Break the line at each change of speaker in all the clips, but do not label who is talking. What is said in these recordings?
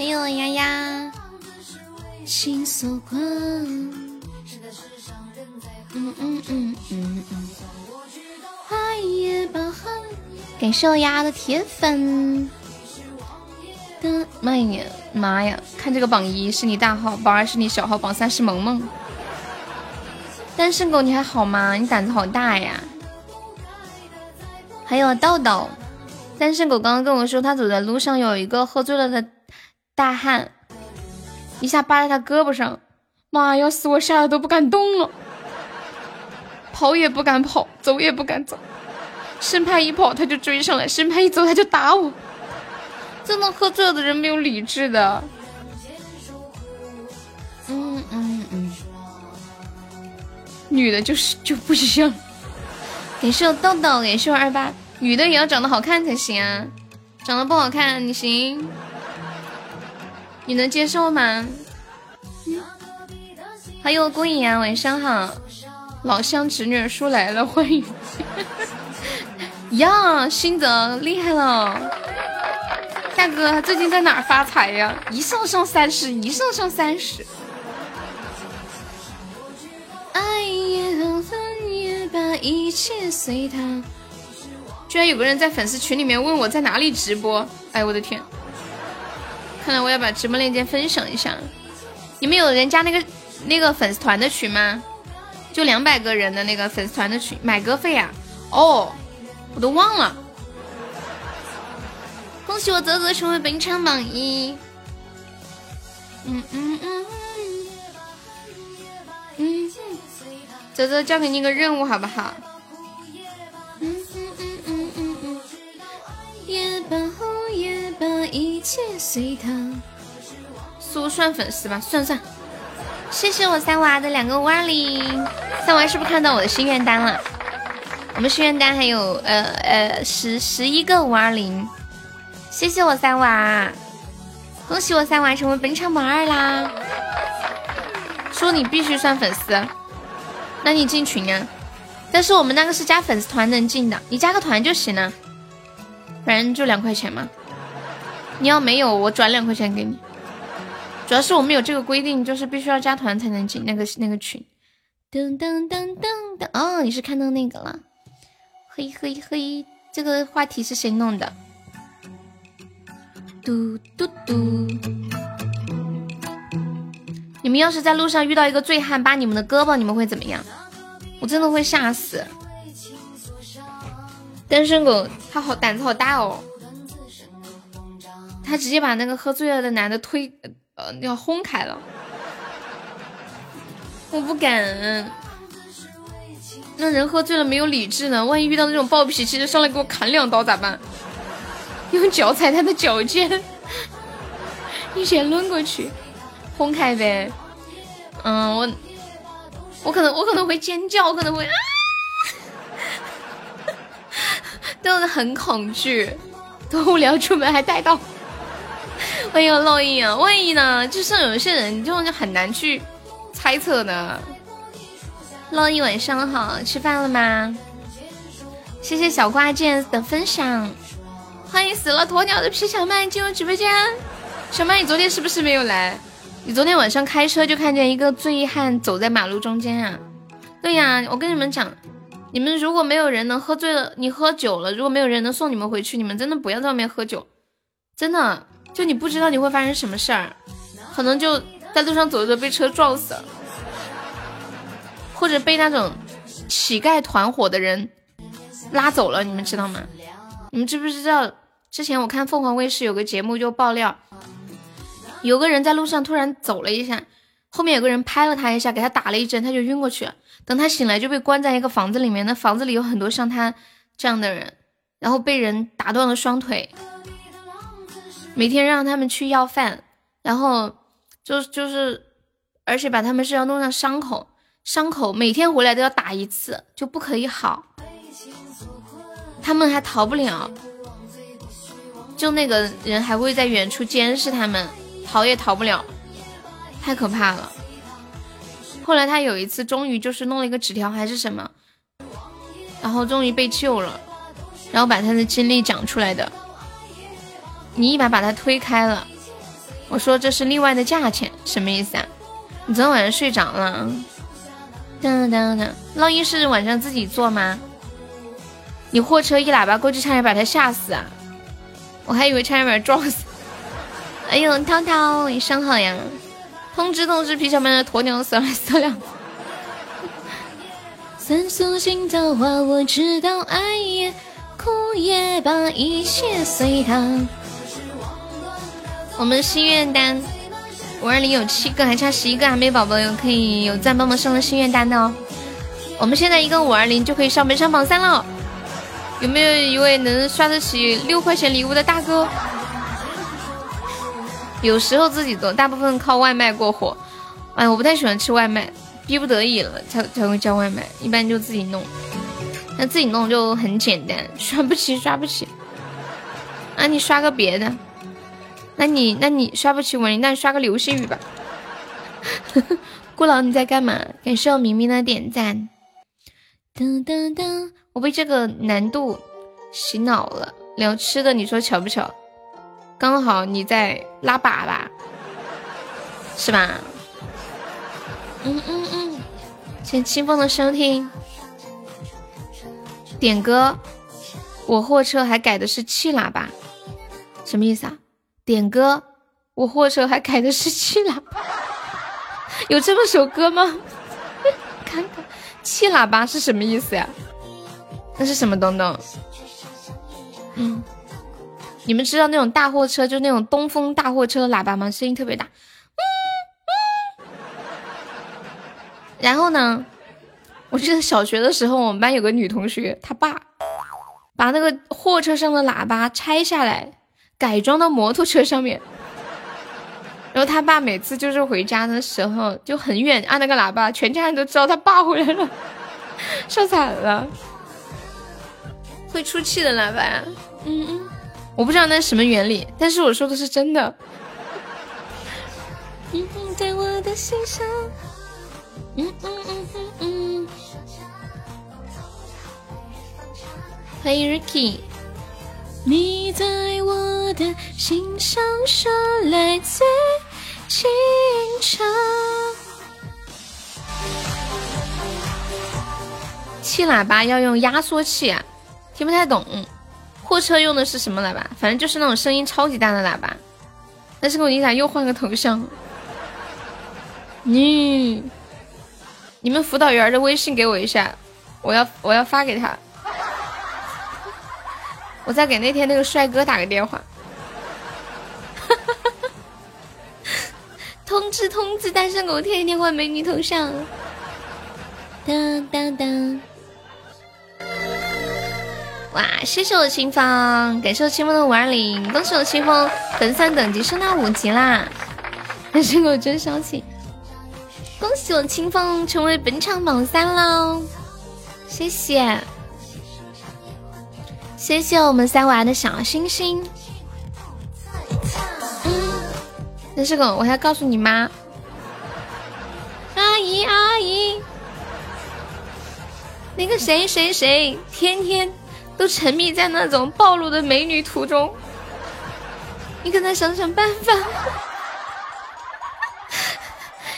欢迎我丫丫。心所困。嗯嗯嗯嗯嗯。感谢我丫丫的铁粉。的妈呀妈呀！看这个榜一是你大号，榜二是你小号，榜三是萌萌。单身狗你还好吗？你胆子好大呀！还有豆豆，单身狗刚刚跟我说，他走在路上有一个喝醉了的大汉，一下扒在他胳膊上，妈，要死我吓得都不敢动了，跑也不敢跑，走也不敢走，生怕一跑他就追上来，生怕一走他就打我。真的喝醉了的人没有理智的。嗯嗯嗯，女的就是就不一样。感谢我豆豆，感谢我二八，女的也要长得好看才行啊，长得不好看你行？你能接受吗？还有顾影啊，晚上好，老乡侄女叔来了，欢迎。呀，新泽厉害了。大哥，最近在哪儿发财呀？一上上三十，一上上三十。爱也好，恨也罢，一切随他。居然有个人在粉丝群里面问我在哪里直播，哎，我的天！看来我要把直播链接分享一下。你们有人加那个那个粉丝团的群吗？就两百个人的那个粉丝团的群，买歌费啊？哦，我都忘了。恭喜我泽泽成为本场榜一。嗯嗯嗯，泽泽交给你个任务好不好？嗯嗯嗯嗯嗯嗯，也罢也把，一切随他。苏算粉丝吧，算算。谢谢我三娃的两个五二零，三娃是不是看到我的心愿单了？我们心愿单还有呃呃十十一个五二零。谢谢我三娃，恭喜我三娃成为本场榜二啦！说你必须算粉丝，那你进群啊？但是我们那个是加粉丝团能进的，你加个团就行了，反正就两块钱嘛。你要没有，我转两块钱给你。主要是我们有这个规定，就是必须要加团才能进那个那个群。噔噔噔噔噔，哦，你是看到那个了？嘿嘿嘿，这个话题是谁弄的？嘟嘟嘟！你们要是在路上遇到一个醉汉扒你们的胳膊，你们会怎么样？我真的会吓死！单身狗他好胆子好大哦，他直接把那个喝醉了的男的推呃要轰开了，我不敢。那人喝醉了没有理智呢？万一遇到那种暴脾气的上来给我砍两刀咋办？用脚踩他的脚尖，一拳抡过去，轰开呗。嗯，我我可能我可能会尖叫，可能会啊，真的很恐惧。多无聊，出门还带刀。欢迎烙印啊！万一呢？就是有些人就很难去猜测的。烙印晚上好，吃饭了吗？谢谢小挂件的分享。欢迎死了鸵鸟的皮小麦进入直播间。小麦，你昨天是不是没有来？你昨天晚上开车就看见一个醉汉走在马路中间啊？对呀，我跟你们讲，你们如果没有人能喝醉了，你喝酒了，如果没有人能送你们回去，你们真的不要在外面喝酒。真的，就你不知道你会发生什么事儿，可能就在路上走着被车撞死了，或者被那种乞丐团伙的人拉走了，你们知道吗？你们知不知道？之前我看凤凰卫视有个节目就爆料，有个人在路上突然走了一下，后面有个人拍了他一下，给他打了一针，他就晕过去了。等他醒来就被关在一个房子里面，那房子里有很多像他这样的人，然后被人打断了双腿，每天让他们去要饭，然后就就是，而且把他们身上弄上伤口，伤口每天回来都要打一次，就不可以好，他们还逃不了。就那个人还会在远处监视他们，逃也逃不了，太可怕了。后来他有一次终于就是弄了一个纸条还是什么，然后终于被救了，然后把他的经历讲出来的。你一把把他推开了，我说这是另外的价钱，什么意思啊？你昨天晚上睡着了？当当当，烙印是晚上自己做吗？你货车一喇叭过去，差点把他吓死啊！我还以为差点把他撞死。哎呦，涛涛，你上好呀！通知通知，皮小们的鸵鸟死了死了。三苏醒的话，我知道，爱也苦也罢，一切随他。我们心愿单五二零有七个，还差十一个，还没宝宝有可以有赞帮忙上个心愿单的哦。我们现在一个五二零就可以上本场榜三了。有没有一位能刷得起六块钱礼物的大哥？有时候自己做，大部分靠外卖过活。哎，我不太喜欢吃外卖，逼不得已了才才会叫外卖，一般就自己弄。那自己弄就很简单，刷不起刷不起。那你刷个别的，那你那你刷不起我，你那你刷个流星雨吧。顾老你在干嘛？感谢我明明的点赞。噔噔噔。我被这个难度洗脑了，聊吃的，你说巧不巧？刚好你在拉粑粑，是吧？嗯嗯嗯，谢清风的收听。点歌，我货车还改的是气喇叭，什么意思啊？点歌，我货车还开的是气喇叭，有这么首歌吗？看看，气喇叭是什么意思呀？那是什么东东？嗯，你们知道那种大货车，就那种东风大货车的喇叭吗？声音特别大。嗯嗯。然后呢，我记得小学的时候，我们班有个女同学，她爸把那个货车上的喇叭拆下来，改装到摩托车上面。然后他爸每次就是回家的时候就很远按那个喇叭，全家人都知道他爸回来了，笑惨了。会出气的喇叭，嗯嗯，我不知道那是什么原理，但是我说的是真的。嗯嗯，在我的心上，嗯嗯嗯嗯嗯。欢迎 Ricky。你在我的心上说来最清澈。气喇叭要用压缩器啊。听不太懂，货车用的是什么喇叭？反正就是那种声音超级大的喇叭。但是我你咋又换个头像？你，你们辅导员的微信给我一下，我要我要发给他。我再给那天那个帅哥打个电话。通知通知，单身狗天天换美女头像。当当当。哇！谢谢我清风，感谢我清风的五二零，恭喜我清风粉丝等级升到五级啦！单身狗真伤心，恭喜我清风成为本场榜三喽！谢谢，谢谢我们三娃的小星星。嗯，但是狗，我要告诉你妈，阿姨阿姨，那个谁谁谁天天。都沉迷在那种暴露的美女图中，你给他想想办法。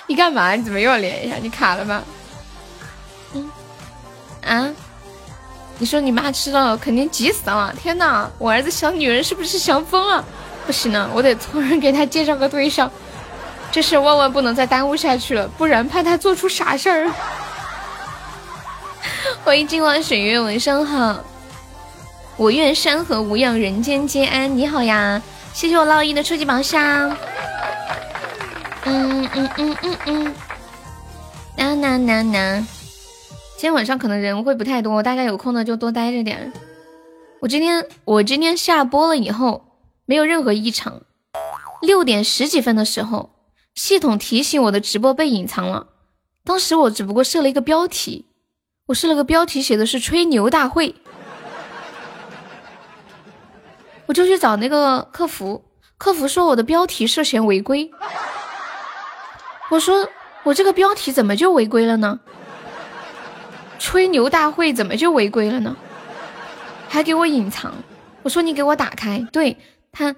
你干嘛？你怎么又要连一下？你卡了吗？嗯，啊？你说你妈知道了肯定急死了！天哪，我儿子想女人是不是想疯了？不行了，我得托人给他介绍个对象，这事万万不能再耽误下去了，不然怕他做出傻事儿。欢迎今晚水月，晚上好。我愿山河无恙，人间皆安。你好呀，谢谢我烙印的初级宝箱。嗯嗯嗯嗯嗯。呐呐呐呐。今天晚上可能人会不太多，大家有空的就多待着点。我今天我今天下播了以后没有任何异常。六点十几分的时候，系统提醒我的直播被隐藏了。当时我只不过设了一个标题，我设了个标题写的是吹牛大会。我就去找那个客服，客服说我的标题涉嫌违规。我说我这个标题怎么就违规了呢？吹牛大会怎么就违规了呢？还给我隐藏。我说你给我打开，对他，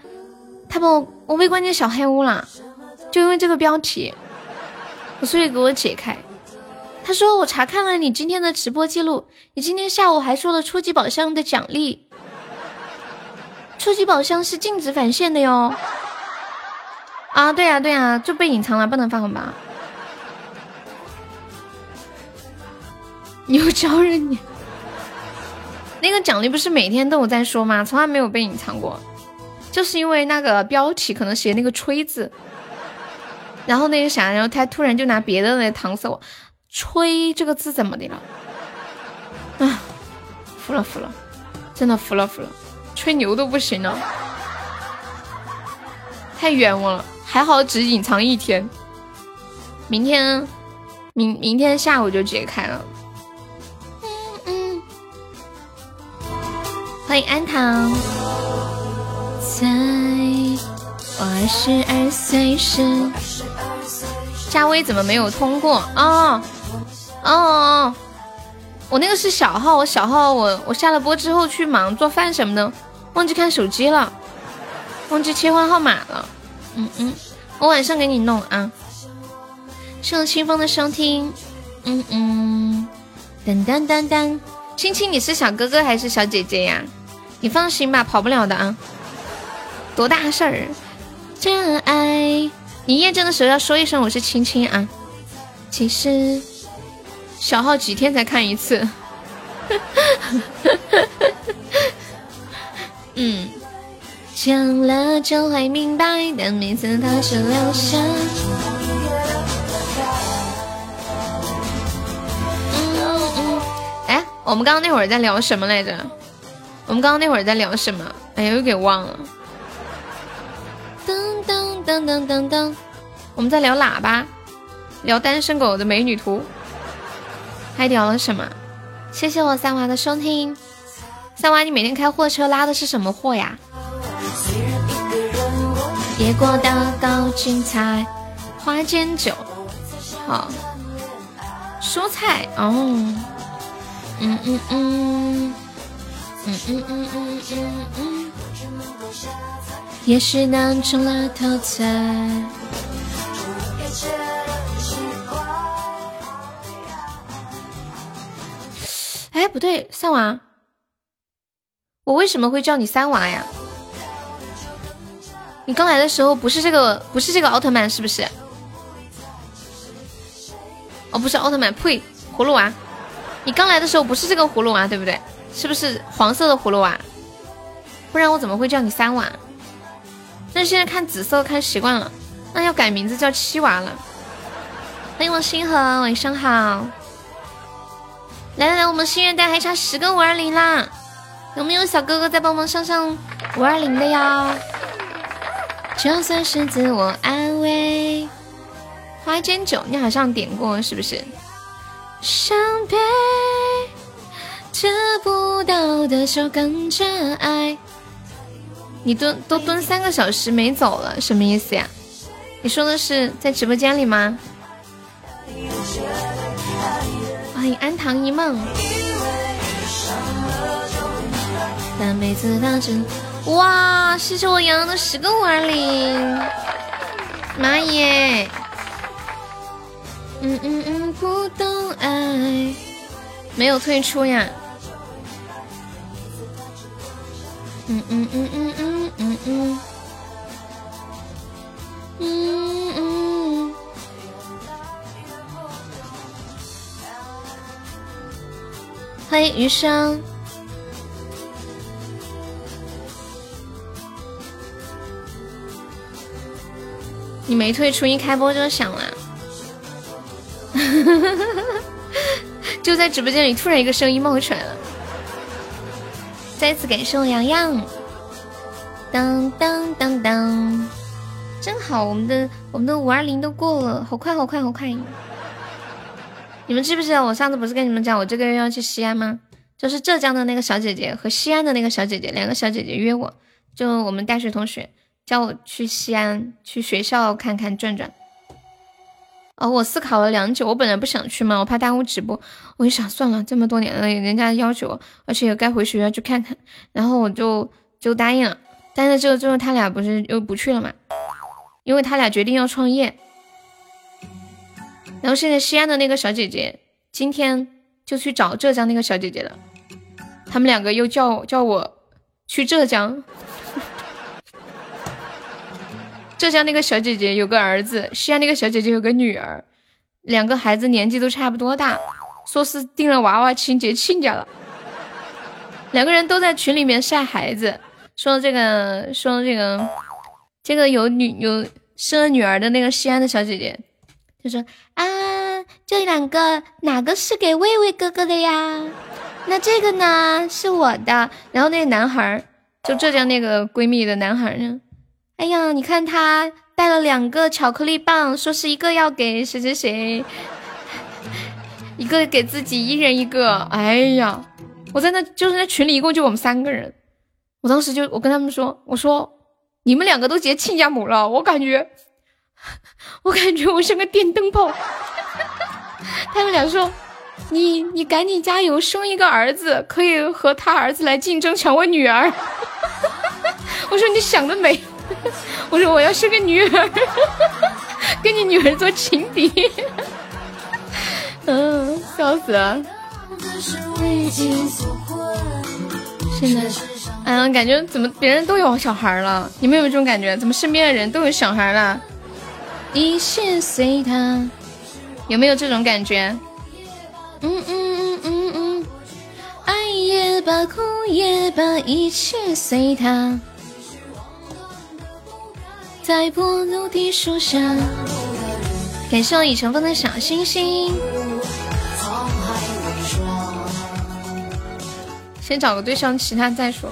他把我我被关进小黑屋了，就因为这个标题，我所以给我解开。他说我查看了你今天的直播记录，你今天下午还说了初级宝箱的奖励，初级宝箱是禁止返现的哟。啊，对呀对呀，就被隐藏了，不能发红包。有招人你，那个奖励不是每天都有在说吗？从来没有被隐藏过，就是因为那个标题可能写那个“吹”字，然后那个啥，然后他突然就拿别的来搪塞我。吹这个字怎么的了？啊，服了服了，真的服了服了，吹牛都不行了，太冤枉了。还好只隐藏一天，明天明明天下午就解开了。欢迎安糖。在我二十二岁时，加微怎么没有通过哦？哦，我那个是小号，我小号我我下了播之后去忙做饭什么的，忘记看手机了，忘记切换号码了。嗯嗯，我晚上给你弄啊。谢谢清风的收听。嗯嗯，噔噔噔噔，青青你是小哥哥还是小姐姐呀？你放心吧，跑不了的啊。多大事儿？真爱，你验证的时候要说一声我是青青啊。其实。小号几天才看一次？嗯，讲了就会明白，但每次都是留下。嗯嗯，哎，我们刚刚那会儿在聊什么来着？我们刚刚那会儿在聊什么？哎呀，又给忘了。噔噔噔噔噔噔，我们在聊喇叭，聊单身狗的美女图。还聊了什么？谢谢我三娃的收听。三娃，你每天开货车拉的是什么货呀？野果的高精彩，花间酒，好，蔬菜哦，嗯嗯嗯，嗯嗯嗯嗯嗯嗯，也许能成了头彩。哎，不对，三娃，我为什么会叫你三娃呀？你刚来的时候不是这个，不是这个奥特曼，是不是？哦，不是奥特曼，呸，葫芦娃。你刚来的时候不是这个葫芦娃，对不对？是不是黄色的葫芦娃？不然我怎么会叫你三娃？但是现在看紫色看习惯了，那要改名字叫七娃了。欢迎我星河，晚上好。来来来，我们心愿单还差十个五二零啦，有没有小哥哥再帮忙上上五二零的呀？就算是自我安慰。花间酒，你好像点过是不是？伤悲，得不到的手跟着爱。你蹲都蹲三个小时没走了，什么意思呀？你说的是在直播间里吗？欢迎安糖一梦。哇！谢谢我洋洋的十个五二零，妈耶！嗯嗯嗯，不懂爱，没有退出呀。嗯嗯嗯嗯嗯嗯嗯。嗯嗯。欢迎余生。你没退出，一开播就响了，就在直播间里突然一个声音冒出来了。再次感谢我洋洋，当当当当，真好，我们的我们的五二零都过了，好快好快好快！你们记不记得我上次不是跟你们讲我这个月要去西安吗？就是浙江的那个小姐姐和西安的那个小姐姐，两个小姐姐约我，就我们大学同学。叫我去西安，去学校看看转转。哦，我思考了良久，我本来不想去嘛，我怕耽误直播。我一想，算了，这么多年了，人家要求，而且也该回学校去看看，然后我就就答应了。但是这个最后他俩不是又不去了嘛？因为他俩决定要创业。然后现在西安的那个小姐姐今天就去找浙江那个小姐姐了，他们两个又叫叫我去浙江。浙江那个小姐姐有个儿子，西安那个小姐姐有个女儿，两个孩子年纪都差不多大，说是订了娃娃亲结亲家了。两个人都在群里面晒孩子，说这个说这个这个有女有生了女儿的那个西安的小姐姐，就说啊，这两个哪个是给魏魏哥哥的呀？那这个呢是我的。然后那个男孩，就浙江那个闺蜜的男孩呢？哎呀，你看他带了两个巧克力棒，说是一个要给谁谁谁，一个给自己一人一个。哎呀，我在那就是那群里一共就我们三个人，我当时就我跟他们说，我说你们两个都结亲家母了，我感觉 我感觉我像个电灯泡。他们俩说你你赶紧加油，生一个儿子可以和他儿子来竞争抢我女儿。我说你想得美。我说我要生个女儿，跟你女儿做情敌。嗯，笑死了。现在，嗯，感觉怎么别人都有小孩了？你们有没有这种感觉？怎么身边的人都有小孩了？一切随他，有没有这种感觉？嗯嗯嗯嗯嗯，爱也罢，苦也罢，一切随他。在柏路的树下，感谢我已成风的小星星。先找个对象，其他再说。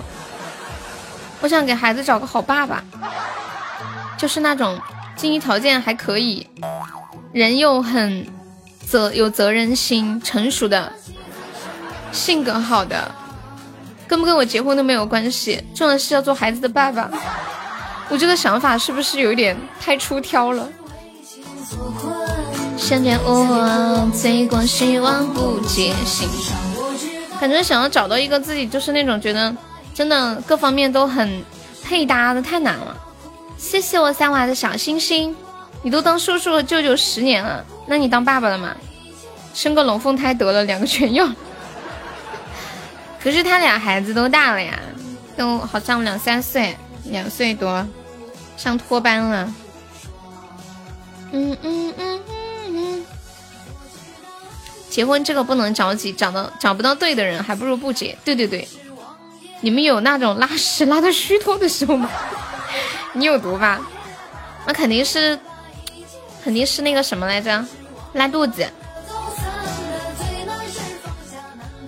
我想给孩子找个好爸爸，就是那种经济条件还可以，人又很责有责任心、成熟的，性格好的，跟不跟我结婚都没有关系，重要的是要做孩子的爸爸。我这个想法是不是有点太出挑了？想见我，最光希望不解心。感觉想要找到一个自己就是那种觉得真的各方面都很配搭的太难了。谢谢我三娃的小星星，你都当叔叔和舅舅十年了，那你当爸爸了吗？生个龙凤胎得了，两个全要。可是他俩孩子都大了呀，都好像两三岁，两岁多。上托班了，嗯嗯嗯嗯嗯，结婚这个不能着急，找到找不到对的人，还不如不结。对对对，你们有那种拉屎拉的虚脱的时候吗？你有毒吧？那肯定是，肯定是那个什么来着，拉肚子，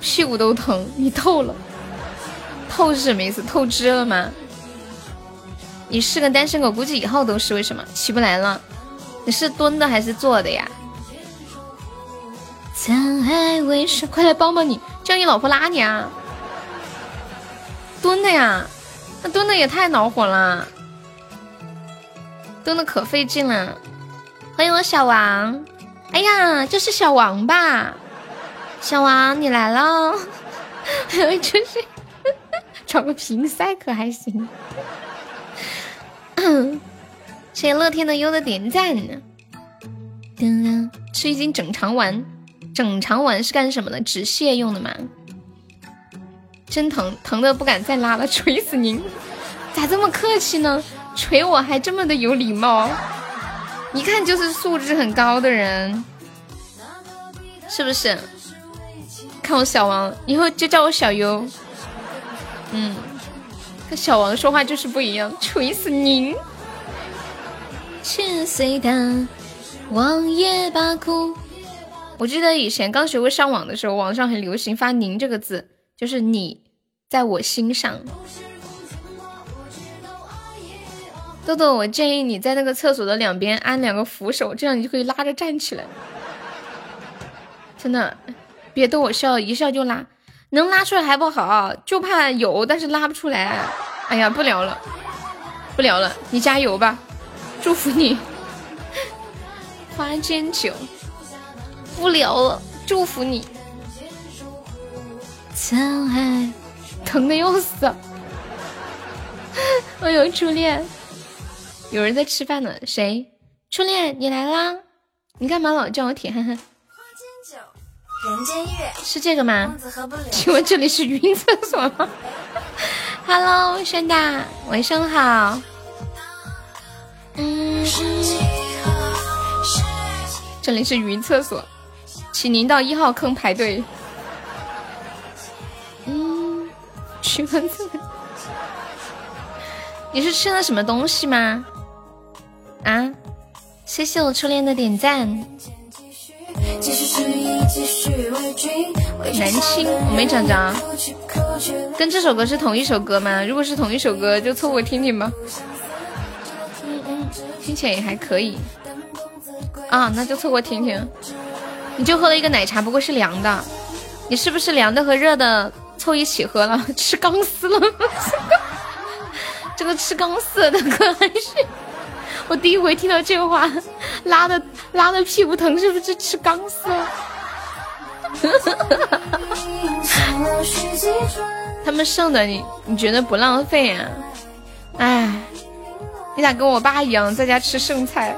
屁股都疼，你透了，透是什么意思？透支了吗？你是个单身狗，估计以后都是。为什么起不来了？你是蹲的还是坐的呀？快来帮帮你，叫你老婆拉你啊！蹲的呀，那蹲的也太恼火了，蹲的可费劲了。欢迎我小王，哎呀，这是小王吧？小王你来了，真是 找个瓶塞可还行。谢谢乐天的优的点赞。吃一斤整肠丸，整肠丸是干什么的？止泻用的吗？真疼，疼的不敢再拉了，锤死您！咋这么客气呢？锤我还这么的有礼貌，一看就是素质很高的人，是不是？看我小王，以后就叫我小优。嗯。跟小王说话就是不一样，锤死您！千岁的王爷把苦。我记得以前刚学会上网的时候，网上很流行发“您”这个字，就是你在我心上。豆豆，我建议你在那个厕所的两边安两个扶手，这样你就可以拉着站起来。真的，别逗我笑，一笑就拉。能拉出来还不好，就怕有，但是拉不出来。哎呀，不聊了，不聊了，你加油吧，祝福你。花间酒，不聊了，祝福你。沧海，疼的要死。我有初恋，有人在吃饭呢。谁？初恋，你来啦？你干嘛老叫我铁憨憨？是这个吗？请问这里是语音厕所吗？Hello，轩大，晚上好。嗯，这里是语音厕所，请您到一号坑排队。嗯，询问这个，你是吃了什么东西吗？啊？谢谢我初恋的点赞。南青，我没找着。跟这首歌是同一首歌吗？如果是同一首歌，就凑合听听吧。听起来也还可以。啊，那就凑合听听。你就喝了一个奶茶，不过是凉的。你是不是凉的和热的凑一起喝了？吃钢丝了？这个吃钢丝的歌还是？我第一回听到这话，拉的拉的屁股疼，是不是吃钢丝了？他们剩的你你觉得不浪费啊？哎，你咋跟我爸一样，在家吃剩菜，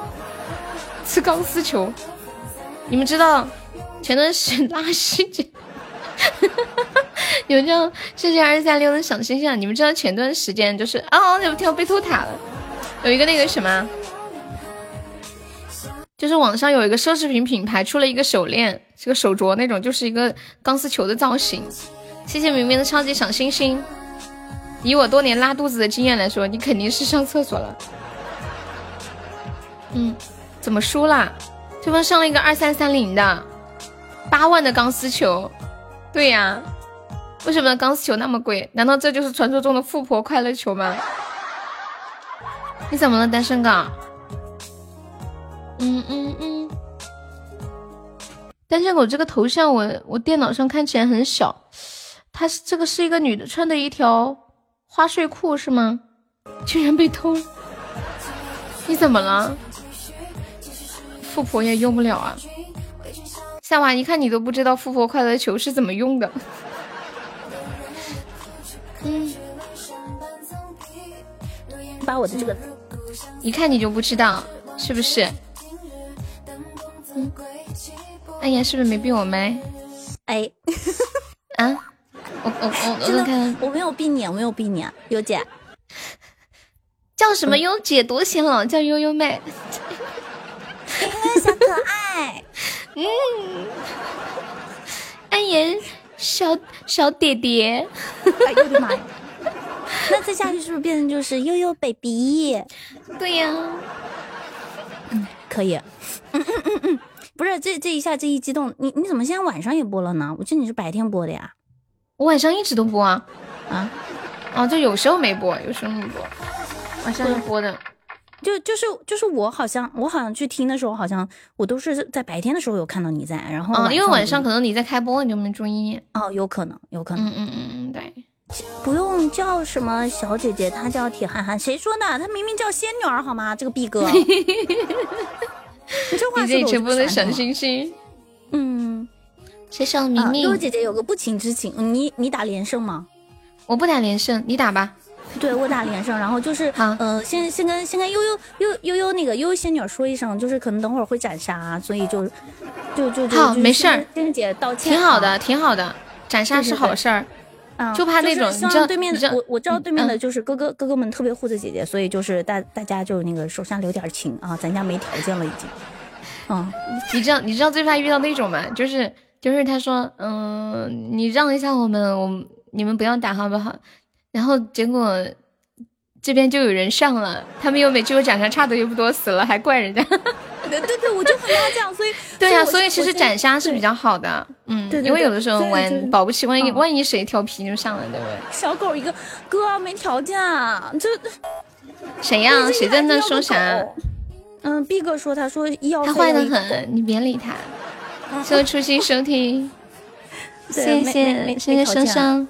吃钢丝球？你们知道前段时间拉稀节，有叫谢谢二三六的小星星。你们知道前段时间就是哦，有条被偷塔了。有一个那个什么，就是网上有一个奢侈品品牌出了一个手链，是个手镯那种，就是一个钢丝球的造型。谢谢明明的超级小星星。以我多年拉肚子的经验来说，你肯定是上厕所了。嗯，怎么输了？对方上了一个二三三零的八万的钢丝球。对呀，为什么钢丝球那么贵？难道这就是传说中的富婆快乐球吗？你怎么了，单身狗？嗯嗯嗯，单身狗这个头像我我电脑上看起来很小，他是这个是一个女的穿的一条花睡裤是吗？居然被偷！你怎么了？富婆也用不了啊！夏娃，一看你都不知道富婆快乐球是怎么用的。嗯，把我的这个。一看你就不知道，是不是？嗯，哎呀，是不是没闭我麦？
哎，
啊，我我我我看看，
我没有闭你，我没有闭你，啊优姐，
叫什么优姐？多显老，叫悠悠妹。
小可爱，
嗯，安言小小爹爹，
哎呦我的妈呀！那再下去是不是变成就是悠悠 baby？
对呀，
嗯，可以。嗯嗯嗯嗯，不是这这一下这一激动，你你怎么现在晚上也播了呢？我记得你是白天播的呀。
我晚上一直都播啊。啊？哦，就有时候没播，有时候没播。晚上播的。
就就是就是我好像我好像去听的时候，好像我都是在白天的时候有看到你在，然后
嗯，因为晚上可能你在开播，你就没注意。
哦，有可能，有可能。
嗯嗯嗯嗯，对。
不用叫什么小姐姐，她叫铁憨憨。谁说的？她明明叫仙女儿，好吗？这个毕哥，你这话说的
直播的小星星。
嗯，
谁上明明？
悠姐姐有个不情之请，你你打连胜吗？
我不打连胜，你打吧。
对我打连胜，然后就是，呃，先先跟先跟悠悠悠悠悠那个悠悠仙女说一声，就是可能等会儿会斩杀，所以就就就
好，没事儿。
仙姐道歉，
挺好的，挺好的，斩杀是好事儿。就怕那种，你知道
对面的我我知道对面的就是哥哥哥哥们特别护着姐姐，所以就是大大家就那个手下留点情啊，咱家没条件了已经。嗯，
你知道你知道最怕遇到那种吗？就是就是他说嗯，你让一下我们，我你们不要打好不好？然后结果这边就有人上了，他们又没去我长相差的又不多，死了还怪人家。
对对对，我就很怕这样，所以
对呀，所以其实斩杀是比较好的，嗯，因为有的时候玩保不齐，万一万一谁调皮就上了，对不对？
小狗一个，哥没条件啊，这
谁呀？谁在那说啥？
嗯，B 哥说，他说要
他坏的很，你别理他。谢谢初心收听，谢谢谢谢生生，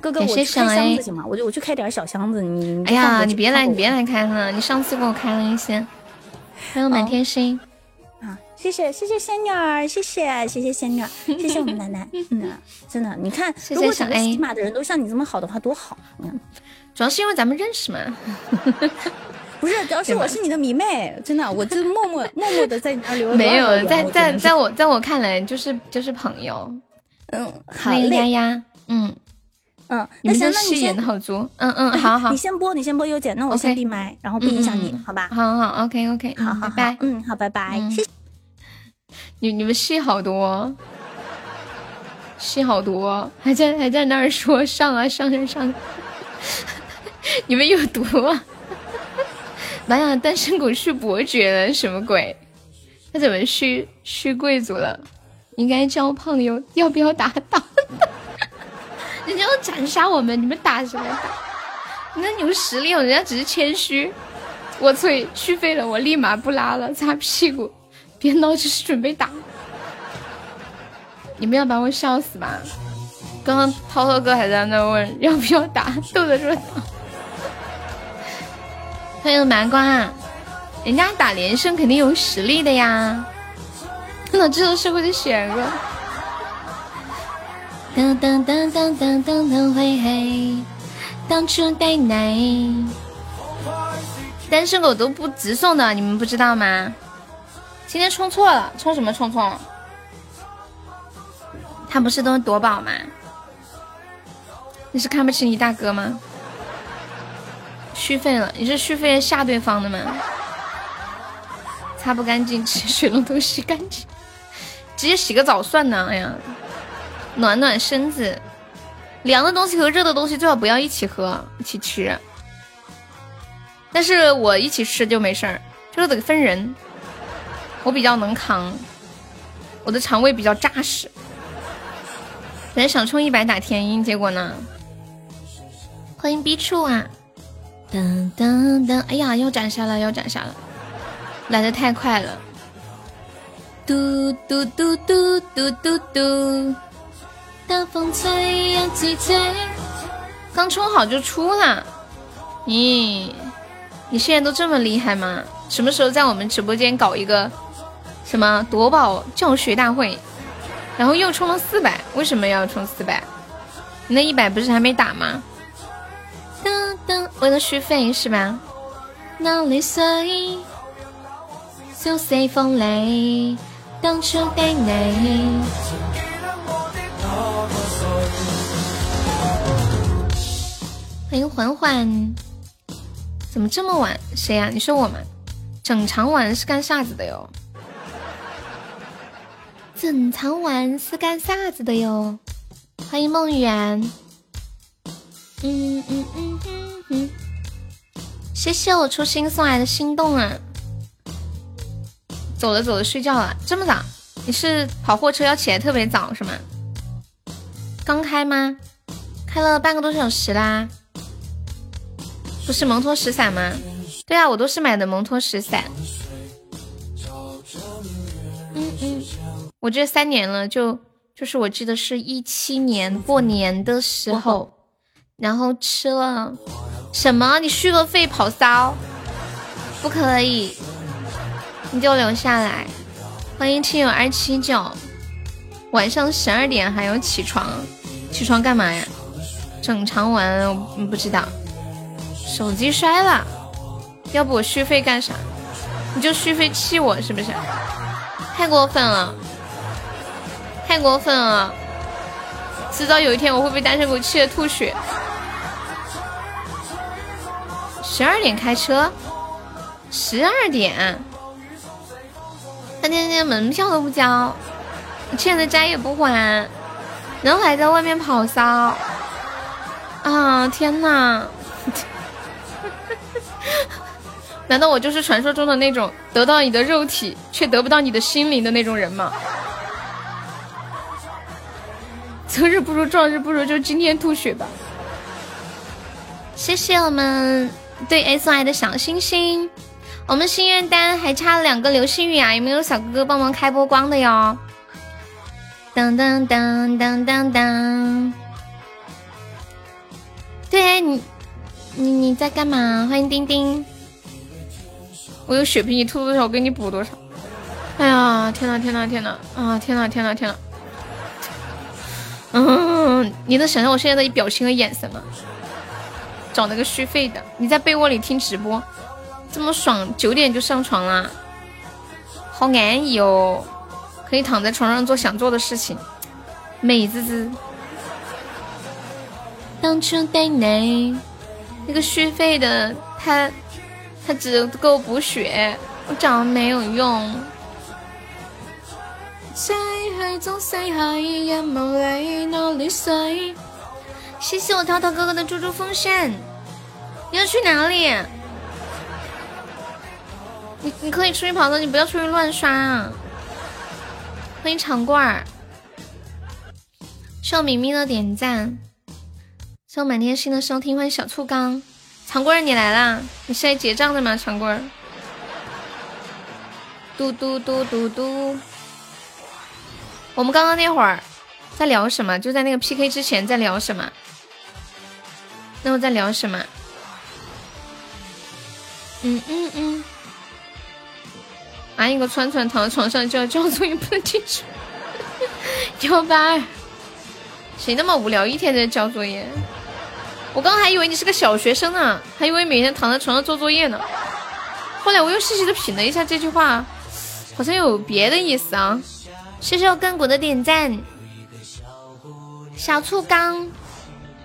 哥哥我开箱子行吗？我就我去开点小箱子，你
哎呀，你别来你别来开了，你上次给我开了一些。还有满天星
啊，谢谢谢谢仙女儿，谢谢谢谢仙女儿，谢谢我们奶奶。嗯，真的，你看，如果整个喜马的人都像你这么好的话，多好。嗯，
主要是因为咱们认识嘛。
不是，主要是我是你的迷妹，真的，我就默默默默的在你那留。
没有，在在在我在我看来就是就是朋友。
嗯，好嘞。
丫丫，嗯
嗯，那行，那你
先好足。嗯嗯，好好，
你先播，你先播优姐，那我先闭麦，然后不影响你，好吧？
好好，OK OK，
好好，拜拜。嗯，好，拜拜。谢谢。
你你们戏好多，戏好多，还在还在那儿说上啊上上上，你们有毒啊！妈呀，单身狗是伯爵了，什么鬼？他怎么是是贵族了？应该交朋友，要不要打打？人家要斩杀我们，你们打什么？打？那有实力，人家只是谦虚。我催续费了，我立马不拉了，擦屁股。别闹，就是准备打。你们要把我笑死吧？刚刚涛涛哥还在那问要不要打，逗得热闹。欢迎南瓜，人家打连胜肯定有实力的呀。那这个社会的险恶。噔噔噔噔噔噔噔嘿嘿，当初带奶，单身狗都不直送的，你们不知道吗？今天充错了，充什么充错了？他不是都是夺宝吗？你是看不起你大哥吗？续费了，你是续费吓对方的吗？擦不干净，吃水龙头洗干净，直接洗个澡算了。哎呀，暖暖身子，凉的东西和热的东西最好不要一起喝，一起吃。但是我一起吃就没事儿，就是得分人。我比较能扛，我的肠胃比较扎实。本来想充一百打天音，结果呢？欢迎 B 处啊！噔噔噔！哎呀，要斩杀了，要斩杀了！来的太快了！嘟嘟嘟嘟嘟嘟嘟！大风吹呀吹！刚充好就出了？咦，你现在都这么厉害吗？什么时候在我们直播间搞一个？什么夺宝教学大会，然后又充了四百，为什么要充四百？你那一百不是还没打吗？噔噔，为了续费是吧？那里碎，就随风雷，当初带你。欢迎缓缓，怎么这么晚？谁呀？你说我吗？整场晚是干啥子的哟？整场玩是干啥子的哟？欢迎梦圆，嗯嗯嗯嗯嗯，谢谢我初心送来的心动啊！走了走了，睡觉了，这么早？你是跑货车要起来特别早是吗？刚开吗？开了半个多小时啦。不是蒙脱石散吗？对啊，我都是买的蒙脱石散。嗯嗯。我这三年了，就就是我记得是一七年过年的时候，然后吃了什么？你续个费跑骚，不可以，你就留下来。欢迎亲友二七九，晚上十二点还要起床，起床干嘛呀？整场玩不知道，手机摔了，要不我续费干啥？你就续费气我是不是？太过分了！太过分了！迟早有一天我会被单身狗气的吐血。十二点开车，十二点，他天天门票都不交，欠的债也不还，然后还在外面跑骚。啊天呐！难道我就是传说中的那种得到你的肉体却得不到你的心灵的那种人吗？择日不如撞日不如，就今天吐血吧。谢谢我们对 S Y 的小星星，我们心愿单还差两个流星雨啊！有没有小哥哥帮忙开波光的哟？当当当当当当。对你，你你在干嘛？欢迎丁丁。我有血瓶，你吐多少，我给你补多少。哎呀，天呐天呐天呐，啊天呐天呐天呐！嗯，你能想象我现在的表情和眼神吗？找了个续费的，你在被窝里听直播，这么爽，九点就上床了，好安逸哦，可以躺在床上做想做的事情，美滋滋。当初对你那个续费的，他他只够补血，我找没有用。谢谢我涛涛哥哥的猪猪风扇，你要去哪里？你你可以出去跑的，你不要出去乱刷啊！欢迎长棍儿，谢我明明的点赞，谢我满天星的收听，欢迎小醋缸，长棍儿你来啦！你是来结账的吗？长棍儿，嘟嘟嘟嘟嘟，我们刚刚那会儿在聊什么？就在那个 PK 之前在聊什么？那我在聊什么？嗯嗯嗯。安一个串串躺在床上就要交作业，不能进去。幺八二，谁那么无聊，一天在交作业？我刚刚还以为你是个小学生呢，还以为每天躺在床上做作业呢。后来我又细细的品了一下这句话，好像有别的意思啊。谢谢我根骨的点赞，小醋缸。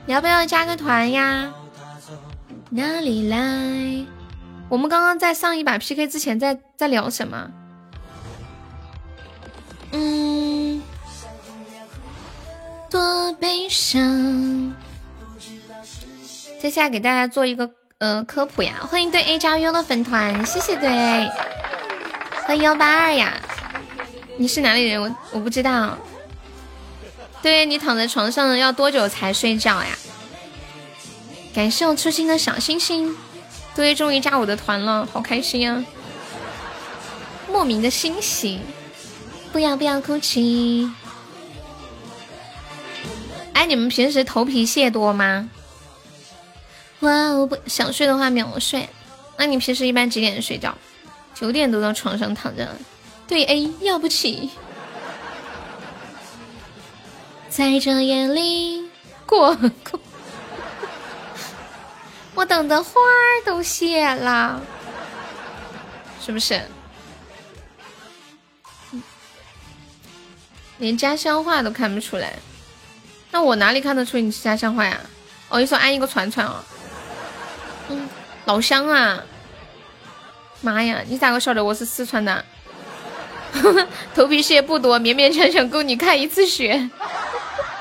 你要不要加个团呀？哪里来？我们刚刚在上一把 PK 之前在在聊什么？嗯，多悲伤。接下来给大家做一个呃科普呀，欢迎对 A 加 U 的粉团，谢谢对，欢迎幺八二呀，你是哪里人？我我不知道。对你躺在床上要多久才睡觉呀？感谢我初心的小星星，对，终于加我的团了，好开心啊！莫名的欣喜，不要不要哭泣。哎，你们平时头皮屑多吗？哇，我不想睡的话秒睡。那你平时一般几点睡觉？九点都到床上躺着。对，A 要不起。在这夜里过过，我等的花儿都谢了，是不是？连家乡话都看不出来，那我哪里看得出你是家乡话呀？哦，你说安一个串串哦，老乡啊！妈呀，你咋个晓得我是四川的？头皮屑不多，勉勉强强够你看一次雪。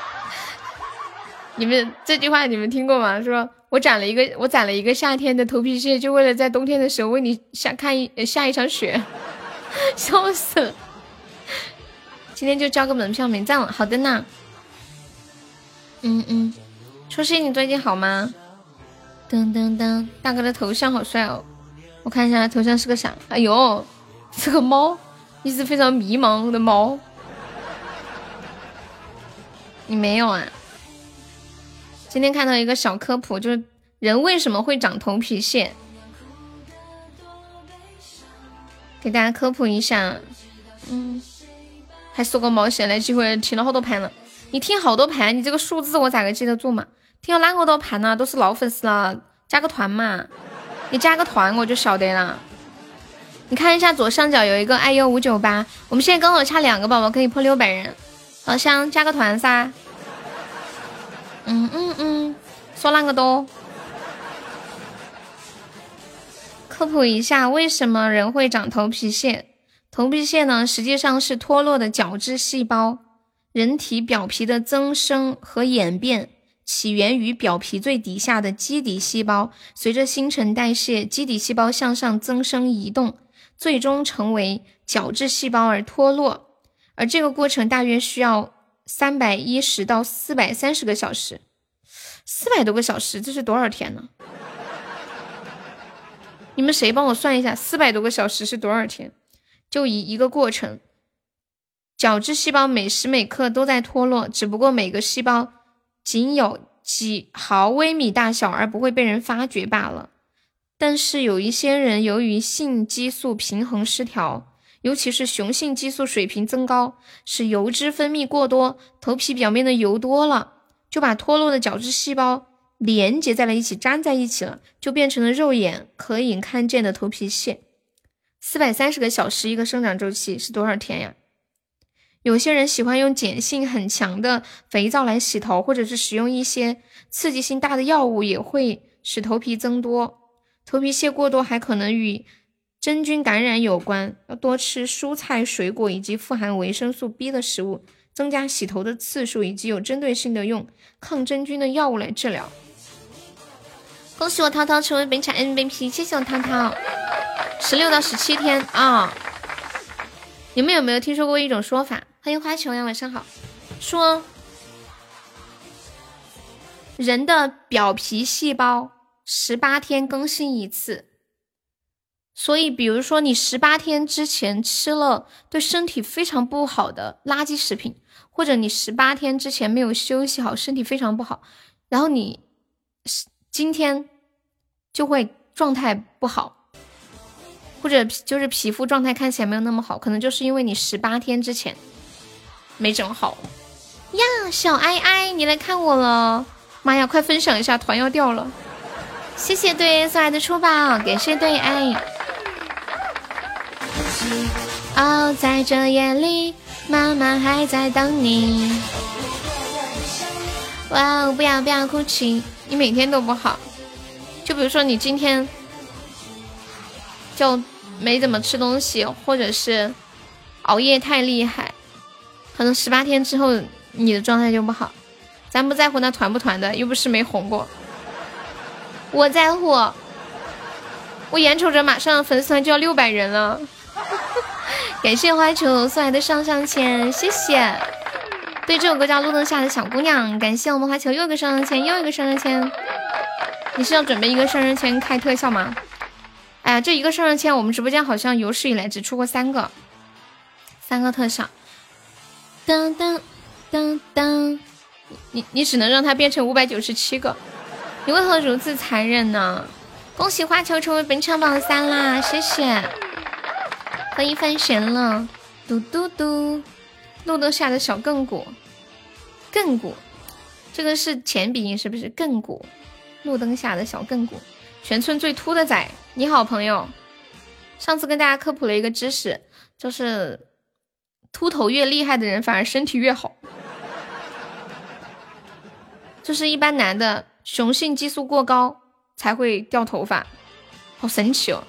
你们这句话你们听过吗？说我攒了一个，我攒了一个夏天的头皮屑，就为了在冬天的时候为你下看一下一场雪，笑死了。今天就交个门票没赞了，好的呢。嗯嗯，初心你最近好吗？噔噔噔，大哥的头像好帅哦，我看一下头像是个啥？哎呦，是个猫，一只非常迷茫的猫。你没有啊？今天看到一个小科普，就是人为什么会长头皮屑，给大家科普一下。嗯，还说个毛线来？机会听了好多盘了。你听好多盘，你这个数字我咋个记得住嘛？听了那么多盘呢？都是老粉丝了，加个团嘛。你加个团我就晓得了。你看一下左上角有一个 iu 五九八，我们现在刚好差两个宝宝可以破六百人，老乡加个团噻。嗯嗯嗯，说那个多。科普一下，为什么人会长头皮屑？头皮屑呢，实际上是脱落的角质细胞。人体表皮的增生和演变起源于表皮最底下的基底细胞，随着新陈代谢，基底细胞向上增生移动，最终成为角质细胞而脱落。而这个过程大约需要。三百一十到四百三十个小时，四百多个小时，这是多少天呢？你们谁帮我算一下，四百多个小时是多少天？就一一个过程，角质细胞每时每刻都在脱落，只不过每个细胞仅有几毫微米大小，而不会被人发觉罢了。但是有一些人由于性激素平衡失调。尤其是雄性激素水平增高，使油脂分泌过多，头皮表面的油多了，就把脱落的角质细胞连接在了一起，粘在一起了，就变成了肉眼可以看见的头皮屑。四百三十个小时一个生长周期是多少天呀？有些人喜欢用碱性很强的肥皂来洗头，或者是使用一些刺激性大的药物，也会使头皮增多。头皮屑过多还可能与真菌感染有关，要多吃蔬菜水果以及富含维生素 B 的食物，增加洗头的次数，以及有针对性的用抗真菌的药物来治疗。恭喜我涛涛成为本场 MVP，谢谢我涛涛。十六到十七天啊！你们有没有听说过一种说法？欢迎花球呀，晚上好。说人的表皮细胞十八天更新一次，所以比如说你十八天之前吃了对身体非常不好的垃圾食品，或者你十八天之前没有休息好，身体非常不好，然后你今天就会状态不好。或者就是皮肤状态看起来没有那么好，可能就是因为你十八天之前没整好呀。小爱爱，你来看我了，妈呀，快分享一下，团要掉了。谢谢对送来的初宝，感谢对爱。哦，在这夜里，妈妈还在等你。哇哦，不要不要哭泣，你每天都不好。就比如说你今天。就没怎么吃东西，或者是熬夜太厉害，可能十八天之后你的状态就不好。咱不在乎那团不团的，又不是没红过。我在乎，我眼瞅着马上粉丝团就要六百人了。感谢花球送来的上上签，谢谢。对，这首歌叫《路灯下的小姑娘》。感谢我们花球又一个上上签，又一个上上签。你是要准备一个上上签开特效吗？哎呀，这一个上上签，我们直播间好像有史以来只出过三个，三个特效。当当当当，你你只能让它变成五百九十七个，你为何如此残忍呢？恭喜花球成为本场榜三啦，谢谢，可以翻神了。嘟嘟嘟，路灯下的小亘古，亘古，这个是前鼻音是不是？亘古，路灯下的小亘古。全村最秃的仔，你好朋友。上次跟大家科普了一个知识，就是秃头越厉害的人反而身体越好。就是一般男的雄性激素过高才会掉头发，好神奇哦。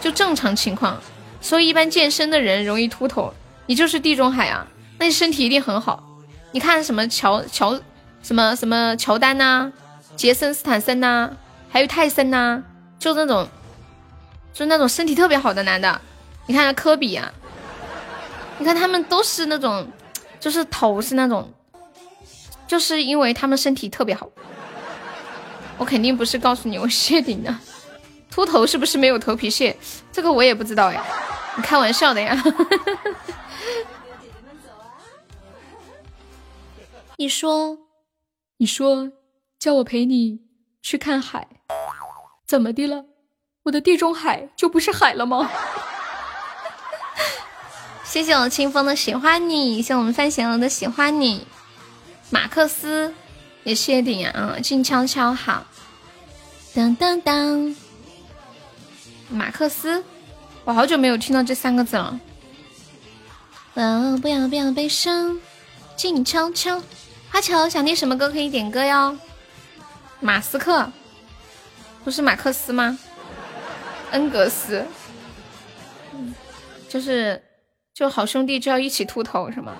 就正常情况，所以一般健身的人容易秃头。你就是地中海啊，那你身体一定很好。你看什么乔乔什么什么乔丹呐，杰森斯坦森呐。还有泰森呐，就那种，就那种身体特别好的男的，你看科比啊，你看他们都是那种，就是头是那种，就是因为他们身体特别好。我肯定不是告诉你我谢顶的，秃头是不是没有头皮屑？这个我也不知道呀，你开玩笑的呀？你说，你说，叫我陪你去看海。怎么的了？我的地中海就不是海了吗？谢谢我清风的喜欢你，谢谢我们范闲娥的喜欢你，马克思也谢顶啊！静悄悄好，当当当，马克思，我好久没有听到这三个字了。哦，不要不要悲伤，静悄悄。花球想听什么歌可以点歌哟？马斯克。不是马克思吗？恩格斯，就是就好兄弟就要一起秃头是吗？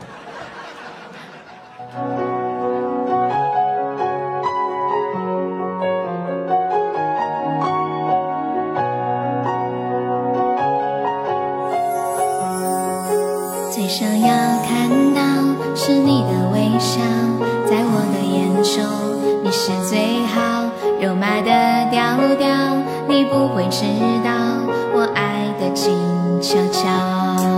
最想要看到是你的微笑，在我的眼中你是最好。肉麻的调调，你不会知道我爱的静悄悄。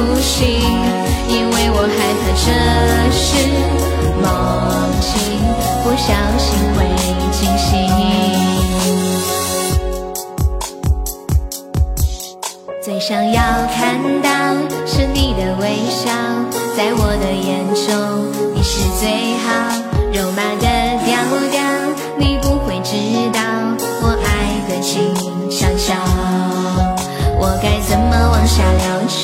呼吸，因为我害怕这是梦境，不小心会惊醒。最想要看到是你的微笑，在我的眼中你是最好。肉麻的调调，你不会知道我爱的轻悄悄。我该怎么往下聊？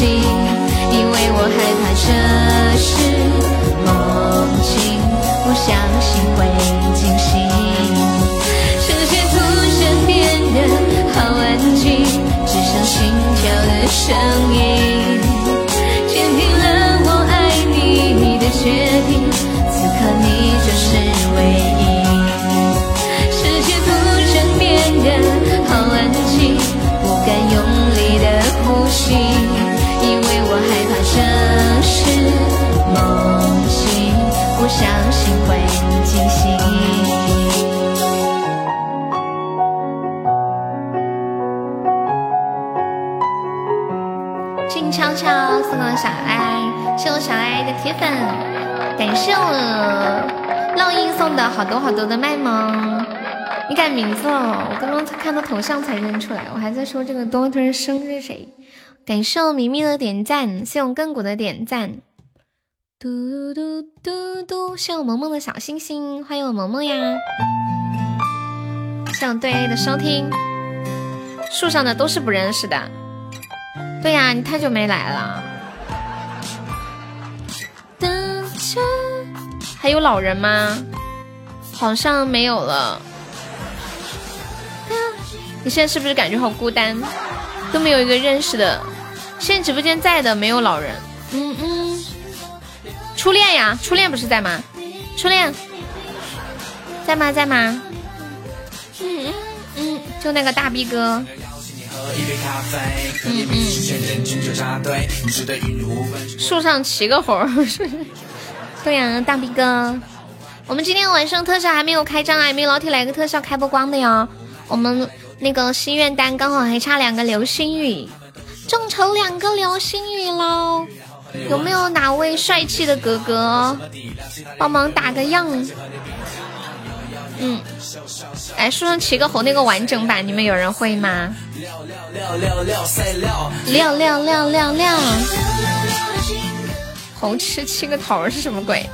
呼吸，因为我害怕这是梦境，不相信会惊醒。世界突然变得好安静，只剩心跳的声音，坚定了我爱你的决定。此刻你就是唯一。这是梦境，不相信会惊醒。静悄悄送到小爱，谢我小爱的铁粉，感谢我烙印送的好多好多的麦萌。你改名字了，我刚刚看到头像才认出来，我还在说这个多特生日谁？感谢我明明的点赞，谢我亘古的点赞。嘟嘟嘟嘟，谢我萌萌的小星星，欢迎我萌萌呀！谢我对 A 的收听，树上的都是不认识的。对呀，你太久没来了。还有老人吗？好像没有了。你现在是不是感觉好孤单？都没有一个认识的。现在直播间在的没有老人。嗯嗯。初恋呀，初恋不是在吗？初恋在吗？在吗？嗯嗯嗯，就那个大逼哥。树上骑个猴，对呀，大逼哥，我们今天晚上特效还没有开张啊，没有老铁来个特效开波光的哟。我们那个心愿单刚好还差两个流星雨，众筹两个流星雨喽。有没有哪位帅气的哥哥帮忙打个样？嗯，哎，树上骑个猴那个完整版，你们有人会吗？六六六六六，猴吃七个头是什么鬼？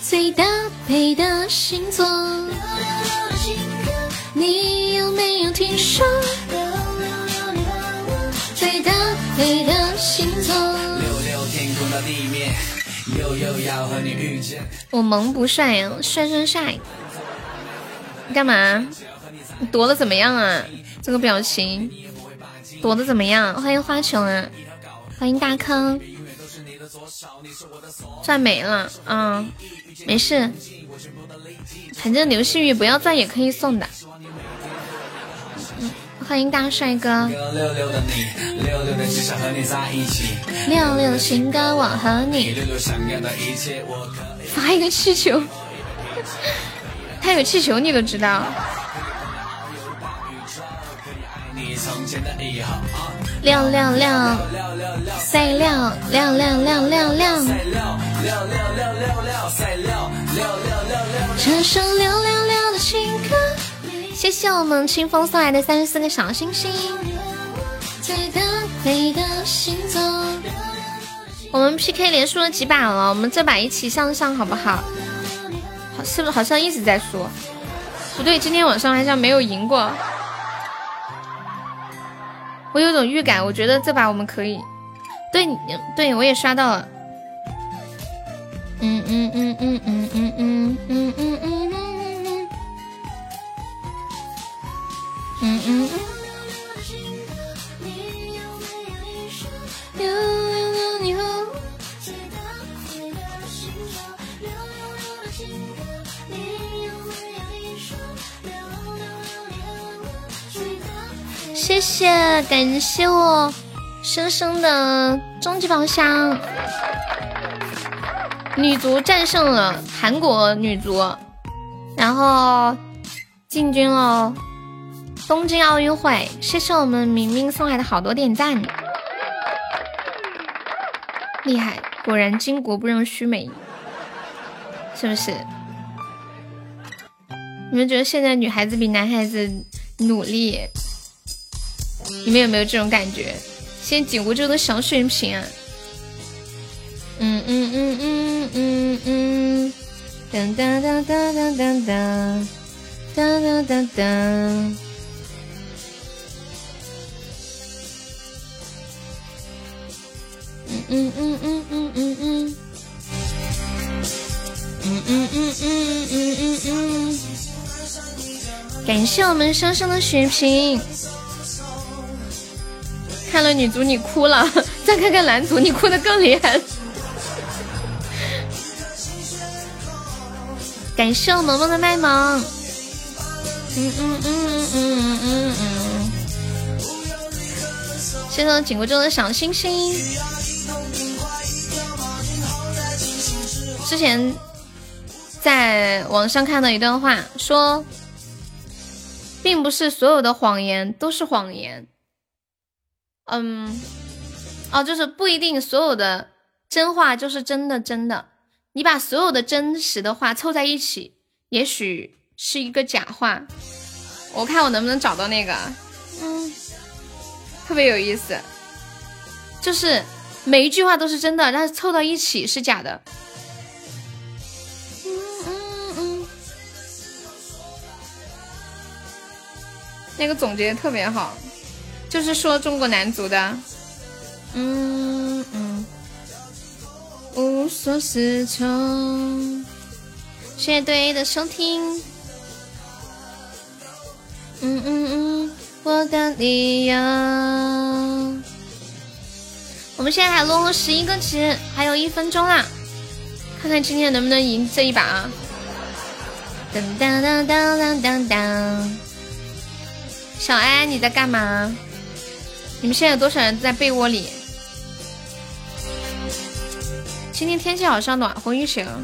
最搭配的星座，你有没有听说？最搭配的星座。我萌不帅呀，帅帅帅！你干嘛？你躲的怎么样啊？这个表情躲的怎么样？欢迎花琼啊，欢迎大坑，赚没了啊，没事，反正流星雨不要赚也可以送的。欢迎大帅哥，六六六的情歌我和你，发一个气球，他有气球你都知道。六六六，赛六六六六六六，这首六六。六的情歌。谢谢我们清风送来的三十四个小星星。我们 PK 连输了几把了？我们这把一起向上好不好？好，是不是好像一直在输？不对，今天晚上好像没有赢过。我有种预感，我觉得这把我们可以。对，对我也刷到了。嗯嗯嗯嗯嗯嗯嗯嗯嗯嗯嗯嗯。谢谢，感谢我生生的终极宝箱，女足战胜了韩国女足，然后进军了东京奥运会。谢谢我们明明送来的好多点赞，厉害，果然巾帼不让须眉，是不是？你们觉得现在女孩子比男孩子努力？你们有没有这种感觉？现在紧箍咒的小水平啊！嗯嗯嗯嗯嗯嗯，噔噔噔噔噔噔噔，噔噔噔噔。嗯嗯嗯嗯嗯嗯嗯，嗯嗯嗯嗯嗯。感谢我们生生的血瓶。看了女足你哭了，再看看男足你哭的更厉害。感谢我萌萌的卖萌。嗯嗯嗯嗯嗯嗯嗯。谢谢紧箍咒的小星星。之前在网上看到一段话，说，并不是所有的谎言都是谎言。嗯，哦，就是不一定所有的真话就是真的，真的，你把所有的真实的话凑在一起，也许是一个假话。我看我能不能找到那个，嗯，特别有意思，就是每一句话都是真的，但是凑到一起是假的。那个总结特别好。就是说中国男足的，嗯嗯，无所适从。谢谢对的收听，嗯嗯嗯，我的理由。我们现在还落后十一个级，还有一分钟啦，看看今天能不能赢这一把啊！当当当当当当当，小安你在干嘛？你们现在有多少人在被窝里？今天天气好像暖和一些了。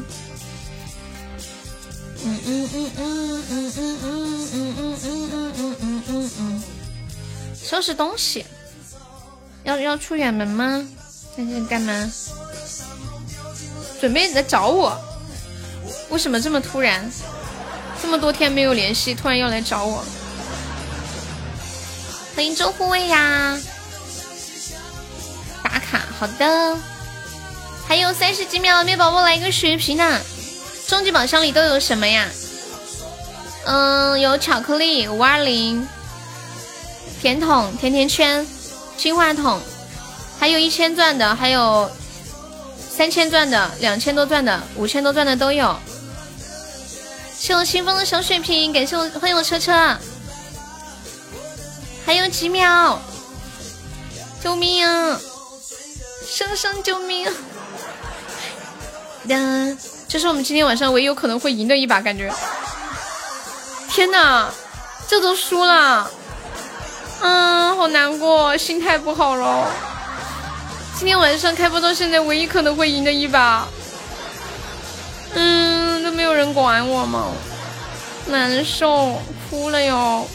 嗯嗯嗯嗯嗯嗯嗯嗯嗯嗯嗯嗯嗯嗯。收拾东西。要要出远门吗？在这干嘛？准备来找我？为什么这么突然？这么多天没有联系，突然要来找我？欢迎周护卫呀！打卡，好的，还有三十几秒，没宝宝来一个血瓶呢。终极宝箱里都有什么呀？嗯，有巧克力五二零，甜筒甜甜圈，金话筒，还有一千钻的，还有三千钻的，两千多钻的，五千多钻的都有。谢我清风的小水瓶，感谢我欢迎我车车。还有几秒，救命啊！生生救命！呀，这是我们今天晚上唯一有可能会赢的一把，感觉。天哪，这都输了，嗯，好难过，心态不好了。今天晚上开播到现在唯一可能会赢的一把，嗯，都没有人管我吗？难受，哭了哟。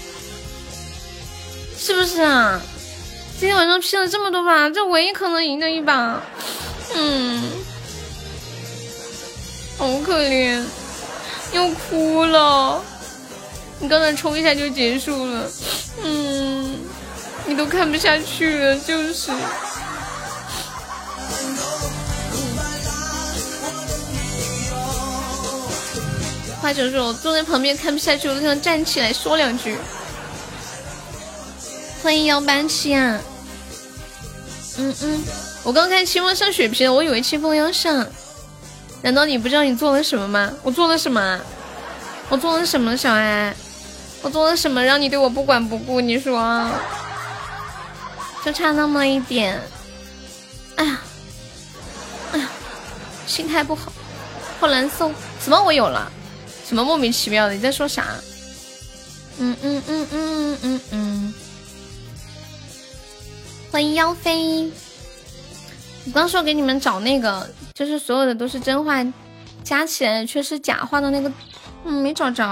是不是啊？今天晚上拼了这么多把，这唯一可能赢的一把，嗯，好可怜，又哭了。你刚才冲一下就结束了，嗯，你都看不下去了，就是。花九说：“我坐在旁边看不下去，我都想站起来说两句。”欢迎幺八七啊。嗯嗯，我刚看清风上血瓶，我以为清风要上。难道你不知道你做了什么吗？我做了什么？我做了什么，小爱？我做了什么让你对我不管不顾？你说，就差那么一点。哎呀，哎呀，心态不好，好难受。什么我有了？什么莫名其妙的？你在说啥？嗯嗯嗯嗯嗯嗯。欢迎妖妃。我刚说给你们找那个，就是所有的都是真话，加起来却是假话的那个，嗯，没找着。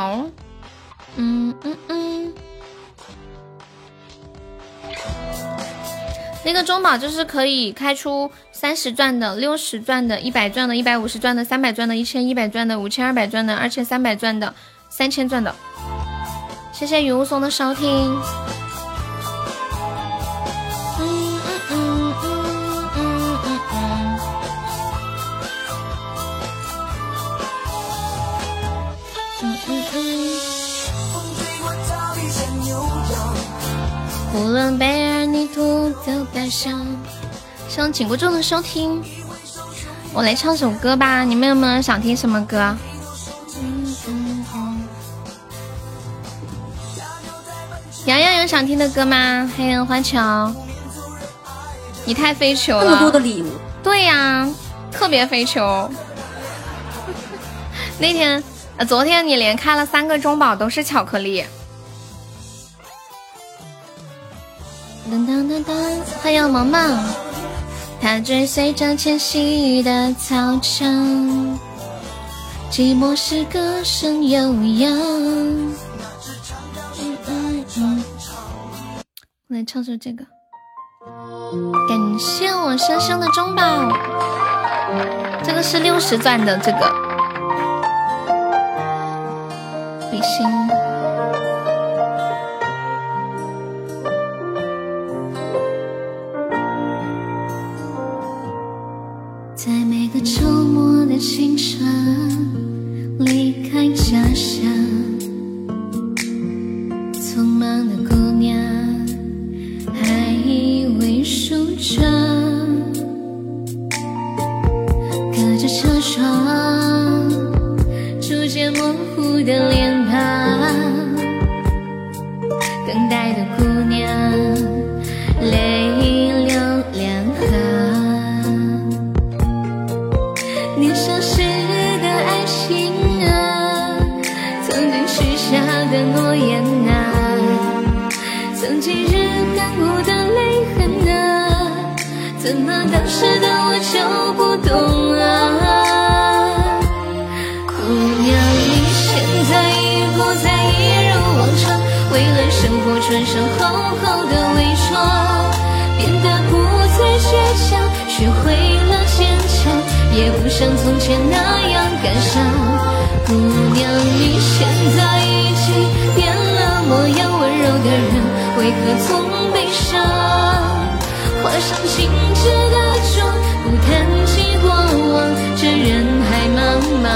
嗯嗯嗯。那个中宝就是可以开出三十钻的、六十钻的、一百钻的、一百五十钻的、三百钻的、一千一百钻的、五千二百钻的、二千三百钻的、三千钻的。谢谢雨雾松的收听。无论贝尔尼图的表象，希望紧不住的收听。我来唱首歌吧，你们有没有想听什么歌？洋洋有想听的歌吗？黑人花球，你太飞球了，
那么多的礼物。
对呀，特别飞球。那天，呃，昨天你连开了三个中宝，都是巧克力。噔噔噔噔，欢迎萌萌。他追随着迁徙的草场，寂寞是歌声悠扬。嗯嗯嗯，我来唱首这个。感谢我生生的中宝，这个是六十钻的这个。比心。年少时的爱情啊，曾经许下的诺言啊，曾经日干枯的泪痕啊，怎么当时的我就不懂啊？却那样感伤，姑娘，你现在已经变了模样，温柔的人为何总悲伤？画上精致的妆，不谈起过往，这人海茫茫，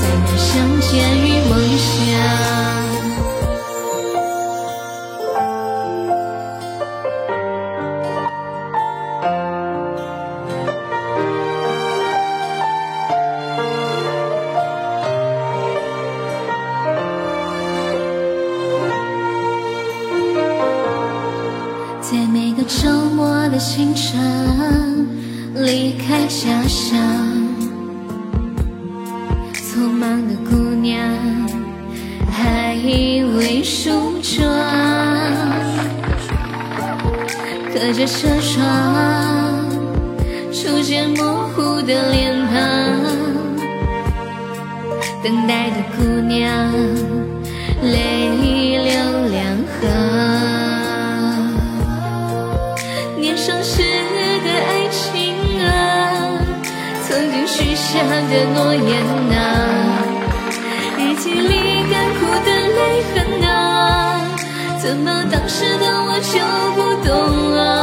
再难相见于梦想？车窗，出现模糊的脸庞，等待的姑娘泪流两行。年少时的爱情啊，曾经许下的诺言啊，日记里干枯的泪痕啊，怎么当时的我就不懂啊？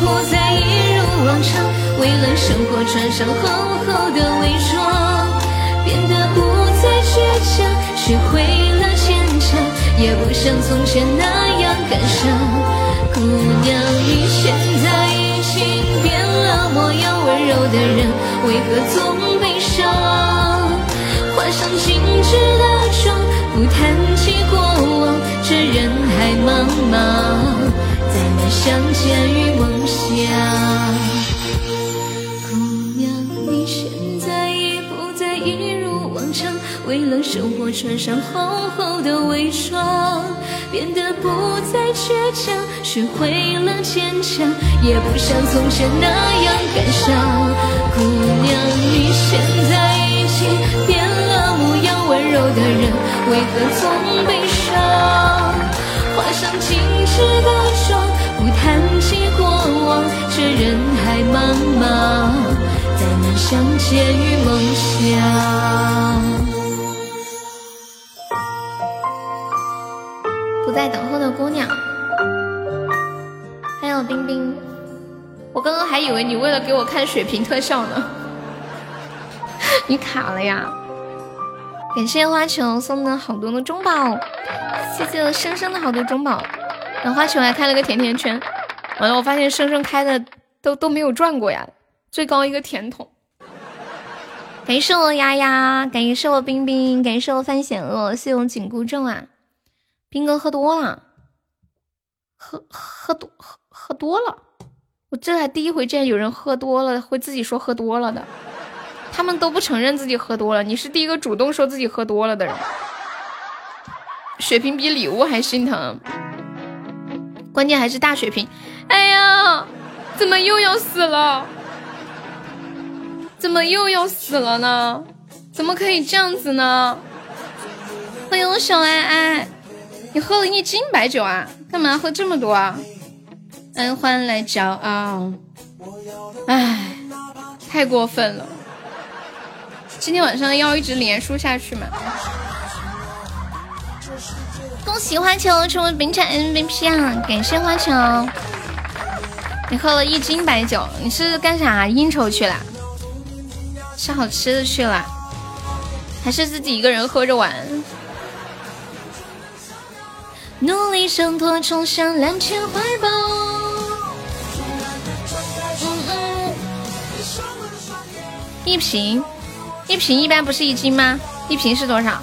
不再一如往常，为了生活穿上厚厚的伪装，变得不再倔强，学会了坚强。也不像从前那样感伤。姑娘，你现在已经变了模样，温柔的人为何总悲伤？画上精致的妆，不谈起过往，这人海茫茫，再难相见于梦乡。姑娘，你现在已不再一如往常为了生活穿上厚厚的伪装，变得不再倔强，学会了坚强，也不像从前那样感伤。姑娘，你现在已经变了模样，温柔的人为何总悲伤？画上精致的妆，不谈起过往，这人海茫茫，再难相见于梦乡。不在等候的姑娘，还有冰冰，我刚刚还以为你为了给我看血瓶特效呢，你卡了呀！感谢花球送的好多的中宝，谢谢生生的好多中宝，然后花球还开了个甜甜圈，完了我发现生生开的都都没有转过呀，最高一个甜筒。感谢我丫丫，感谢我冰冰，感谢我范险恶，谢我紧箍咒啊。兵哥喝多了，喝喝多喝喝多了，我这还第一回见有人喝多了会自己说喝多了的，他们都不承认自己喝多了，你是第一个主动说自己喝多了的人。血瓶比礼物还心疼，关键还是大血瓶。哎呀，怎么又要死了？怎么又要死了呢？怎么可以这样子呢？欢迎我小爱爱。你喝了一斤白酒啊？干嘛喝这么多啊？安欢来骄傲，唉，太过分了！今天晚上要一直连输下去吗？恭喜花球成为本场 MVP 啊！感谢花球，你喝了一斤白酒，你是干啥应酬去了？吃好吃的去了？还是自己一个人喝着玩？努力挣脱，冲向蓝天怀抱。一瓶，一瓶一般不是一斤吗？一瓶是多少？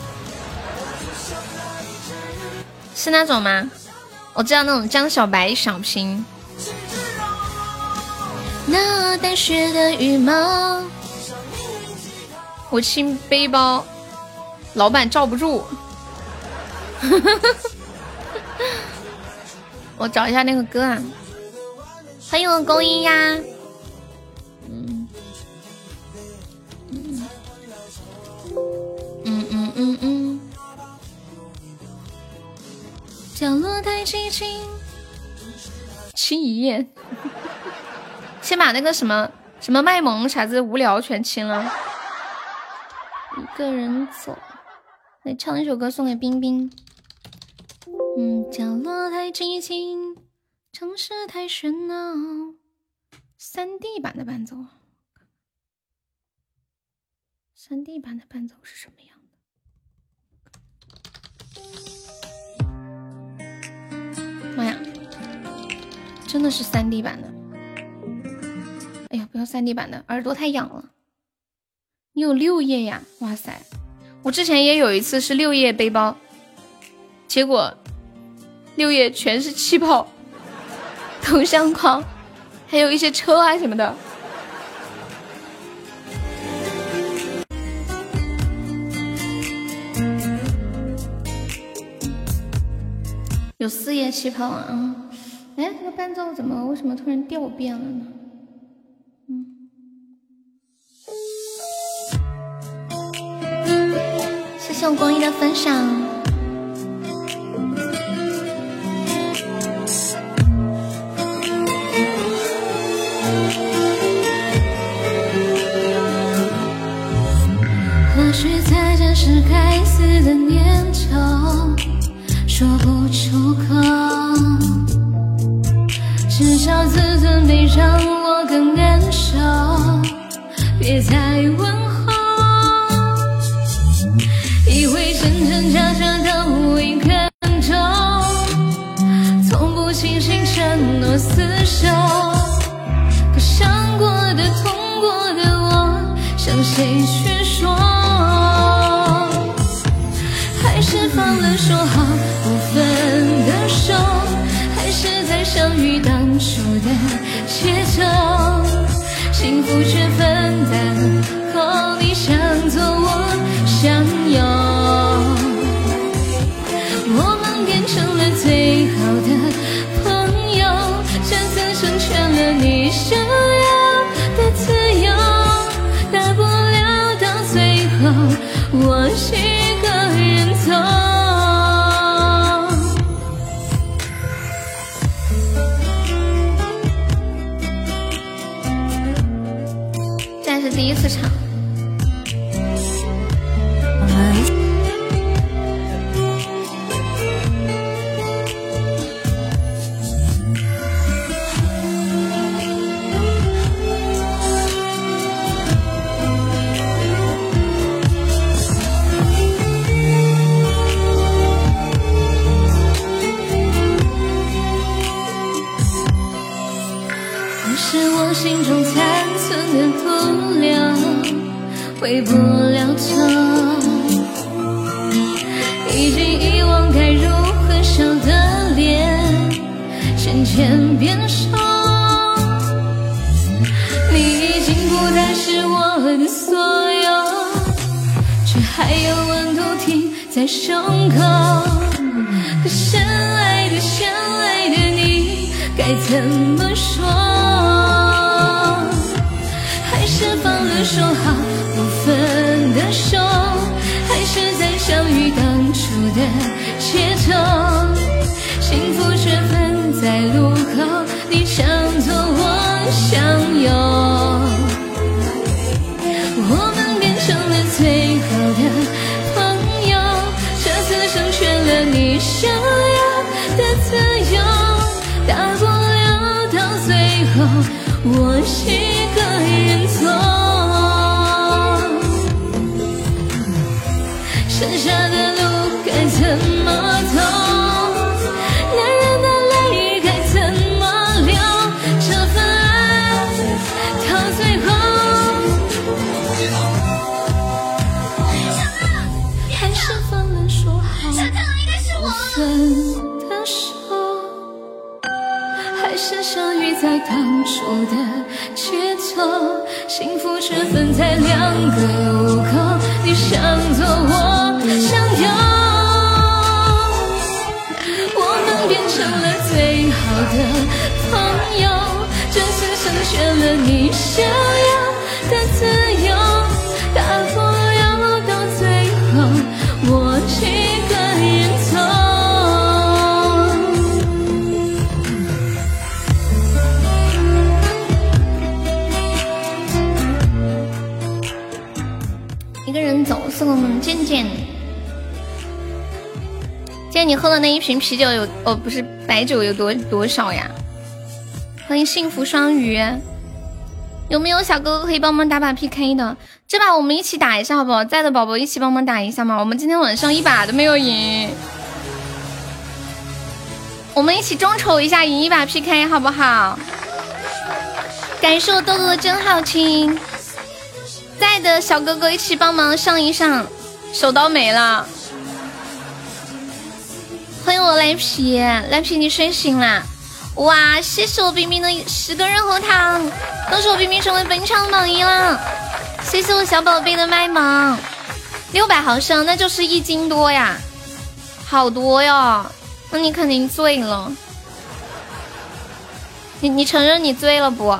是那种吗？我知道那种江小白小瓶。那带血的羽毛，我亲背包，老板罩不住。我找一下那个歌啊！欢迎我勾一呀！嗯嗯嗯嗯嗯嗯。角落太寂静，清一夜。先把那个什么什么卖萌啥子无聊全清了。一个人走，来唱一首歌送给冰冰。嗯，角落太寂静，城市太喧闹。三 D 版的伴奏，三 D 版的伴奏是什么样的？妈呀，真的是三 D 版的！哎呀，不要三 D 版的，耳朵太痒了。你有六页呀？哇塞，我之前也有一次是六页背包，结果。六页全是气泡，头像框，还有一些车啊什么的。有四页气泡啊！哎，这个伴奏怎么为什么突然调变了呢？嗯，谢谢我光一的分享。或许再见是该死的念头，说不出口至少自尊没让我更难受别再问候以为真真假假都已看透从不轻信承诺厮守可伤过的痛过的我向谁去说还是放了说好说的节奏，幸福却分担后，你想在胸口。可深爱的深爱的你，该怎么说？还是放了说好不分的手，还是在相遇当初的节奏，幸福却分在路口，你向左，我向右，我一个人走，剩下的路该怎么走？当初的节奏，幸福却分在两个路口。你想左，我想右，我们变成了最好的朋友，这次成全了你想要的自由，送我们健健。今天你喝的那一瓶啤酒有哦，不是白酒有多多少呀？欢迎幸福双鱼，有没有小哥哥可以帮忙打把 PK 的？这把我们一起打一下好不好？在的宝宝一起帮忙打一下嘛。我们今天晚上一把都没有赢，我们一起众筹一下，赢一把 PK 好不好？感谢我豆豆的真好听。在的小哥哥一起帮忙上一上，手刀没了。欢迎我赖皮，赖皮你睡醒啦！哇，谢谢我冰冰的十个润喉糖，恭喜我冰冰成为本场榜一了。谢谢我小宝贝的麦芒，六百毫升那就是一斤多呀，好多哟。那你肯定醉了，你你承认你醉了不？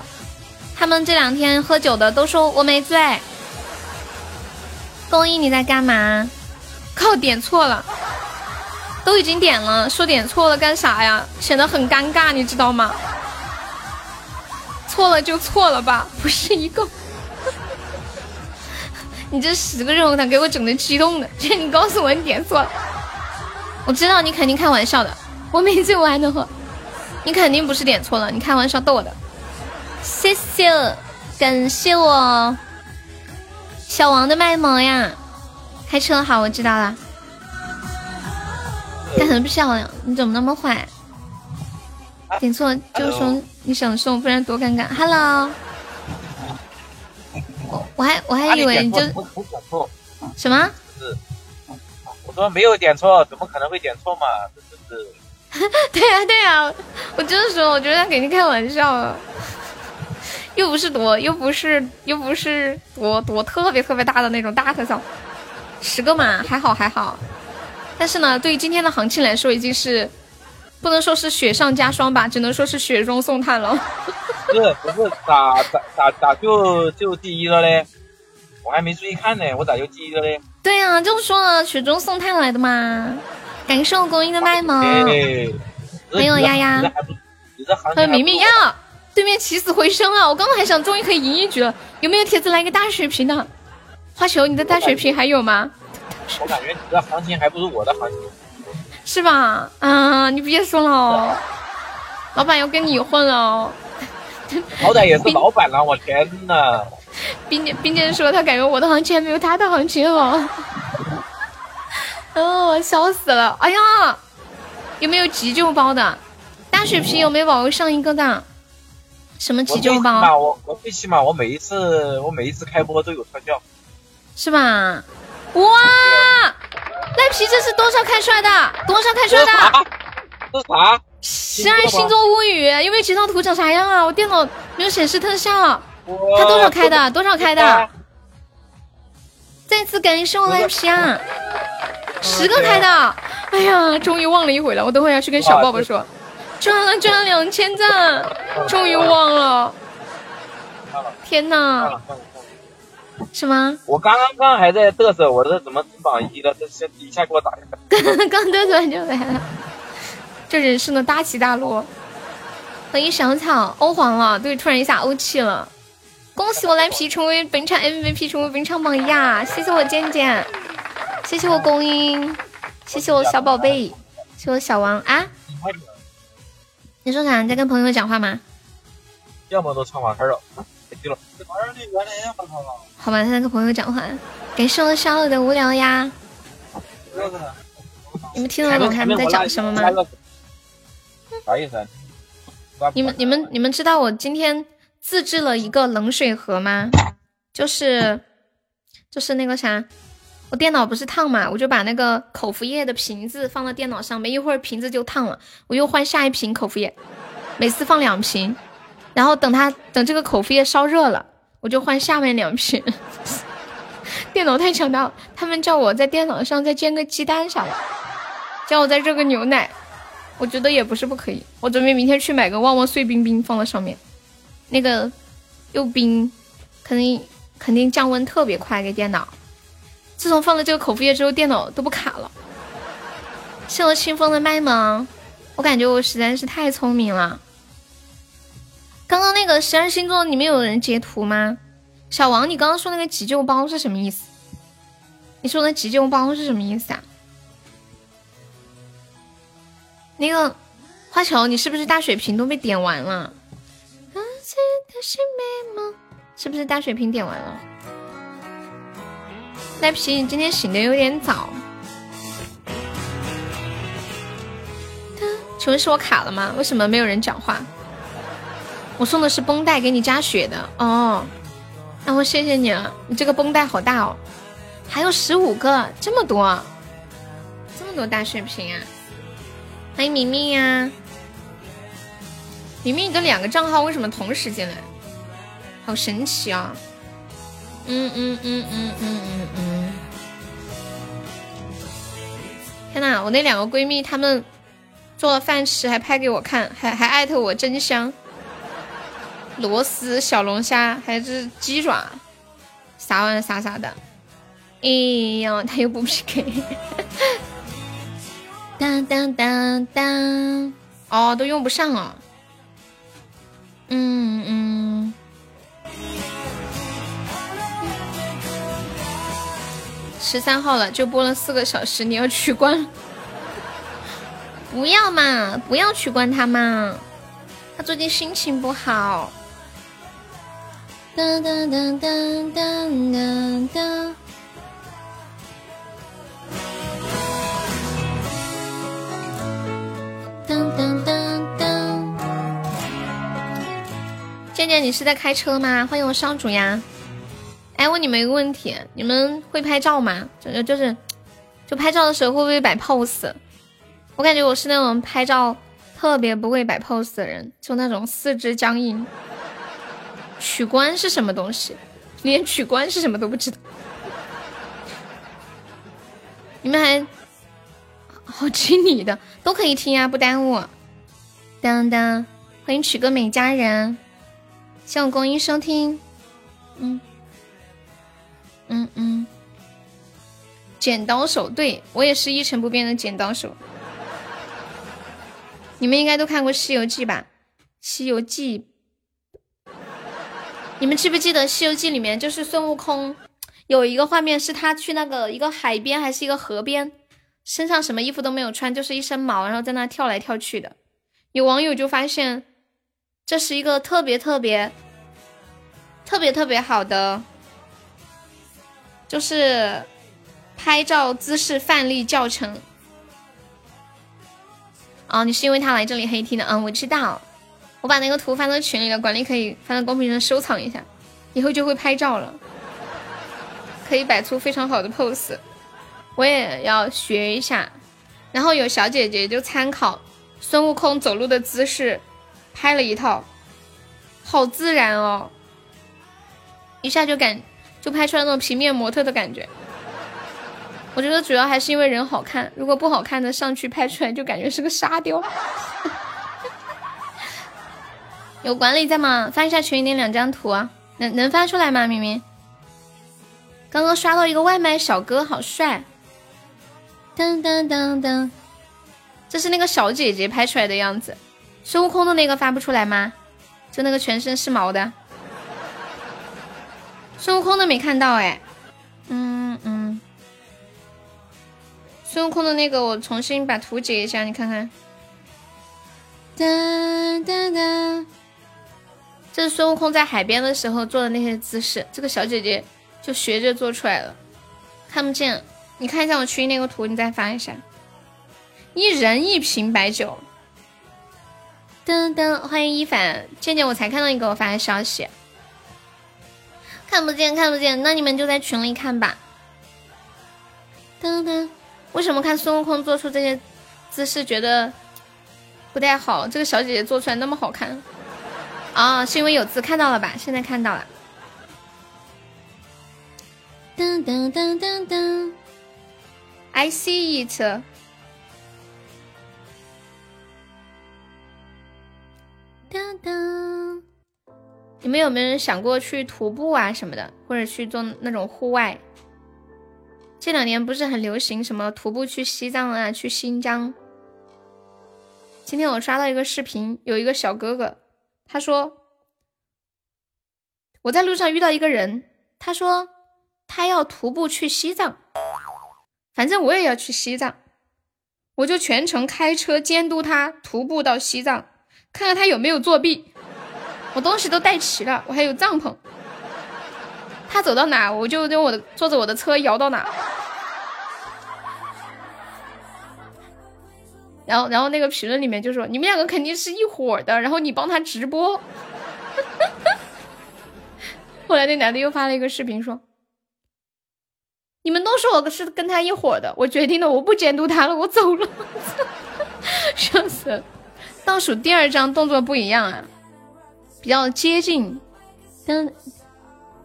他们这两天喝酒的都说我没醉。公益你在干嘛？靠，点错了，都已经点了，说点错了干啥呀？显得很尴尬，你知道吗？错了就错了吧，不是一个。你这十个任务糖给我整的激动的，这你告诉我你点错了，我知道你肯定开玩笑的，我没醉我还能喝，你肯定不是点错了，你开玩笑逗我的。谢谢，感谢我小王的卖萌呀！开车好，我知道了。但很漂亮，你怎么那么坏？点错就说你想送，不然多尴尬。Hello，我我还我还以为你就什么？
是，我说没有点错，怎么可能会点错嘛？这这是。
对呀对呀，我就是说，我觉得他肯定开玩笑，又不是多，又不是又不是多多特别特别大的那种大特效，十个嘛，还好还好。但是呢，对于今天的行情来说，已经是不能说是雪上加霜吧，只能说是雪中送炭了。
不是不是，咋咋咋咋就就第一了嘞？我还没注意看呢，我咋就第一了嘞？
对呀，就是说了雪中送炭来的嘛。感受公益的麦吗？没有丫丫。欢迎明明呀！对面起死回生啊！我刚刚还想终于可以赢一局了，有没有铁子来个大血瓶的？花球，你的大血瓶还有吗？
我感觉你的行情还不如我的行情。
是吧？啊，你别说了，老板要跟你混了。
好歹也是老板了，我天呐！
冰姐，冰姐说他感觉我的行情还没有他的行情好。哦，笑死了！哎呀，有没有急救包的？大血瓶有没有宝宝上一个的？什么急救包？
我我最起码我每一次我每一次开播都有特效，
是吧？哇，赖皮这是多少开出来的？多少开出来的？
这啥？
十二星座物语有没有截到图？长啥样啊？我电脑没有显示特效。他多少开的？多少开的？再次感谢我赖皮啊！十个开的，哎呀，终于忘了一回了。我等会要去跟小宝宝说，赚了赚了两千赞，终于忘了。天哪！什么？
我刚刚刚还在嘚瑟，我这怎么榜一了？这先一下给我打下
来。刚嘚瑟完就来了，这人生的大起大落。欢迎小草欧皇了，对，突然一下欧气了。恭喜我蓝皮成为本场 MVP，成为本场榜一啊！谢谢我健健。谢谢我公英，谢谢我小宝贝，谢谢我小王啊！你说啥？你在跟朋友讲话吗？
要么都唱花开了，
好吧，他在跟朋友讲话。感谢我小五的无聊呀。你们听得懂他们在讲什么吗？
啥意思？
你们、你们、你们知道我今天自制了一个冷水盒吗？就是，就是那个啥。我电脑不是烫嘛，我就把那个口服液的瓶子放到电脑上，没一会儿瓶子就烫了，我又换下一瓶口服液，每次放两瓶，然后等它等这个口服液烧热了，我就换下面两瓶。电脑太强大了，他们叫我在电脑上再煎个鸡蛋啥的，叫我再热个牛奶，我觉得也不是不可以。我准备明天去买个旺旺碎冰冰放在上面，那个又冰，肯定肯定降温特别快给电脑。自从放了这个口服液之后，电脑都不卡了。谢我清风的麦芒，我感觉我实在是太聪明了。刚刚那个十二星座，你们有人截图吗？小王，你刚刚说那个急救包是什么意思？你说的急救包是什么意思啊？那个花球，你是不是大水瓶都被点完了？是不是大水瓶点完了？赖皮，你今天醒的有点早。请问是我卡了吗？为什么没有人讲话？我送的是绷带，给你加血的哦。那我谢谢你了，你这个绷带好大哦，还有十五个，这么多，这么多大血瓶啊！欢迎明明呀，明明你的两个账号为什么同时进来？好神奇啊！嗯嗯嗯嗯嗯嗯嗯！天呐，我那两个闺蜜她们做了饭吃，还拍给我看，还还艾特我真香。螺丝、小龙虾还是鸡爪，啥玩意啥啥的。哎呀，他又不 PK。当当当当！哦，都用不上了。嗯嗯。十三号了，就播了四个小时，你要取关？不要嘛，不要取关他嘛，他最近心情不好。当当当当当当当。当当当当。渐渐，你是在开车吗？欢迎我少主呀！哎，问你们一个问题，你们会拍照吗？就就是，就拍照的时候会不会摆 pose？我感觉我是那种拍照特别不会摆 pose 的人，就那种四肢僵硬。取关是什么东西？连取关是什么都不知道。你们还好听你的，都可以听啊，不耽误。当当，欢迎取个美佳人，希望光阴收听。嗯嗯嗯，剪刀手，对我也是一成不变的剪刀手。你们应该都看过《西游记》吧？《西游记》，你们记不记得《西游记》里面就是孙悟空有一个画面，是他去那个一个海边还是一个河边，身上什么衣服都没有穿，就是一身毛，然后在那跳来跳去的。有网友就发现，这是一个特别特别、特别特别好的，就是拍照姿势范例教程。哦，你是因为他来这里黑听的？嗯，我知道。我把那个图发到群里了，管理可以发到公屏上收藏一下，以后就会拍照了，可以摆出非常好的 pose。我也要学一下。然后有小姐姐就参考。孙悟空走路的姿势，拍了一套，好自然哦，一下就感就拍出来那种平面模特的感觉。我觉得主要还是因为人好看，如果不好看的上去拍出来就感觉是个沙雕。有管理在吗？发一下群里两张图啊，能能发出来吗？明明，刚刚刷到一个外卖小哥，好帅。噔噔噔噔。这是那个小姐姐拍出来的样子，孙悟空的那个发不出来吗？就那个全身是毛的，孙悟空的没看到哎，嗯嗯，孙悟空的那个我重新把图截一下，你看看，哒哒哒，这是孙悟空在海边的时候做的那些姿势，这个小姐姐就学着做出来了，看不见，你看一下我群里那个图，你再发一下。一人一瓶白酒，噔噔，欢迎一凡，渐渐我才看到你给我发的消息，看不见看不见，那你们就在群里看吧。噔噔，为什么看孙悟空做出这些姿势觉得不太好？这个小姐姐做出来那么好看啊？是因为有字看到了吧？现在看到了。噔噔噔噔噔，I see it。当当，你们有没有人想过去徒步啊什么的，或者去做那种户外？这两年不是很流行什么徒步去西藏啊，去新疆。今天我刷到一个视频，有一个小哥哥，他说我在路上遇到一个人，他说他要徒步去西藏，反正我也要去西藏，我就全程开车监督他徒步到西藏。看看他有没有作弊，我东西都带齐了，我还有帐篷。他走到哪，我就用我的坐着我的车摇到哪。然后，然后那个评论里面就说：“你们两个肯定是一伙的。”然后你帮他直播。后来那男的又发了一个视频说：“你们都说我是跟他一伙的，我决定了，我不监督他了，我走了。”笑死。倒数第二张动作不一样啊，比较接近。嗯，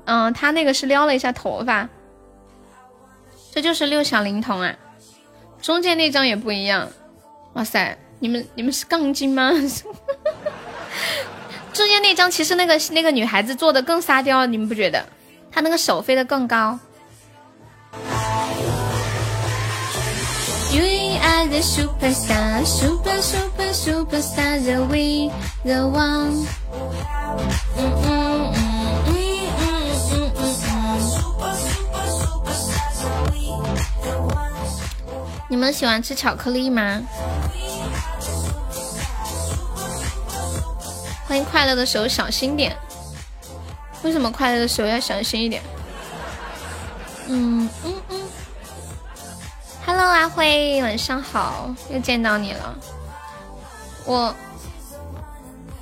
嗯，他那个是撩了一下头发，这就是六小龄童啊。中间那张也不一样，哇塞，你们你们是杠精吗？中间那张其实那个那个女孩子做的更沙雕，你们不觉得？她那个手飞得更高。Are the superstar, super super superstar, the we the one. 你们喜欢吃巧克力吗？欢迎快乐的时候小心点。为什么快乐的时候要小心一点？嗯嗯嗯。Hello，阿辉，晚上好，又见到你了。我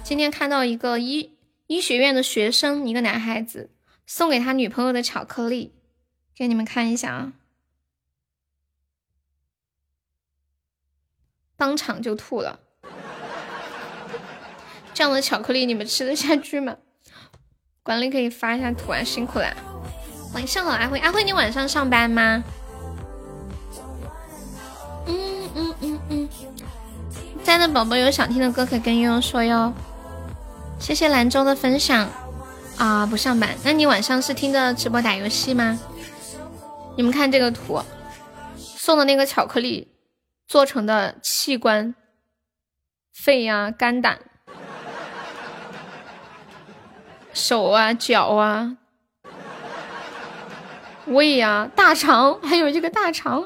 今天看到一个医医学院的学生，一个男孩子送给他女朋友的巧克力，给你们看一下啊，当场就吐了。这样的巧克力你们吃得下去吗？管理可以发一下图啊，辛苦了。晚上好，阿辉，阿辉，你晚上上班吗？在的宝宝有想听的歌可以跟悠悠说哟。谢谢兰州的分享啊，不上班，那你晚上是听着直播打游戏吗？你们看这个图，送的那个巧克力做成的器官，肺呀、肝胆、手啊、脚啊、胃呀、大肠，还有这个大肠。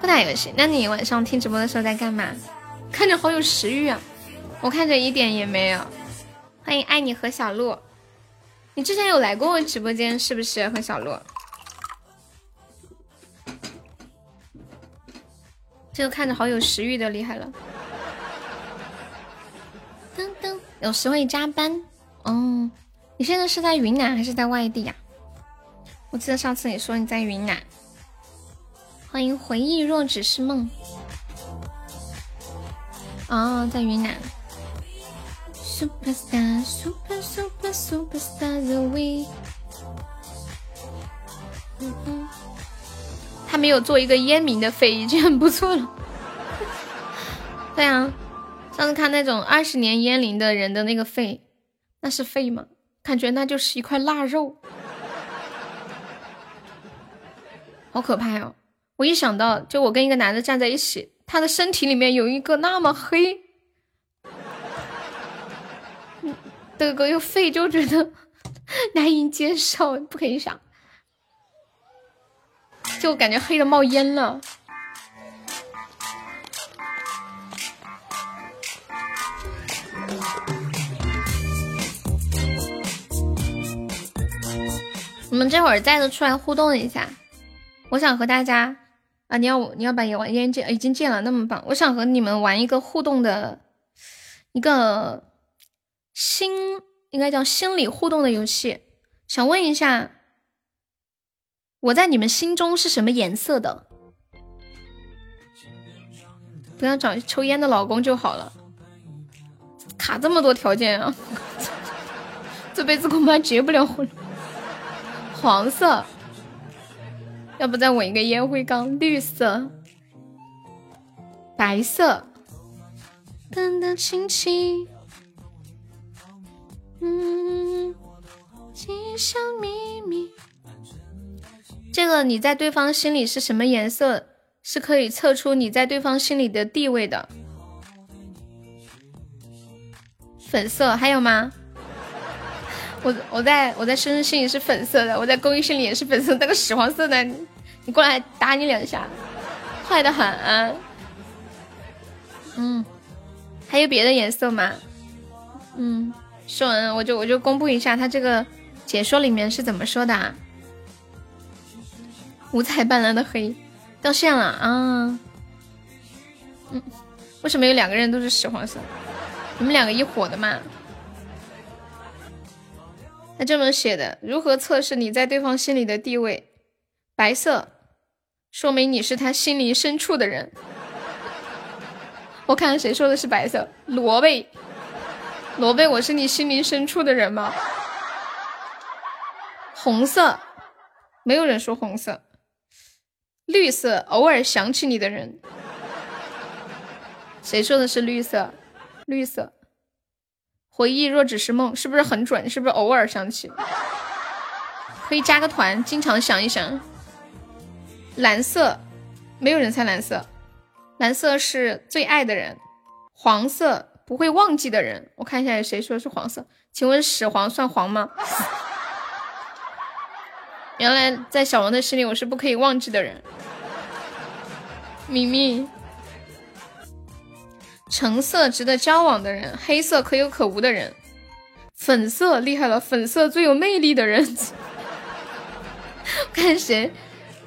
不打游戏，那你晚上听直播的时候在干嘛？看着好有食欲啊！我看着一点也没有。欢迎爱你何小璐，你之前有来过我直播间是不是？何小璐，这个看着好有食欲的，厉害了。噔噔，有时会加班哦。你现在是在云南还是在外地呀？我记得上次你说你在云南。欢迎回忆若只是梦。哦，在云南。Superstar, super, super, superstar the way。嗯嗯，他没有做一个烟民的肺，已经很不错了。对啊，上次看那种二十年烟龄的人的那个肺，那是肺吗？感觉那就是一块腊肉，好可怕哦！我一想到，就我跟一个男的站在一起，他的身体里面有一个那么黑。的个又废，就觉得 难以接受，不可以想，就感觉黑的冒烟了。我们这会儿再次出来互动一下，我想和大家啊，你要你要把烟烟戒已经戒了，那么棒，我想和你们玩一个互动的一个。心应该叫心理互动的游戏，想问一下，我在你们心中是什么颜色的？不要找抽烟的老公就好了，卡这么多条件啊，这辈子恐怕结不了婚。黄色，要不再吻一个烟灰缸？绿色，白色，淡淡清清。嗯，秘密。这个你在对方心里是什么颜色，是可以测出你在对方心里的地位的。粉色还有吗？我我在我在生日心里是粉色的，我在公益心里也是粉色。那个屎黄色的，你过来打你两下，坏的很。嗯，还有别的颜色吗？嗯。说完，我就我就公布一下他这个解说里面是怎么说的啊？五彩斑斓的黑掉线了啊！嗯，为什么有两个人都是屎黄色？你们两个一伙的吗？他这么写的：如何测试你在对方心里的地位？白色，说明你是他心灵深处的人。我看谁说的是白色？萝卜。罗贝，我是你心灵深处的人吗？红色，没有人说红色。绿色，偶尔想起你的人。谁说的是绿色？绿色，回忆若只是梦，是不是很准？是不是偶尔想起？可以加个团，经常想一想。蓝色，没有人猜蓝色。蓝色是最爱的人。黄色。不会忘记的人，我看一下谁说是黄色？请问屎黄算黄吗？原来在小王的心里，我是不可以忘记的人。咪咪，橙色值得交往的人，黑色可有可无的人，粉色厉害了，粉色最有魅力的人。看谁？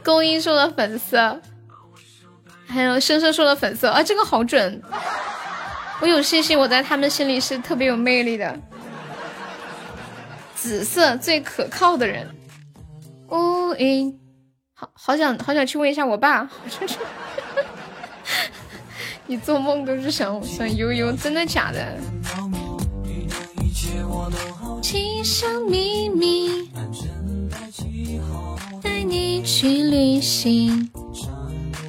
勾音说的粉色，还有生生说的粉色啊，这个好准。我有信心，我在他们心里是特别有魅力的。紫色最可靠的人。哦，诶，好好想好想去问一下我爸。你做梦都是想想悠悠，真的假的？亲像秘密，带你去旅行，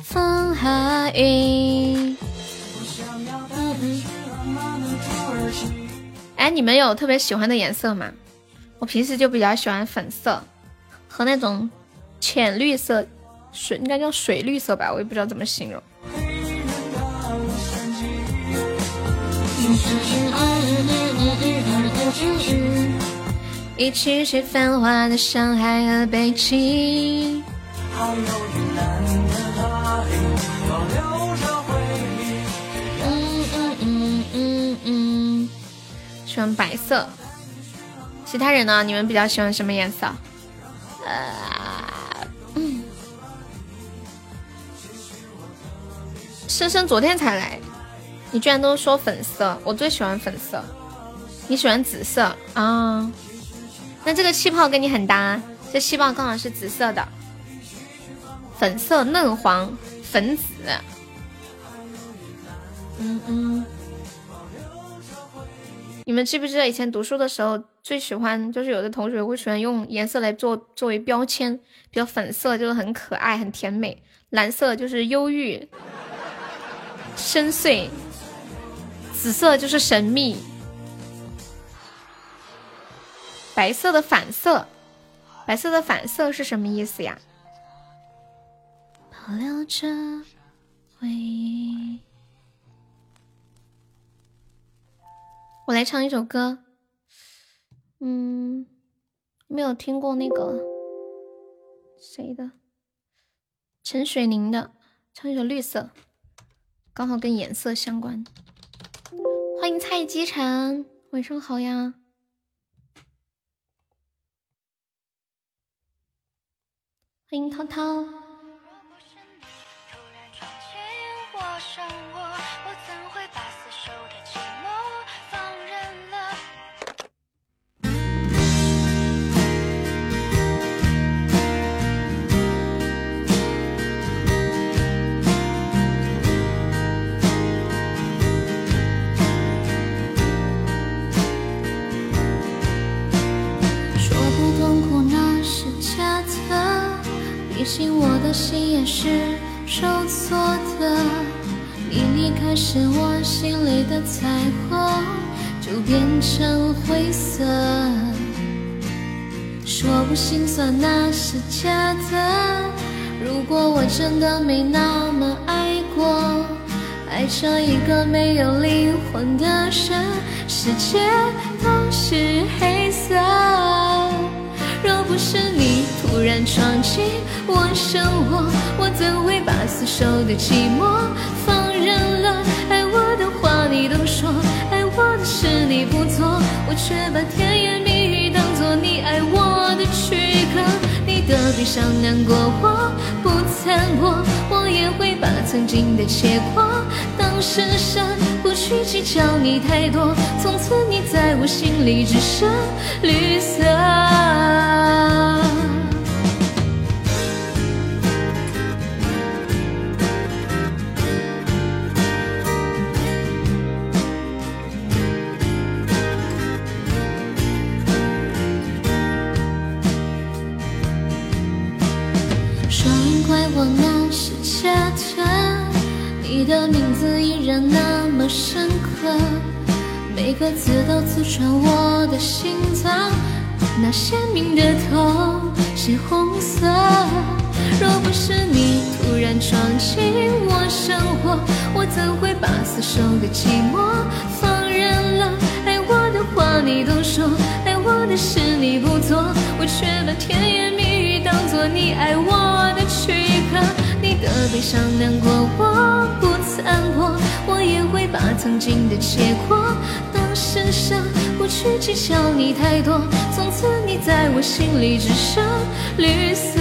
风和雨。哎，你们有特别喜欢的颜色吗？我平时就比较喜欢粉色和那种浅绿色，水应该叫水绿色吧，我也不知道怎么形容。一起去繁华的上海和北京。嗯嗯嗯嗯嗯，喜欢白色。其他人呢？你们比较喜欢什么颜色？呃，嗯，深深昨天才来。你居然都说粉色，我最喜欢粉色。你喜欢紫色啊？那这个气泡跟你很搭，这气泡刚好是紫色的，粉色嫩黄粉紫。嗯嗯。你们记不记得以前读书的时候最喜欢，就是有的同学会喜欢用颜色来做作为标签，比如粉色就是很可爱很甜美，蓝色就是忧郁深邃。紫色就是神秘，白色的反色，白色的反色是什么意思呀？保留着回忆。我来唱一首歌，嗯，没有听过那个谁的，陈水凝的，唱一首《绿色》，刚好跟颜色相关。欢迎蔡姬晨，晚上好呀！欢迎涛涛。毕竟我的心也是受挫的，你离开时，我心里的彩虹就变成灰色。说不心酸那是假的，如果我真的没那么爱过，爱上一个没有灵魂的人，世界都是黑色。若不是你突然闯进我生活，我怎会把死守的寂寞放任了？爱我的话你都说，爱我的事你不做，我却把甜言蜜语当作你爱我的躯壳。你的悲伤难过我不参破，我也会把曾经的结果当施舍，去计较你太多。从此你在我心里只剩绿色。我那是假的，你的名字然那么深刻，每个字都刺穿我的心脏。那鲜明的痛是红色。若不是你突然闯进我生活，我怎会把死守的寂寞放任了？爱我的话你都说，爱我的事你不做，我却把甜言蜜语当作你爱我的躯壳。的悲伤难过我不参破，我也会把曾经的结果当施舍，不去计较你太多。从此你在我心里只剩绿色。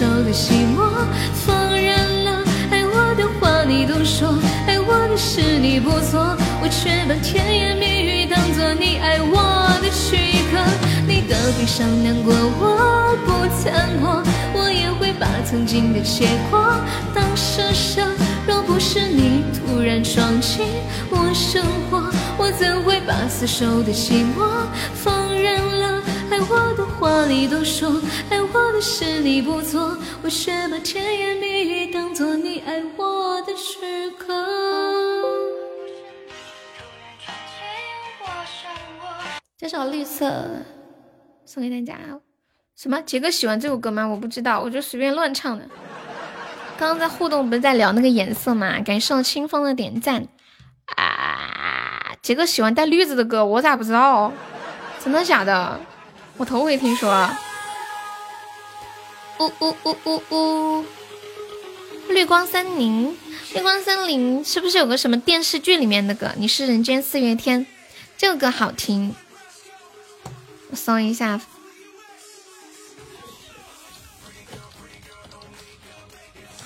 把厮守的寂寞放任了？爱我的话你都说，爱我的事你不做，我却把甜言蜜语当作你爱我的躯壳。你的悲伤难过我不参破，我也会把曾经的结果当施舍。若不是你突然闯进我生活，我怎会把死守的寂寞放任了？爱我的话你都说，爱我的事你不做，我却把甜言蜜语当做你爱我的躯壳。这首绿色送给大家。什么？杰哥喜欢这首歌吗？我不知道，我就随便乱唱的。刚刚在互动不是在聊那个颜色吗？感谢清风的点赞啊！杰哥喜欢带绿子的歌，我咋不知道？真的假的？我头回听说。呜呜呜呜呜！绿光森林，绿光森林是不是有个什么电视剧里面的歌？你是人间四月天，这个歌好听。我搜一下。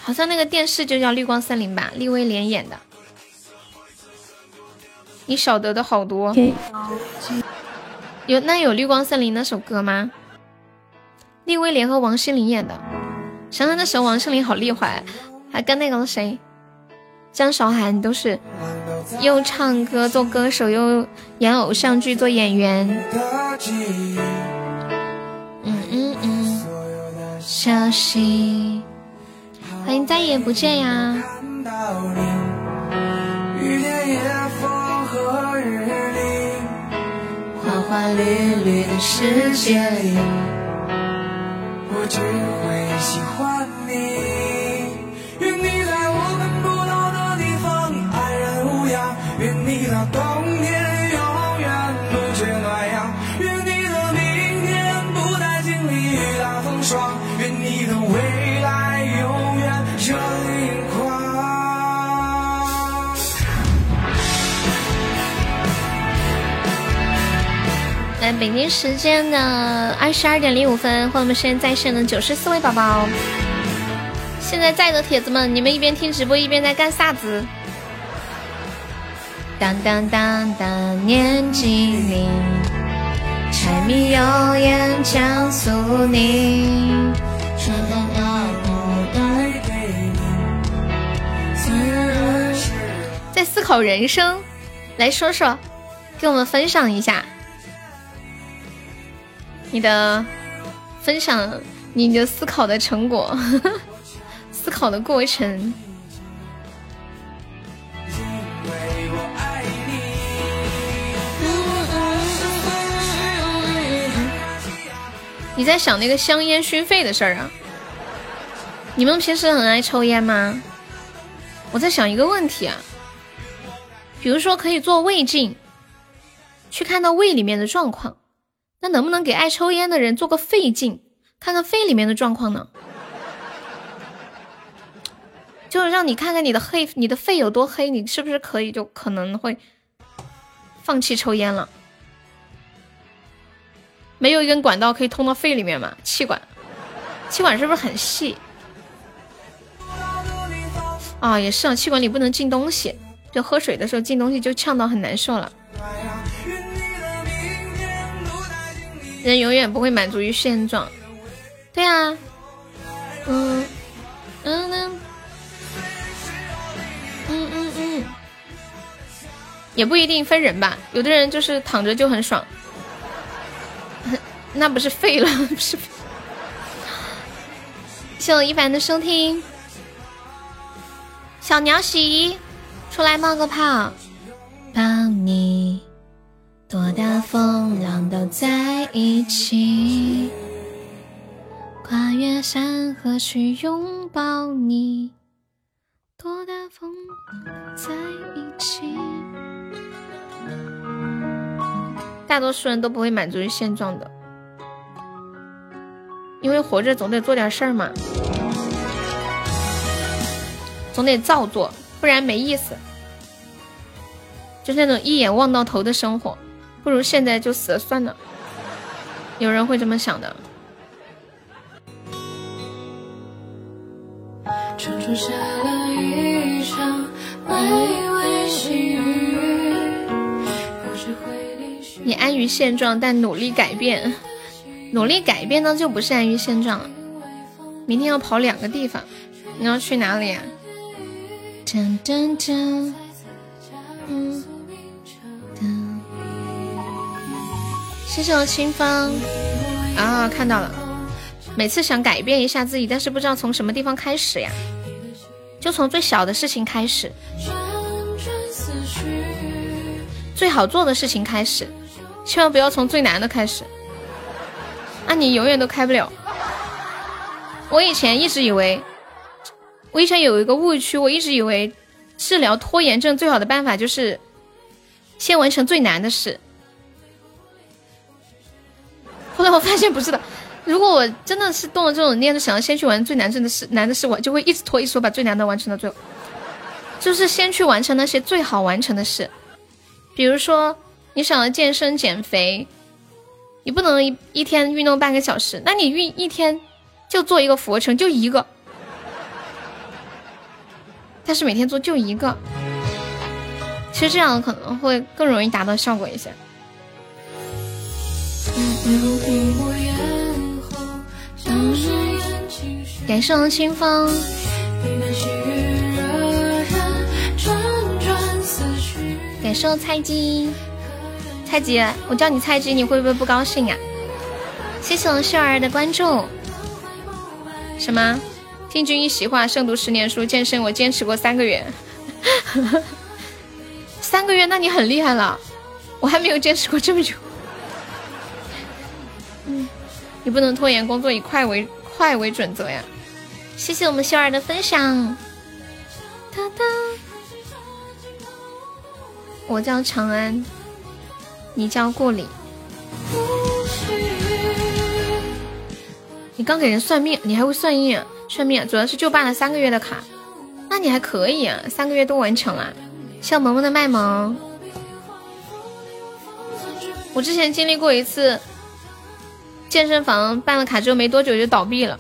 好像那个电视就叫《绿光森林》吧，厉威廉演的。你晓得的好多。有那有《绿光森林》那首歌吗？厉威廉和王心凌演的。想想那时候王心凌好厉害，还跟那个谁，张韶涵都是又唱歌做歌手，又演偶像剧做演员。嗯嗯嗯。消息。欢迎再也不见呀！花绿绿的世界里，我只会喜欢北京时间的二十二点零五分，欢迎我们现在在线的九十四位宝宝。现在在的铁子们，你们一边听直播一边在干啥子？当当当当，念经铃，柴米油盐酱醋你。在思考人生，来说说，给我们分享一下你的分享，你的思考的成果，思考的过程。你在想那个香烟熏肺的事儿啊？你们平时很爱抽烟吗？我在想一个问题啊。比如说，可以做胃镜，去看到胃里面的状况。那能不能给爱抽烟的人做个肺镜，看看肺里面的状况呢？就是让你看看你的黑，你的肺有多黑，你是不是可以就可能会放弃抽烟了？没有一根管道可以通到肺里面吗？气管，气管是不是很细？啊，也是啊，气管里不能进东西。就喝水的时候进东西就呛到很难受了。人永远不会满足于现状。对啊，嗯嗯嗯嗯嗯嗯，也不一定分人吧。有的人就是躺着就很爽，那不是废了，不 是。谢我一凡的收听，小鸟喜。出来冒个泡，抱你，多大风浪都在一起，跨越山河去拥抱你。多大风浪在一起。大多数人都不会满足于现状的，因为活着总得做点事儿嘛，总得照做，不然没意思。就是那种一眼望到头的生活，不如现在就死了算了。有人会这么想的。你安于现状，但努力改变，努力改变呢就不是安于现状了。明天要跑两个地方，你要去哪里呀？噔噔噔，谢谢我清风啊，看到了。每次想改变一下自己，但是不知道从什么地方开始呀？就从最小的事情开始，最好做的事情开始。千万不要从最难的开始，那你永远都开不了。我以前一直以为，我以前有一个误区，我一直以为治疗拖延症最好的办法就是先完成最难的事。后来我发现不是的，如果我真的是动了这种念头，想要先去完最难的事，难的事，我就会一直拖，一直拖，把最难的完成到最后。就是先去完成那些最好完成的事，比如说。你想要健身减肥，你不能一一天运动半个小时，那你运一天就做一个俯卧撑，就一个，但是每天做就一个，其实这样可能会更容易达到效果一些。感谢我清风。感谢我菜鸡。菜鸡，我叫你菜鸡，你会不会不高兴呀？谢谢我秀儿的关注。什么？听君一席话，胜读十年书。健身我坚持过三个月，三个月，那你很厉害了。我还没有坚持过这么久。你不能拖延工作，以快为快为准则呀。谢谢我们秀儿的分享。我叫长安。你叫顾里，你刚给人算命，你还会算命？算命主要是就办了三个月的卡，那你还可以啊，三个月都完成了。像萌萌的卖萌，我之前经历过一次，健身房办了卡之后没多久就倒闭了，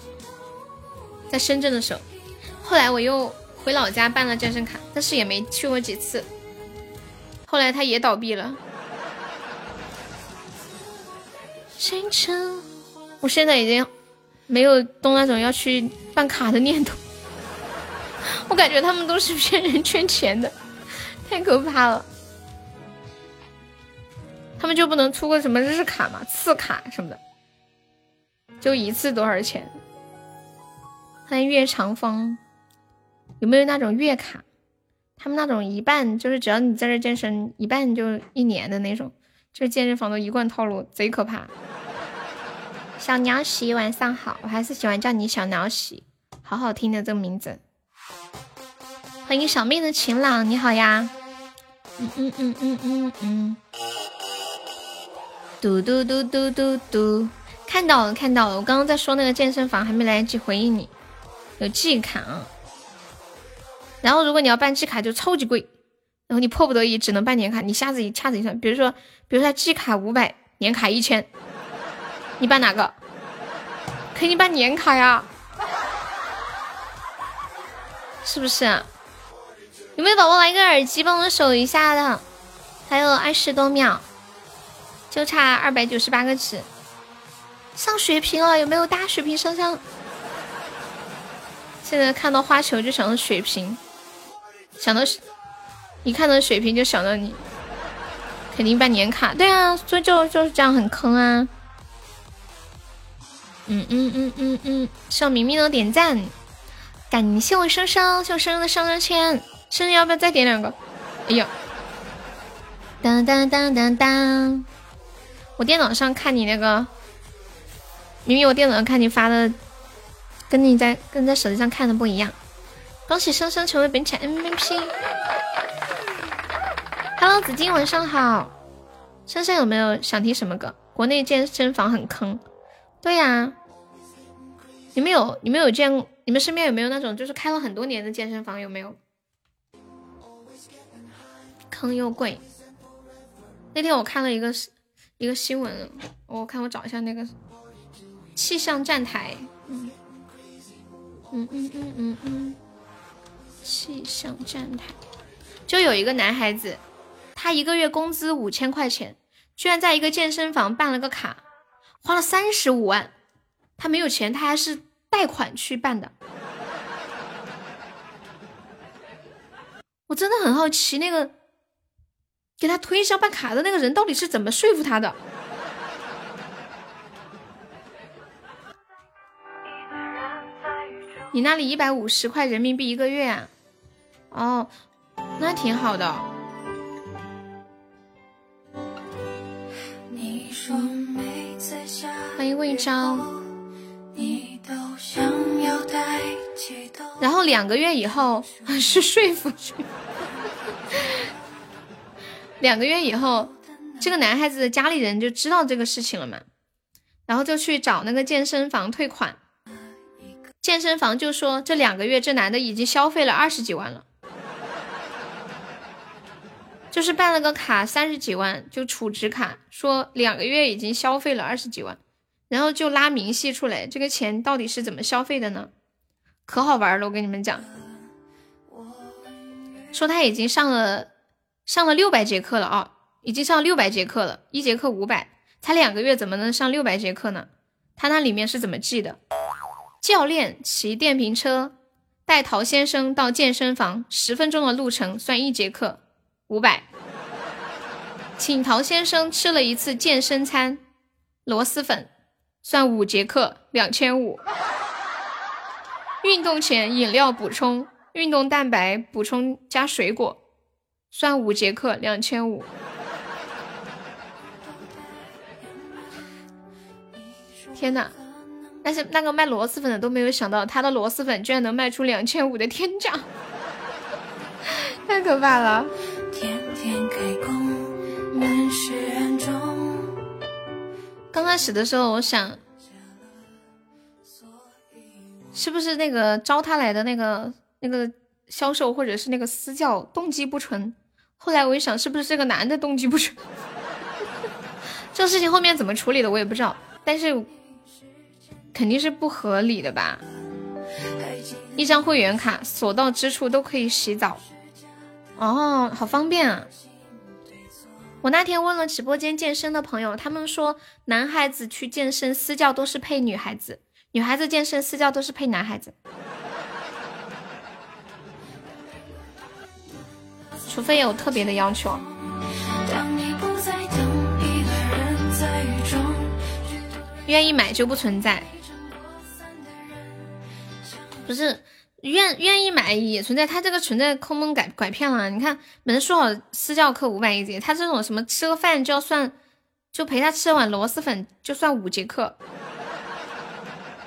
在深圳的时候，后来我又回老家办了健身卡，但是也没去过几次，后来他也倒闭了。我现在已经没有动那种要去办卡的念头，我感觉他们都是骗人圈钱的，太可怕了。他们就不能出个什么日卡嘛、次卡什么的，就一次多少钱？欢迎月长风，有没有那种月卡？他们那种一半就是只要你在这健身，一半就一年的那种。就是健身房的一贯套路贼可怕。小鸟喜，晚上好，我还是喜欢叫你小鸟喜，好好听的这个名字。欢迎小妹的晴朗，你好呀。嗯嗯嗯嗯嗯嗯。嘟嘟嘟嘟嘟嘟，看到了看到了，我刚刚在说那个健身房，还没来得及回应你。有季卡啊，然后如果你要办季卡就超级贵。然后你迫不得已只能办年卡，你瞎子一掐指一算，比如说，比如说季卡五百，年卡一千，你办哪个？肯定办年卡呀，是不是？有没有宝宝来个耳机帮我守一下的？还有二十多秒，就差二百九十八个值，上血瓶了，有没有大血瓶上上？现在看到花球就想到血瓶，想到。一看到水瓶就想到你，肯定办年卡。对啊，所以就就是这样很坑啊。嗯嗯嗯嗯嗯，向明明的点赞，感谢我生生，谢我生生的上上签，生生要不要再点两个？哎呀，当当当当当！我电脑上看你那个，明明我电脑上看你发的，跟你在跟你在手机上看的不一样。恭喜生生成为本场 MVP。Hello，紫金，晚上好。生生有没有想听什么歌？国内健身房很坑。对呀，你们有你们有见？你们身边有没有那种就是开了很多年的健身房？有没有？坑又贵。那天我看了一个一个新闻，我看我找一下那个气象站台。嗯嗯嗯嗯嗯，气象站台就有一个男孩子，他一个月工资五千块钱，居然在一个健身房办了个卡，花了三十五万。他没有钱，他还是。贷款去办的，我真的很好奇，那个给他推销办卡的那个人到底是怎么说服他的？你那里一百五十块人民币一个月啊？哦，那挺好的。欢迎魏章。然后两个月以后 是说服去，两个月以后，这个男孩子的家里人就知道这个事情了嘛，然后就去找那个健身房退款，健身房就说这两个月这男的已经消费了二十几万了，就是办了个卡三十几万就储值卡，说两个月已经消费了二十几万。然后就拉明细出来，这个钱到底是怎么消费的呢？可好玩了，我跟你们讲，说他已经上了上了六百节课了啊，已经上六百节课了，一节课五百，才两个月怎么能上六百节课呢？他那里面是怎么记的？教练骑电瓶车带陶先生到健身房，十分钟的路程算一节课五百，请陶先生吃了一次健身餐，螺蛳粉。算五节课两千五，运动前饮料补充运动蛋白补充加水果，算五节课两千五。天呐，但是那个卖螺蛳粉的都没有想到，他的螺蛳粉居然能卖出两千五的天价，太可怕了。刚开始的时候，我想，是不是那个招他来的那个那个销售，或者是那个私教动机不纯？后来我一想，是不是这个男的动机不纯？这个事情后面怎么处理的，我也不知道。但是肯定是不合理的吧？一张会员卡，所到之处都可以洗澡，哦，好方便啊！我那天问了直播间健身的朋友，他们说男孩子去健身私教都是配女孩子，女孩子健身私教都是配男孩子，除非有特别的要求。愿意买就不存在，不是。愿愿意买也存在，他这个存在坑蒙拐拐骗了。你看，本说好私教课五百一节，他这种什么吃个饭就要算，就陪他吃碗螺蛳粉就算五节课，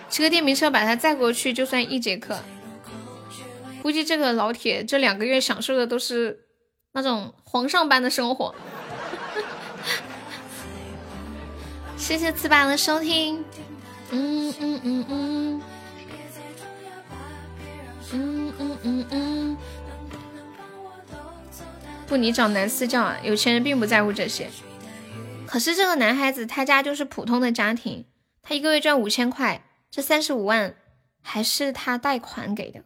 骑个电瓶车把他载过去就算一节课。估计这个老铁这两个月享受的都是那种皇上般的生活。谢谢四八的收听，嗯嗯嗯。嗯嗯嗯嗯嗯，不，你找男私教啊？有钱人并不在乎这些。可是这个男孩子他家就是普通的家庭，他一个月赚五千块，这三十五万还是他贷款给的。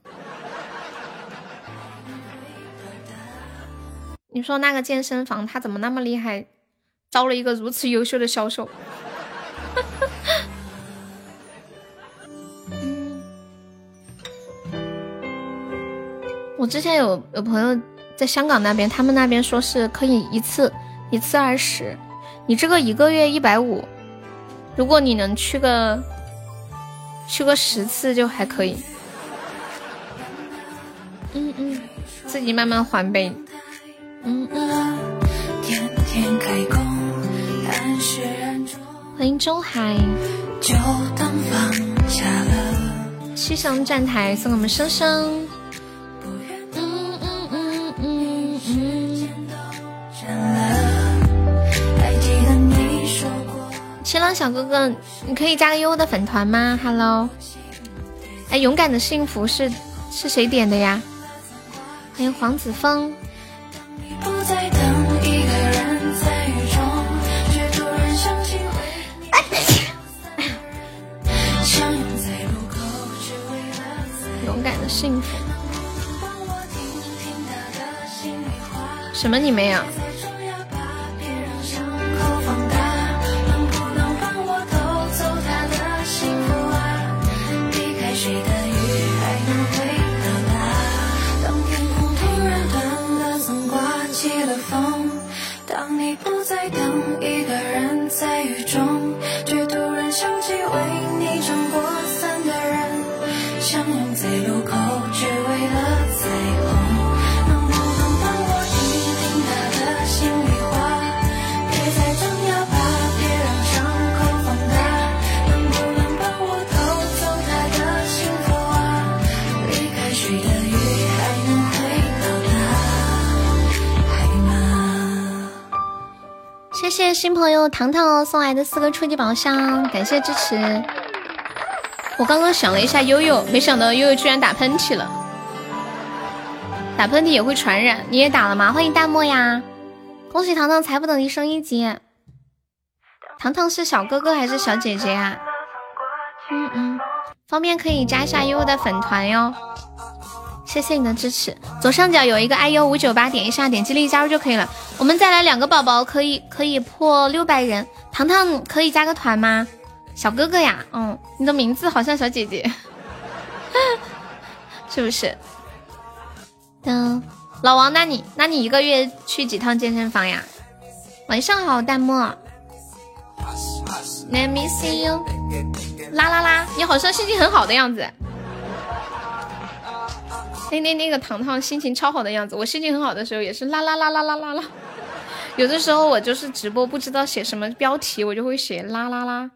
你说那个健身房他怎么那么厉害，招了一个如此优秀的销售？我之前有有朋友在香港那边，他们那边说是可以一次一次二十，你这个一个月一百五，如果你能去个去个十次就还可以。嗯嗯，自己慢慢还呗。嗯嗯。欢迎周海。七上站台送给我们生生。小哥哥，你可以加个悠悠的粉团吗？Hello。哎，勇敢的幸福是是谁点的呀？欢迎黄子枫。勇敢的幸福。什么？你没有？新朋友糖糖送来的四个初级宝箱，感谢支持。我刚刚想了一下悠悠，没想到悠悠居然打喷嚏了。打喷嚏也会传染，你也打了吗？欢迎大漠呀！恭喜糖糖财富等级升一级。糖糖是小哥哥还是小姐姐啊？嗯嗯，方便可以加一下悠悠的粉团哟。谢谢你的支持，左上角有一个 iu 五九八，点一下，点击立即加入就可以了。我们再来两个宝宝，可以可以破六百人。糖糖可以加个团吗？小哥哥呀，嗯，你的名字好像小姐姐，是不是？嗯，老王，那你那你一个月去几趟健身房呀？晚上好，弹幕。Let me see you，啦啦啦，你好像心情很好的样子。那那那个糖糖心情超好的样子，我心情很好的时候也是啦啦啦啦啦啦啦。有的时候我就是直播不知道写什么标题，我就会写啦啦啦。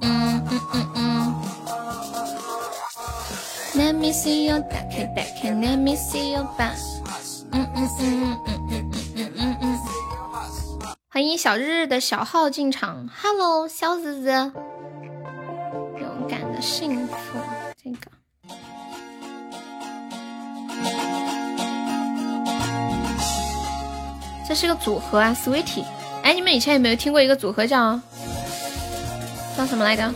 嗯嗯嗯嗯。Let me see you，打开打开，Let me see you 吧。嗯嗯嗯嗯嗯嗯嗯嗯嗯。欢迎小日日的小号进场，Hello，小子子。勇敢的幸福，这个。这是个组合啊，Sweetie。哎，你们以前有没有听过一个组合叫叫什么来着？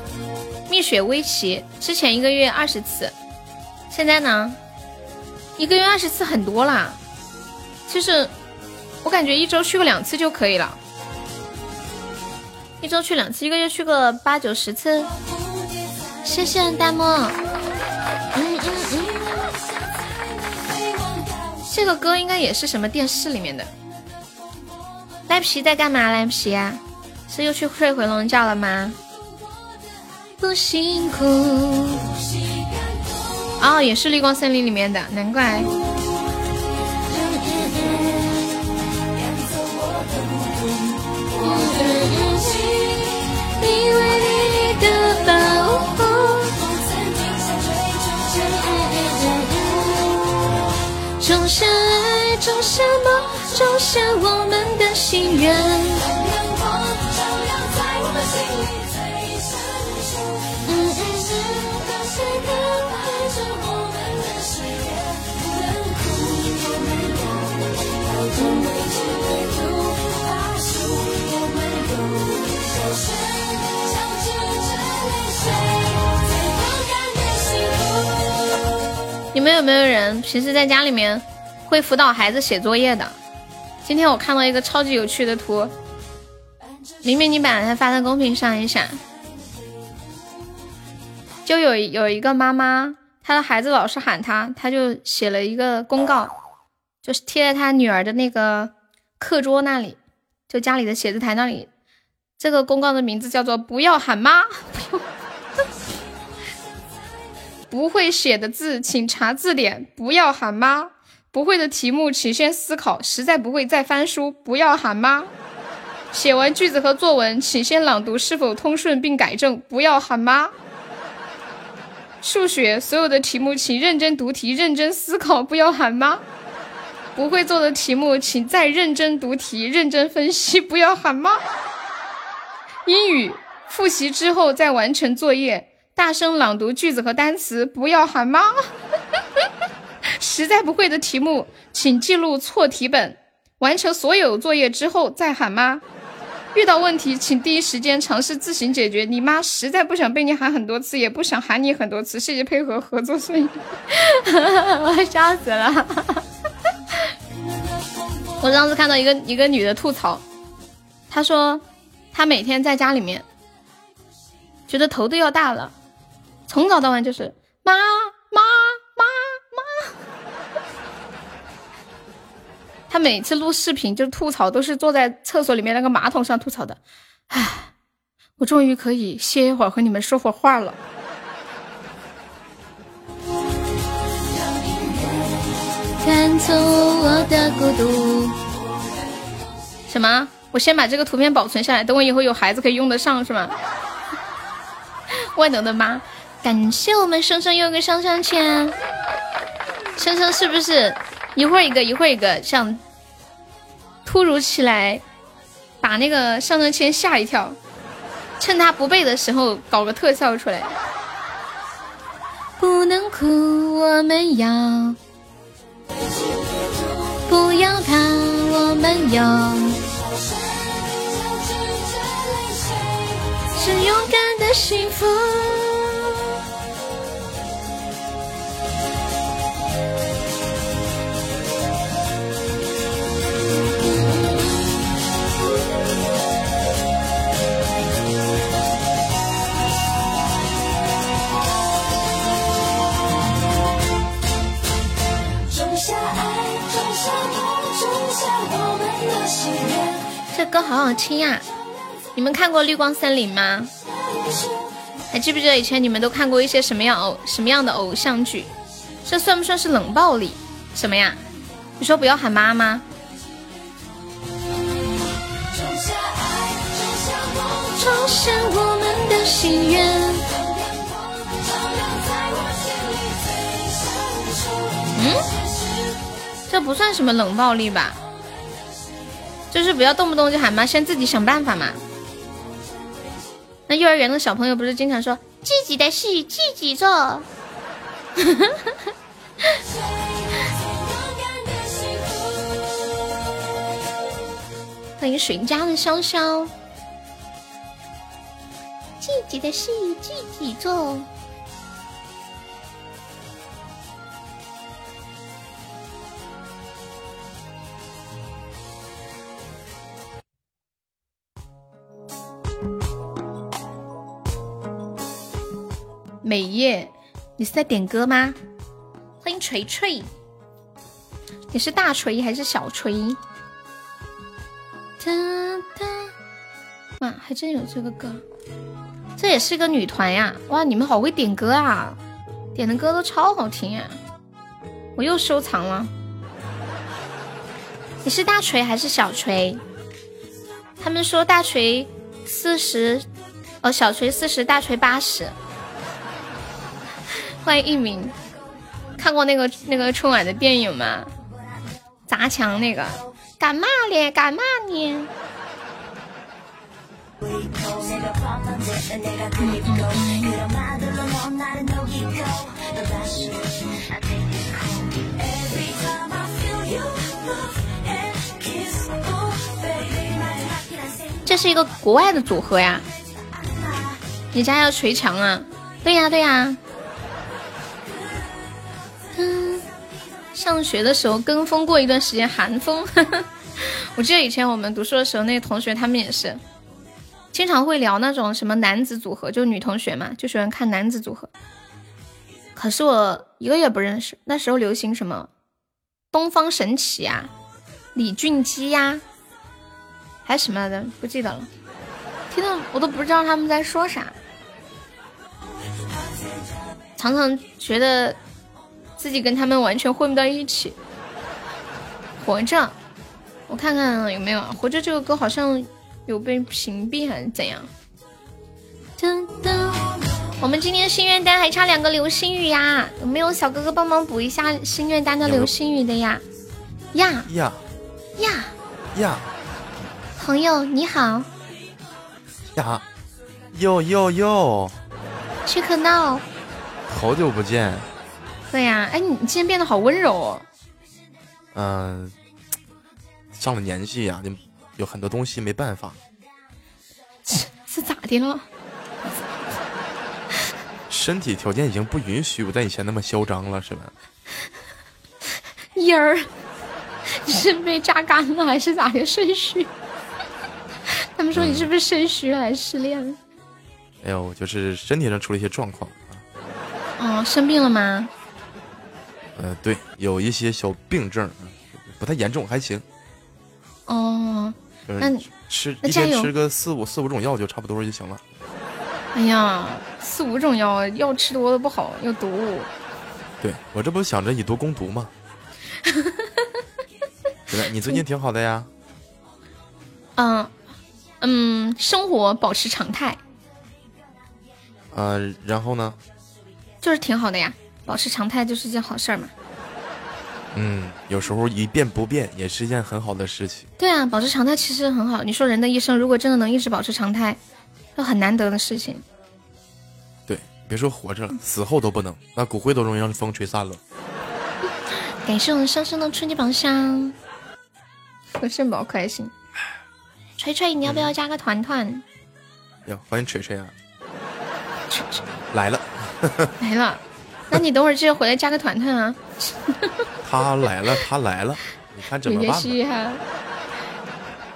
蜜雪薇琪。之前一个月二十次，现在呢，一个月二十次很多啦。就是我感觉一周去个两次就可以了，一周去两次，一个月去个八九十次。谢谢大漠。嗯嗯嗯。这个歌应该也是什么电视里面的。赖皮在干嘛？赖皮是又去睡回笼觉了吗？不辛苦。哦，也是绿光森林里面的，难怪。种下梦，种下我们的心愿。你们有没有人平时在家里面会辅导孩子写作业的？今天我看到一个超级有趣的图，明明你把它发在公屏上一下，就有有一个妈妈，她的孩子老是喊她，她就写了一个公告，就是贴在她女儿的那个课桌那里，就家里的写字台那里。这个公告的名字叫做“不要喊妈”。不会写的字，请查字典。不要喊妈，不会的题目请先思考，实在不会再翻书，不要喊妈。写完句子和作文，请先朗读是否通顺并改正，不要喊妈。数学所有的题目，请认真读题，认真思考，不要喊妈。不会做的题目，请再认真读题，认真分析，不要喊妈。英语复习之后再完成作业，大声朗读句子和单词，不要喊妈。实在不会的题目，请记录错题本，完成所有作业之后再喊妈。遇到问题，请第一时间尝试自行解决。你妈实在不想被你喊很多次，也不想喊你很多次。谢谢配合合作顺利，我笑死了。我上次看到一个一个女的吐槽，她说她每天在家里面，觉得头都要大了，从早到晚就是妈妈妈妈。她每次录视频就吐槽，都是坐在厕所里面那个马桶上吐槽的。唉，我终于可以歇一会儿，和你们说会儿话了。赶走我的孤独。什么？我先把这个图片保存下来，等我以后有孩子可以用得上，是吗？万能的妈，感谢我们生生又一个上上签。生生是不是一会儿一个，一会儿一个，想突如其来把那个上上签吓一跳，趁他不备的时候搞个特效出来。不能哭，我们要。不要怕，我们有，是勇敢的幸福。歌好好听呀！你们看过《绿光森林》吗？还记不记得以前你们都看过一些什么样偶什么样的偶像剧？这算不算是冷暴力？什么呀？你说不要喊妈吗？嗯，这不算什么冷暴力吧？就是不要动不动就喊妈，先自己想办法嘛。那幼儿园的小朋友不是经常说自己的事自己做？欢迎水家的潇潇，自己的事自己做。美叶，你是在点歌吗？欢迎锤锤，你是大锤还是小锤？哒哒，哇，还真有这个歌，这也是个女团呀！哇，你们好会点歌啊，点的歌都超好听呀！我又收藏了。你是大锤还是小锤？他们说大锤四十，哦，小锤四十，大锤八十。欢迎一鸣，看过那个那个春晚的电影吗？砸墙那个，干嘛咧？干嘛呢？这是一个国外的组合呀。你家要捶墙啊？对呀，对呀。上学的时候跟风过一段时间韩风，我记得以前我们读书的时候，那些同学他们也是经常会聊那种什么男子组合，就女同学嘛，就喜欢看男子组合。可是我一个也不认识。那时候流行什么东方神起呀、李俊基呀，还什么的不记得了，听到我都不知道他们在说啥，常常觉得。自己跟他们完全混不到一起，活着，我看看有没有。活着这个歌好像有被屏蔽还是怎样？噔噔，我们今天心愿单还差两个流星雨呀，有没有小哥哥帮忙补一下心愿单的流星雨的呀？呀
呀
呀
呀！
朋友你好。
呀，哟哟哟！
切克闹。
好久不见。
对呀，哎，你今天变得好温柔哦。
嗯，上了年纪呀，就有很多东西没办法。
是咋的了？
身体条件已经不允许我在以前那么嚣张了，是吧？
音儿，你是被榨干了还是咋的？肾虚？他们说你是不是肾虚还是失恋了？
哎呦，就是身体上出了一些状况
啊。哦，生病了吗？
呃，对，有一些小病症，不太严重，还行。
哦，那你
吃一天吃个四五四五种药就差不多就行了。
哎呀，四五种药，药吃多了不好，有毒。
对我这不想着以毒攻毒吗？你最近挺好的呀。
嗯嗯，生活保持常态。
呃，然后呢？
就是挺好的呀。保持常态就是件好事儿嘛。
嗯，有时候一变不变也是一件很好的事情。
对啊，保持常态其实很好。你说人的一生如果真的能一直保持常态，那很难得的事情。
对，别说活着了，死后都不能，那骨灰都容易让风吹散了。
感谢我们上升的春节宝箱，和肾宝可爱心。锤锤，你要不要加个团团？
要，欢迎锤锤啊！来了，
来了。那你等会儿记得回来加个团团啊！
他来了，他来了，你看怎么办
吧？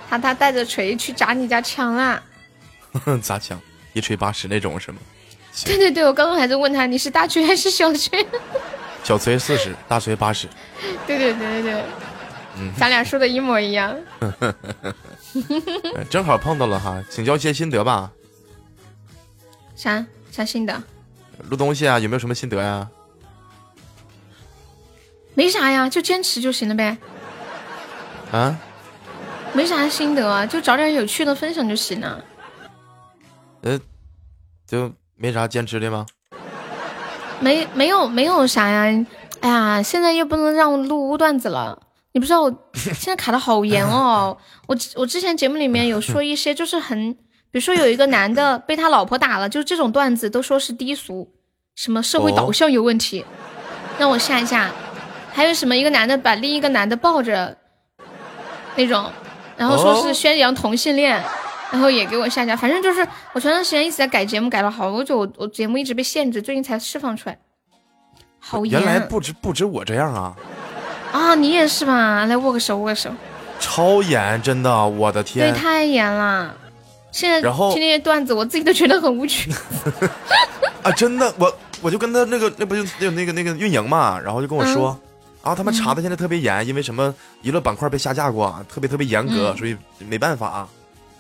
他他带着锤去砸你家墙啦！
砸墙，一锤八十那种是吗？
对对对，我刚刚还在问他你是大锤还是小锤？
小锤四十，大锤八十。
对对对对对，咱俩说的一模一样。
正好碰到了哈，请教一些心得吧。
啥啥心得？
录东西啊，有没有什么心得呀？
没啥呀，就坚持就行了呗。
啊？
没啥心得啊，就找点有趣的分享就行了。
呃，就没啥坚持的吗？
没，没有，没有啥呀。哎呀，现在又不能让录污段子了。你不知道，我现在卡的好严哦。我我之前节目里面有说一些，就是很。比如说有一个男的被他老婆打了，就这种段子都说是低俗，什么社会导向有问题，让我下一下。还有什么一个男的把另一个男的抱着，那种，然后说是宣扬同性恋，然后也给我下架。反正就是我前段时间一直在改节目，改了好久，我节目一直被限制，最近才释放出来。好严！
原来不止不止我这样啊！
啊，你也是吧？来握个手，握个手。
超严，真的，我的天！
对，太严了。现在然后听那些段子，我自己都觉得很无趣。
啊，真的，我我就跟他那个那不就有那个那个运营嘛，然后就跟我说，啊，他们查的现在特别严，因为什么娱乐板块被下架过，特别特别严格，所以没办法，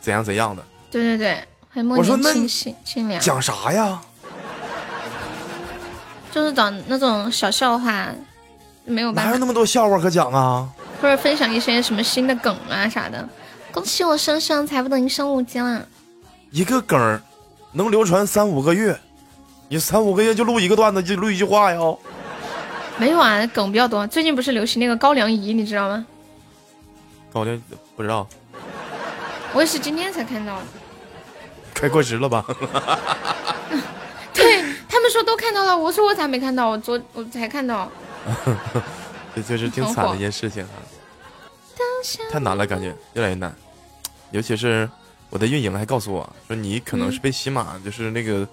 怎样怎样的。
对对对，我
说那
清凉
讲啥呀？
就是讲那种小笑话，没有办法。
哪有那么多笑话可讲啊？
或者分享一些什么新的梗啊啥的。恭喜我生生财不等于升五级了，
一个梗儿能流传三五个月，你三五个月就录一个段子，就录一句话呀？
没有啊，梗比较多。最近不是流行那个高粱饴，你知道吗？
高粱不知道，
我也是今天才看到的。
快过时了吧？
对他们说都看到了，我说我咋没看到？我昨我才看到。
这就是挺惨的一件事情啊。太难了，感觉越来越难，尤其是我的运营还告诉我说，你可能是被喜马就是那个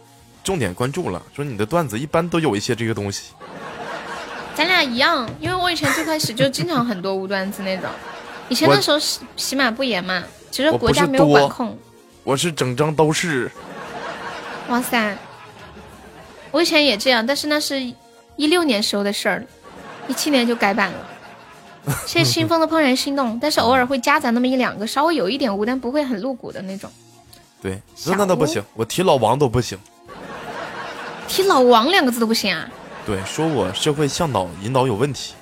重点关注了，说你的段子一般都有一些这个东西。
咱俩一样，因为我以前最开始就经常很多无段子那种，以前那时候喜喜马不严嘛，其实国家没有管控。
我是整张都是。
哇塞，我以前也这样，但是那是一六年时候的事儿了，一七年就改版了。谢谢清风的怦然心动，但是偶尔会夹杂那么一两个稍微有一点污，但不会很露骨的那种。
对，那那都不行，我提老王都不行。
提老王两个字都不行啊？
对，说我社会向导引导有问题。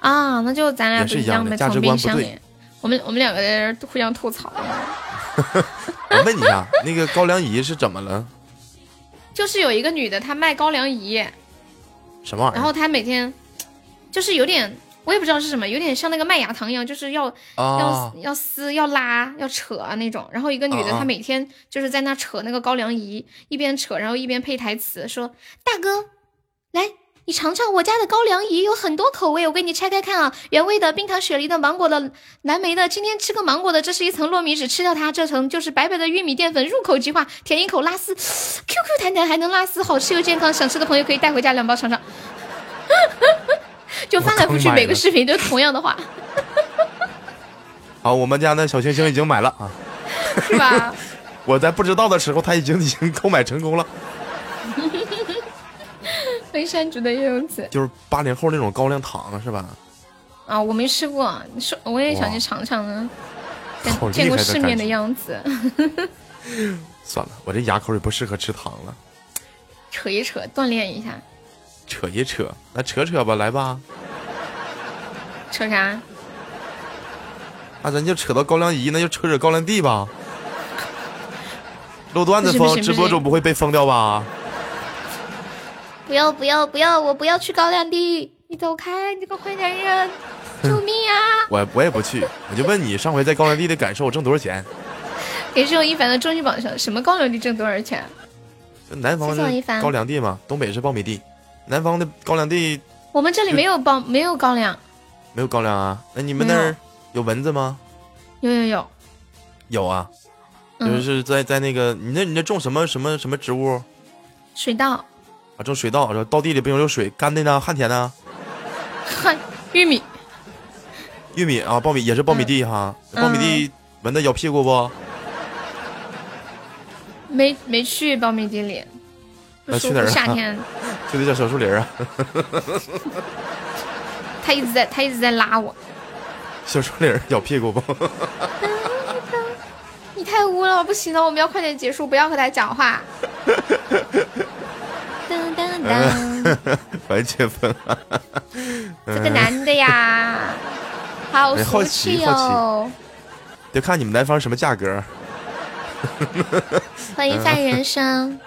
啊，那就咱俩不
一
样呗，
价值观不对。
我们我们两个在这互相吐槽。
我问你啊，那个高粱饴是怎么了？
就是有一个女的，她卖高粱饴。
什么玩意儿？
然后她每天就是有点，我也不知道是什么，有点像那个麦芽糖一样，就是要要要撕、要拉、要扯啊那种。然后一个女的，她每天就是在那扯那个高粱饴，一边扯，然后一边配台词说：“大哥，来。”你尝尝我家的高粱饴，有很多口味，我给你拆开看啊，原味的、冰糖雪梨的、芒果的、蓝莓的。今天吃个芒果的，这是一层糯米纸，吃掉它，这层就是白白的玉米淀粉，入口即化，舔一口拉丝，Q Q 弹弹还能拉丝，好吃又健康，想吃的朋友可以带回家两包尝尝。就翻来覆去，每个视频都同样的话。
好，我们家的小星星已经买了啊，
是吧？
我在不知道的时候，他已经已经购买成功了。
飞山竹的柚子，
就是八零后那种高粱糖是吧？
啊，我没吃过，你说我也想去尝尝呢。
见
过世面的样子。
算了，我这牙口也不适合吃糖了。
扯一扯，锻炼一下。
扯一扯，那扯扯吧，来吧。
扯啥？
那咱就扯到高粱饴，那就扯扯高粱地吧。录段子封，直播中不会被封掉吧？
不要不要不要！我不要去高粱地，你走开！你这个坏男人，救命啊！
我我也不去，我就问你上回在高粱地的感受，我挣多少钱？
给这种一凡的终极榜上，什么高粱地挣多少钱？
南方是高粱地嘛，东北是苞米地，南方的高粱地。
我们这里没有苞，没有高粱，
没有高粱啊？那你们那儿有蚊子吗？
有有有，
有啊，就是在在那个你那你那种什么什么什么植物？
水稻。
啊，种水稻，这稻地里不用有水，干的呢，旱田呢。
旱玉米，
玉米啊，苞米也是苞米地哈。苞米地蚊子咬屁股不？
没没去苞米地里。
那去哪儿？
夏天。
就得叫小树林啊。
他一直在，他一直在拉我。
小树林咬屁股不？
你太污了，不行了，我们要快点结束，不要和他讲话。噔噔噔，
白结婚
这个男的呀，好
好奇好奇，就看你们南方什么价格。
欢迎范人生。
嗯，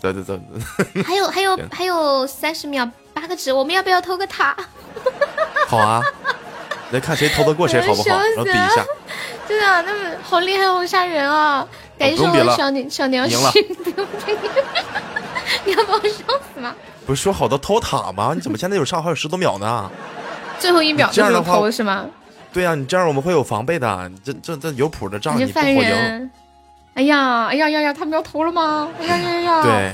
走走走。
还有还有还有三十秒，八个值，我们要不要偷个塔？
好啊，来看谁偷得过谁，好不好？然后比一下。
真的，那么好厉害，好吓人啊！感谢我小鸟小娘心，你要把我笑死吗？
不是说好的偷塔吗？你怎么现在有上还有十多秒呢？
最后一秒
这样的
偷是吗？
对呀，你这样我们会有防备的。这这这有谱的仗你不会赢。
哎呀哎呀呀呀！他们要投了吗？哎呀呀呀！
对，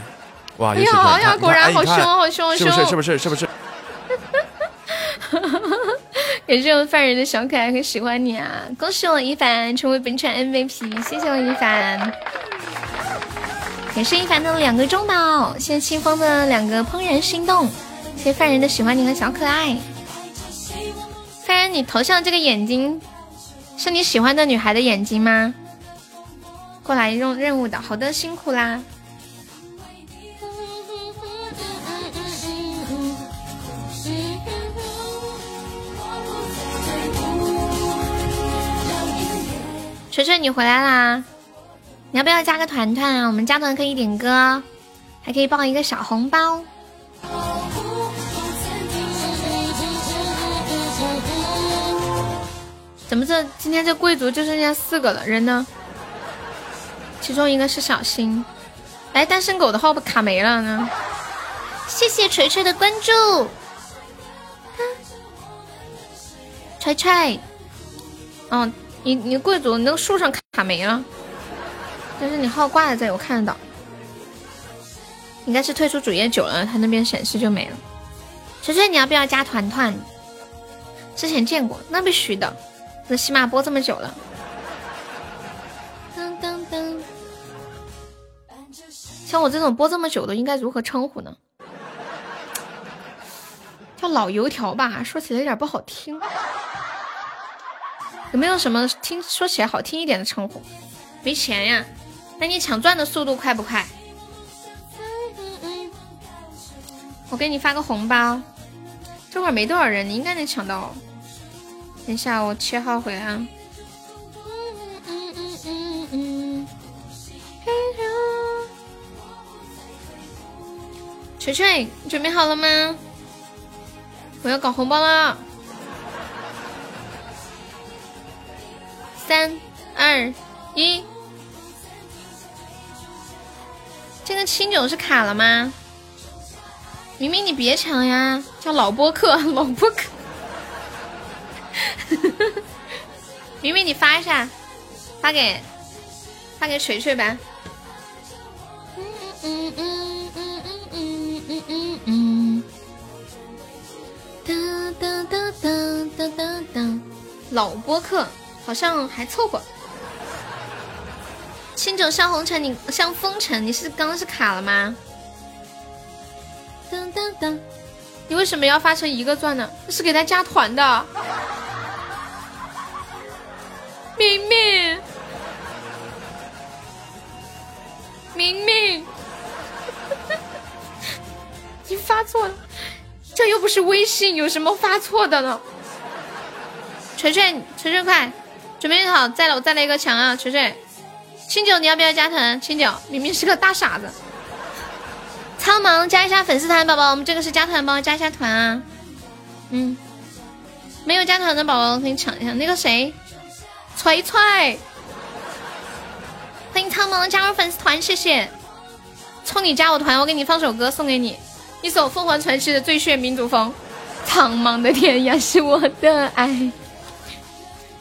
哇！
哎呀哎呀！果然好凶好凶好凶！
是不是是不是是不是？
感谢我犯人的小可爱很喜欢你啊！恭喜我一凡成为本场 MVP，谢谢我一凡。感谢一凡的两个中宝，谢谢清风的两个怦然心动，谢谢犯人的喜欢你和小可爱。犯人，你头像这个眼睛是你喜欢的女孩的眼睛吗？过来用任务的，好的，辛苦啦。锤锤，你回来啦！你要不要加个团团啊？我们加团可以点歌，还可以报一个小红包。怎么这今天这贵族就剩下四个了？人呢？其中一个是小新。来，单身狗的号不卡没了呢。谢谢锤锤的关注。锤锤，嗯。你你贵族，你那个树上卡没了，但是你号挂在这，我看得到。应该是退出主页久了，它那边显示就没了。锤锤，你要不要加团团？之前见过，那必须的。那起码播这么久了。像我这种播这么久的，应该如何称呼呢？叫老油条吧，说起来有点不好听。有没有什么听说起来好听一点的称呼？没钱呀？那你抢钻的速度快不快？我给你发个红包，这会儿没多少人，你应该能抢到。等一下，我切号回来啊。锤锤，你准备好了吗？我要搞红包了。三二一，这个清酒是卡了吗？明明你别抢呀，叫老播客，老播客。明明你发一下，发给发给锤锤吧。嗯嗯嗯嗯哒哒哒哒哒哒哒，老播客。好像还凑合。清酒像红尘，你像风尘，你是刚刚是卡了吗？噔噔噔，你为什么要发成一个钻呢？那是给他加团的。明明，明明，你发错了，这又不是微信，有什么发错的呢？锤锤，锤锤快！准备好，再来我再来一个墙啊！锤锤，清酒你要不要加团？清酒明明是个大傻子。苍茫加一下粉丝团，宝宝，我们这个是加团包，加一下团啊。嗯，没有加团的宝宝可以抢一下。那个谁，锤锤，欢迎苍茫加入粉丝团，谢谢。冲你加我团，我给你放首歌送给你，一首凤凰传奇的最炫民族风。苍茫的天涯是我的爱。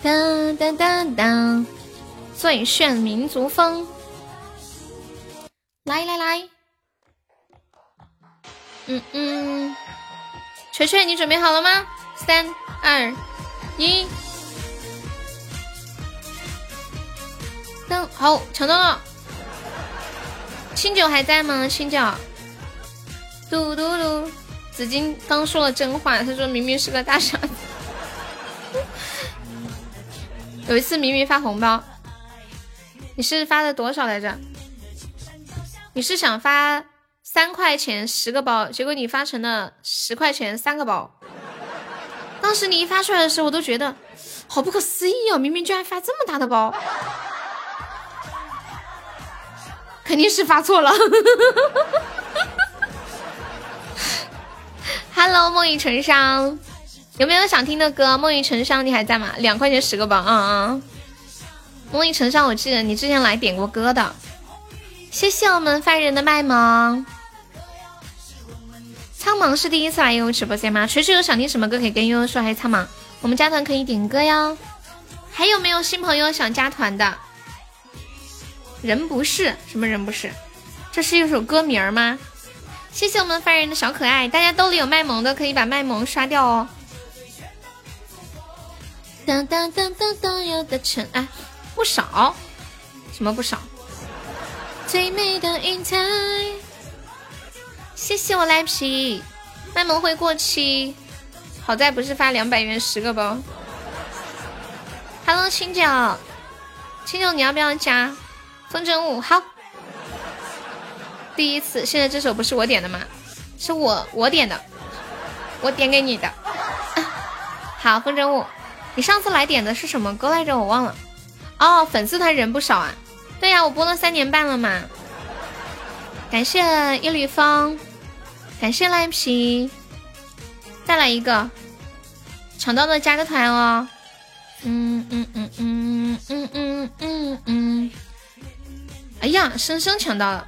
当当当当，最炫民族风！来来来，嗯嗯，锤锤，你准备好了吗？三二一，好，抢到了！清酒还在吗？清酒，嘟嘟嘟，紫金刚说了真话，他说明明是个大傻子。有一次明明发红包，你是发的多少来着？你是想发三块钱十个包，结果你发成了十块钱三个包。当时你一发出来的时候，我都觉得好不可思议哦，明明居然发这么大的包，肯定是发错了。Hello，梦雨成伤。有没有想听的歌？梦雨成伤，你还在吗？两块钱十个包，啊啊！梦雨成伤，我记得你之前来点过歌的。谢谢我们凡人的卖萌。苍茫是第一次来悠悠直播间吗？锤锤有想听什么歌可以跟悠悠说，还是苍茫？我们加团可以点歌哟。还有没有新朋友想加团的？人不是什么人不是？这是一首歌名吗？谢谢我们凡人的小可爱，大家兜里有卖萌的可以把卖萌刷掉哦。当当当当当，有的尘埃不少，什么不少？最美的云彩，谢谢我赖皮，卖萌会过期，好在不是发两百元十个包。Hello，青九，青九你要不要加风筝舞？好，第一次，现在这首不是我点的吗？是我我点的，我点给你的。好，风筝舞。你上次来点的是什么歌来着？我忘了。哦，粉丝团人不少啊。对呀，我播了三年半了嘛。感谢一缕风，感谢赖皮，再来一个，抢到的加个团哦。嗯嗯嗯嗯嗯嗯嗯嗯。哎呀，生生抢到了，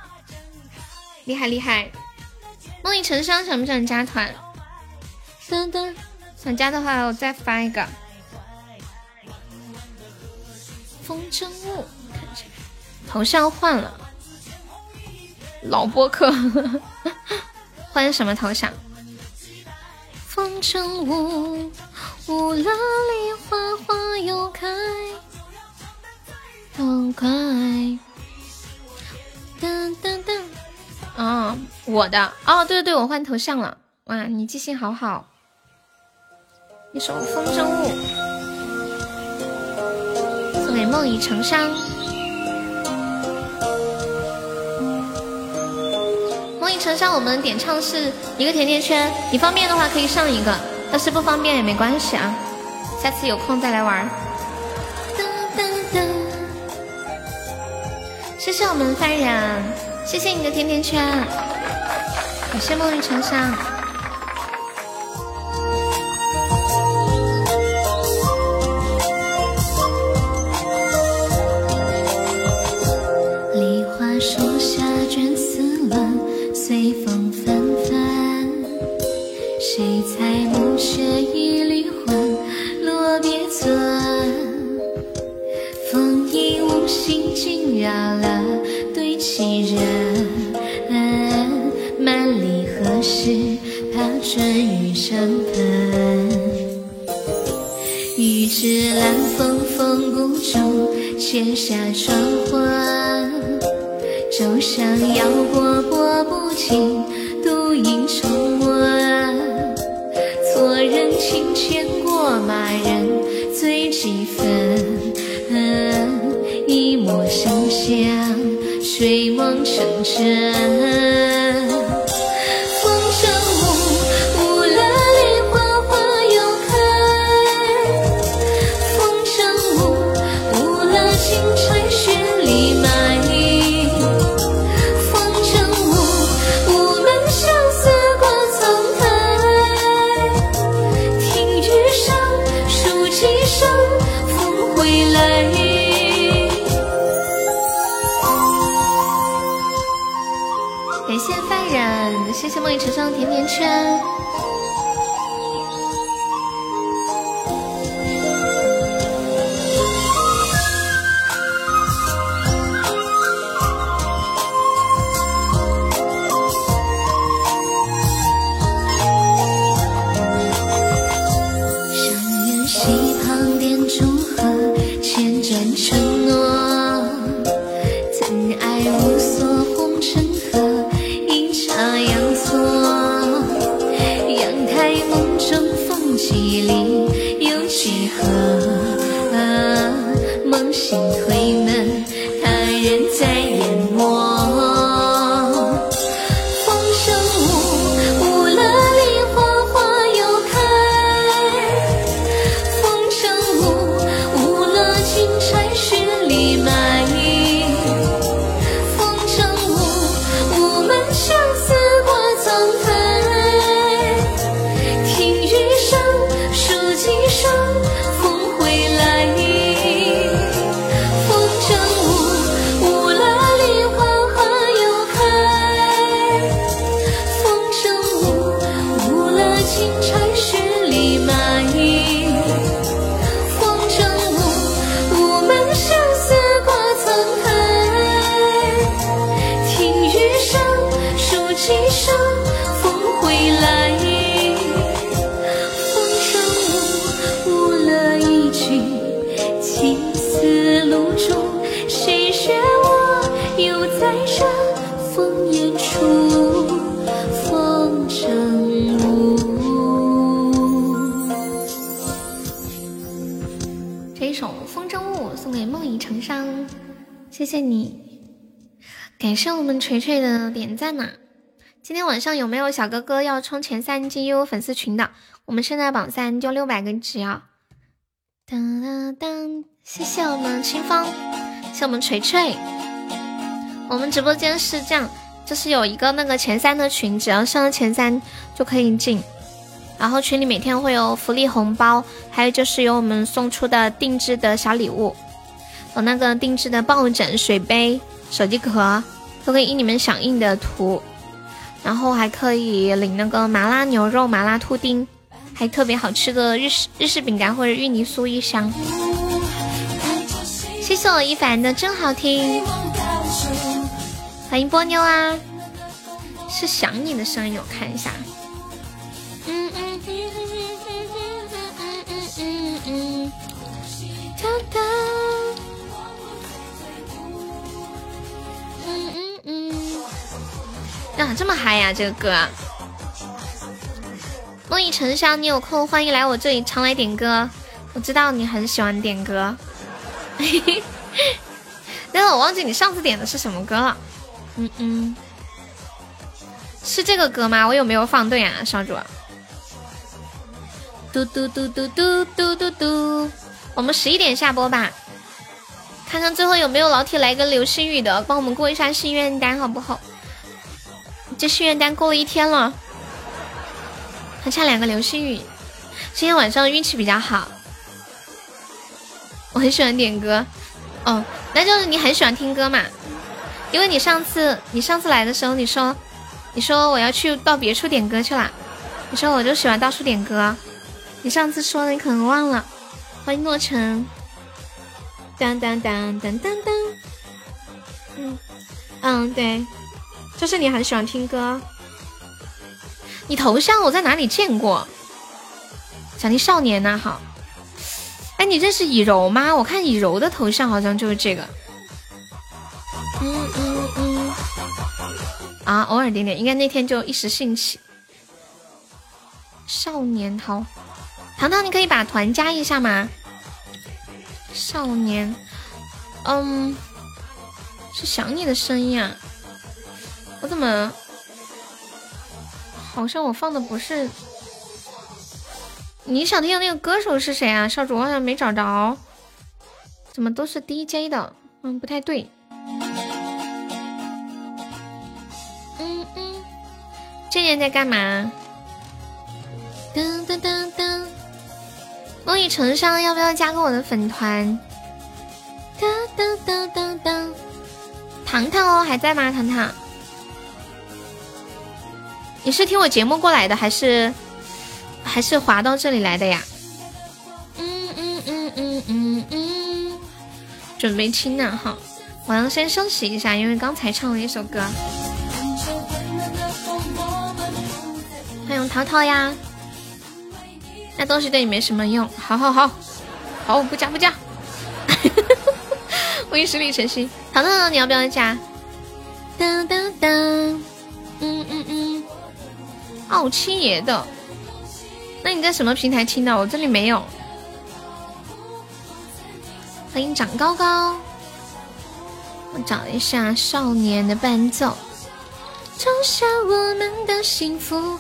厉害厉害。梦已成伤，想不想加团？噔噔，想加的话我再发一个。风筝雾，头像换了，老播客 换什么头像？风筝雾，雾了里花花又开，多快！噔噔，哦，我的，哦，对对对，我换头像了，哇，你记性好好，一首风筝误，送给梦已成伤，梦已成伤。我们点唱是一个甜甜圈，你方便的话可以上一个。要是不方便也没关系啊，下次有空再来玩。噔噔噔。谢谢我们凡人，谢谢你的甜甜圈，感谢梦里成香。上有没有小哥哥要冲前三进悠悠粉丝群的？我们现在榜三就六百个值啊！当当当，谢谢我们清风，谢谢我们锤锤。我们直播间是这样，就是有一个那个前三的群，只要上了前三就可以进。然后群里每天会有福利红包，还有就是有我们送出的定制的小礼物，有那个定制的抱枕、水杯、手机壳。都可以印你们想印的图，然后还可以领那个麻辣牛肉、麻辣兔丁，还特别好吃的日式日式饼干或者芋泥酥一箱。谢谢我一凡的真好听，欢迎波妞啊！是想你的声音，我看一下。呀，这么嗨呀，这个歌！梦已成香，你有空欢迎来我这里常来点歌。我知道你很喜欢点歌，嘿 嘿但是我忘记你上次点的是什么歌了。嗯嗯，是这个歌吗？我有没有放对啊，少主？嘟嘟嘟嘟嘟嘟嘟嘟，我们十一点下播吧，看看最后有没有老铁来个流星雨的，帮我们过一下心愿单好不好？这心愿单过了一天了，还差两个流星雨。今天晚上运气比较好，我很喜欢点歌。哦，那就是你很喜欢听歌嘛？因为你上次你上次来的时候，你说你说我要去到别处点歌去了，你说我就喜欢到处点歌。你上次说的，你可能忘了。欢迎洛城。当当当当当当。嗯嗯，对，就是你很喜欢听歌。你头像我在哪里见过？想听少年呐，好。哎，你认识以柔吗？我看以柔的头像好像就是这个。嗯嗯嗯。啊，偶尔点点，应该那天就一时兴起。少年好。糖糖，你可以把团加一下吗？少年，嗯，是想你的声音啊。我怎么好像我放的不是？你想听的那个歌手是谁啊？少主，我好像没找着。怎么都是 DJ 的？嗯，不太对。嗯嗯，这人在干嘛？噔噔噔噔。梦雨成伤，要不要加个我的粉团？噔噔噔噔噔，糖糖哦，还在吗？糖糖，你是听我节目过来的，还是还是滑到这里来的呀？嗯嗯嗯嗯嗯嗯，准备听呢哈，我要先休息一下，因为刚才唱了一首歌。欢迎涛涛呀。那东西对你没什么用，好好好，好不加不加。欢迎十里晨曦，淘淘你要不要加？当当当，嗯嗯嗯，傲七爷的，那你在什么平台听的？我这里没有。欢迎长高高，我找一下少年的伴奏，种下我们的幸福。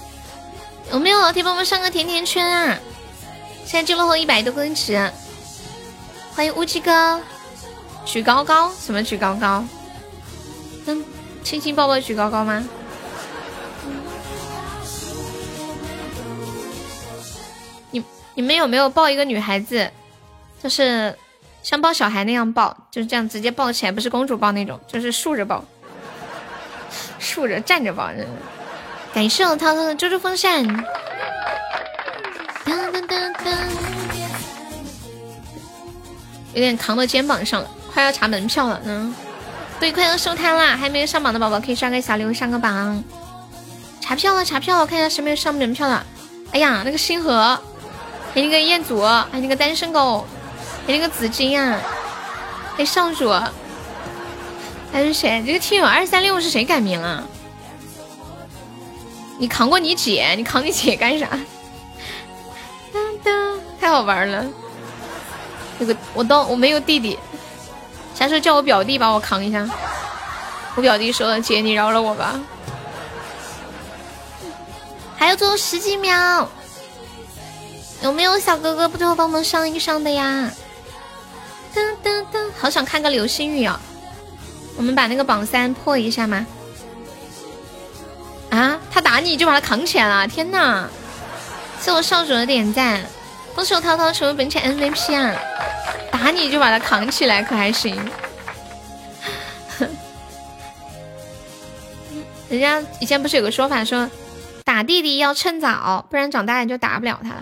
有没有老铁帮忙上个甜甜圈啊？现在就落后一百多公尺。欢迎乌鸡哥，举高高，什么举高高？嗯，亲亲抱抱举高高吗？你们有没有抱一个女孩子，就是像抱小孩那样抱，就是这样直接抱起来，不是公主抱那种，就是竖着抱，竖着站着抱。感谢我涛涛的猪猪风扇，有点扛到肩膀上了，快要查门票了，嗯，对，快要收摊啦，还没有上榜的宝宝可以刷个小礼物上个榜，查票了，查票了，我看一下谁没有上门票了，哎呀，那个星河，还有那个彦祖，还有那个单身狗，给那个紫金啊，哎，少主，还是谁？这个听友二三六是谁改名啊？你扛过你姐？你扛你姐干啥？太好玩了！那个我都我没有弟弟，啥时候叫我表弟把我扛一下。我表弟说：“姐，你饶了我吧。”还有最后十几秒，有没有小哥哥不最后帮忙上一上的呀？噔噔噔，好想看个流星雨啊！我们把那个榜三破一下吗？啊！他打你就把他扛起来了！天呐！谢我少主的点赞，恭喜我涛涛成为本场 MVP 啊！打你就把他扛起来，可还行？人家以前不是有个说法说，打弟弟要趁早，不然长大了就打不了他了。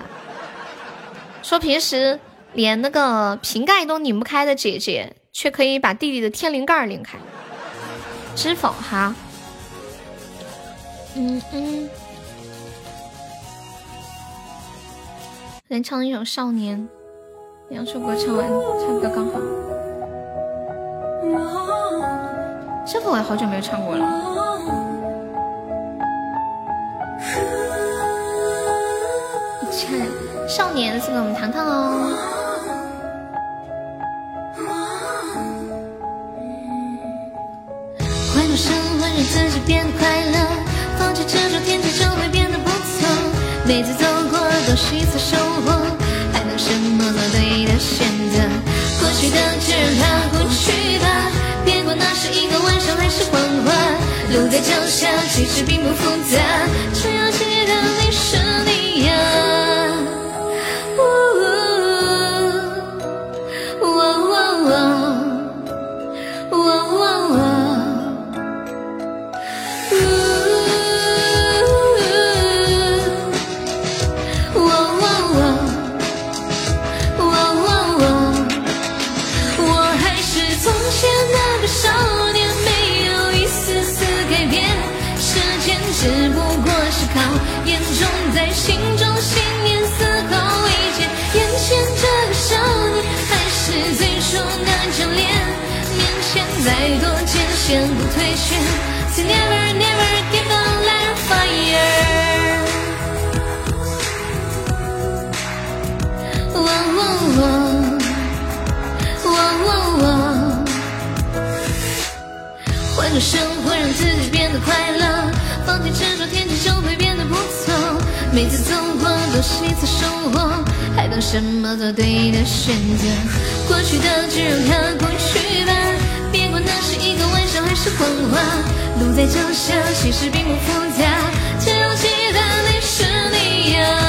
说平时连那个瓶盖都拧不开的姐姐，却可以把弟弟的天灵盖拧开，知否？哈。嗯嗯，来唱一首《少年》，两首歌唱完，差不多刚好。这个我也好久没有唱过了。看《少年》送给我们糖糖哦。回头生活，让自己变得快乐。放弃执着，天气就会变得不错。每次走过都是一次收获，还等什么做对的选择？过去的就让它过去吧，别管那是一个晚上还是黄昏。路在脚下，其实并不复杂，只要艰险不退却，So never never give up like fire。喔喔喔，喔喔喔，换种生活让自己变得快乐，放弃执着，天气就会变得不错。每次走过都是一次收获，还等什么？做对的选择，过去的就让它过去吧。是一个晚上还是黄昏，路在脚下，其实并不复杂，只要记得你是你呀。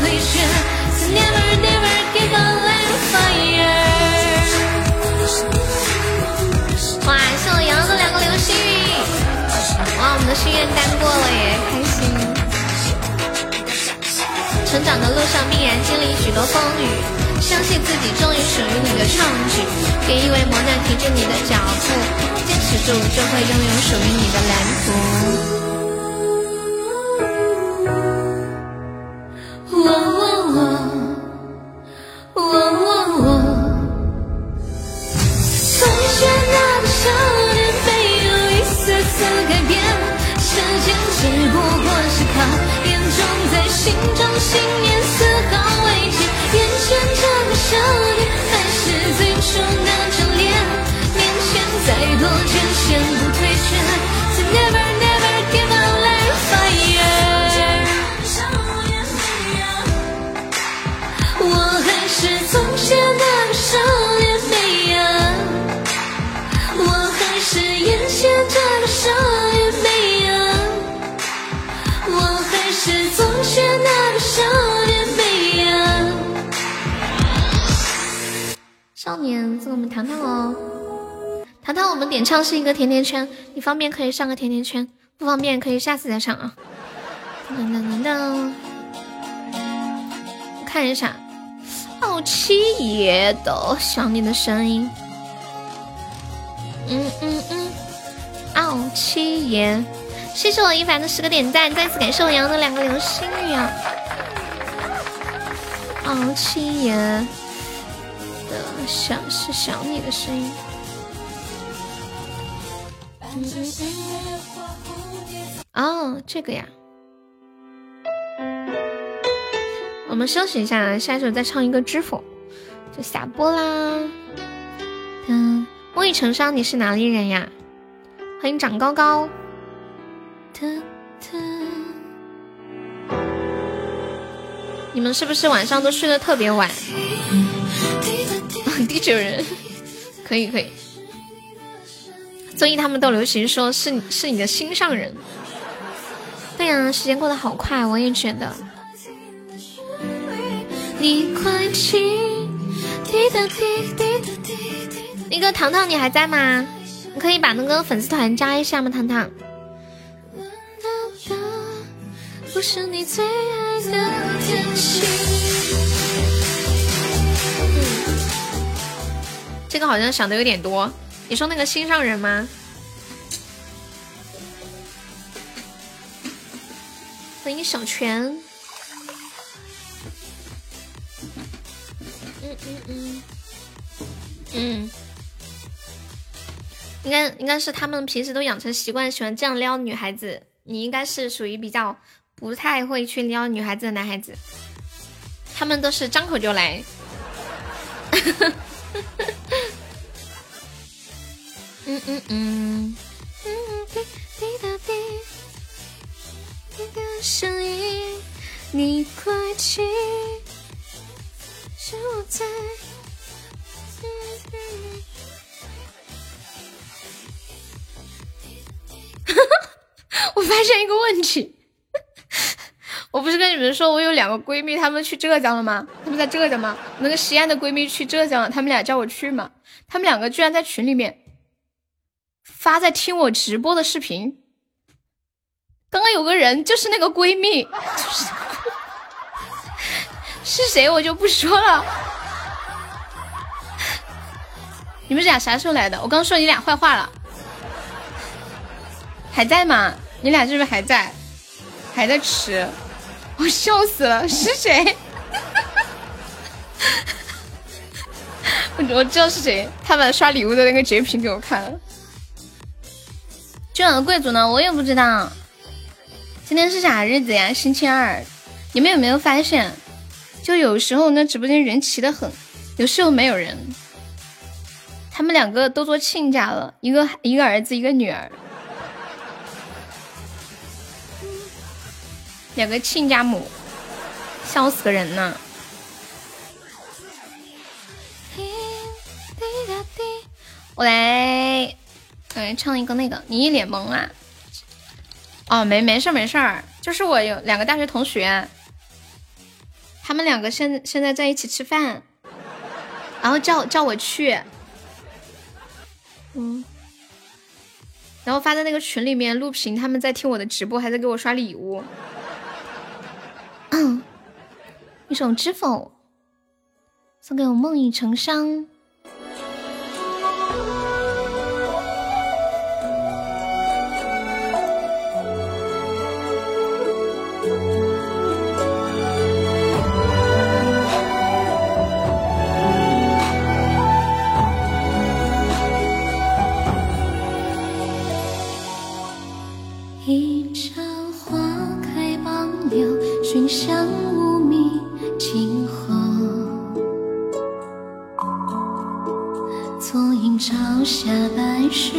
退却，Never never give up like fire。哇，谢我杨子两个流星雨，哇，我们的心愿单过了耶，开心。成长的路上必然经历许多风雨，相信自己终于属于你的创举。别因为磨难停止你的脚步，坚持住就会拥有属于你的蓝图。我我我我我我，从前那个少年，没有一丝丝改变，时间只不过是考验，种在心中信念丝毫未减，眼前这个少年，还是最初那张脸，面前再多艰险不退却，say never。少年，送我们糖糖哦，糖糖，我们点唱是一个甜甜圈，你方便可以上个甜甜圈，不方便可以下次再上啊。噔噔噔噔，看一下，傲七爷的想你的声音，嗯嗯嗯，傲七爷，谢谢我一凡的十个点赞，再次感谢我杨的两个流星雨啊，傲七爷。想是想你的声音。哦，这个呀，我们休息一下，下一首再唱一个知否，就下播啦。嗯，梦已成伤，你是哪里人呀？欢迎长高高。你们是不是晚上都睡得特别晚？地球人，可以可以。综艺他们都流行说是是你的心上人。对呀，时间过得好快，我也觉得。你快听，滴答滴，滴答滴那个糖糖你还在吗？你可以把那个粉丝团加一下吗？糖糖。不是你最爱的天气。这个好像想的有点多，你说那个心上人吗？欢迎小泉。嗯嗯嗯嗯，应该应该是他们平时都养成习惯，喜欢这样撩女孩子。你应该是属于比较不太会去撩女孩子的男孩子，他们都是张口就来。嗯嗯嗯。声音，你快起，是我在。我发现一个问题，我不是跟你们说我有两个闺蜜，她们去浙江了吗？她们在浙江吗？那个西安的闺蜜去浙江了，她们俩叫我去嘛？她们两个居然在群里面发在听我直播的视频。刚刚有个人就是那个闺蜜，是谁我就不说了。你们俩啥时候来的？我刚说你俩坏话了，还在吗？你俩是不是还在？还在吃？我笑死了，是谁？我 我知道是谁，他把刷礼物的那个截屏给我看了。今晚的贵族呢？我也不知道。今天是啥日子呀？星期二。你们有没有发现，就有时候那直播间人齐的很，有时候没有人。他们两个都做亲家了，一个一个儿子，一个女儿，两个亲家母，笑死个人呢。我来，我来唱一个那个，你一脸懵啊。哦，没没事没事儿，就是我有两个大学同学，他们两个现现在在一起吃饭，然后叫叫我去，嗯，然后发在那个群里面录屏，他们在听我的直播，还在给我刷礼物，嗯 一首《知否》送给我梦已成伤。
留下半世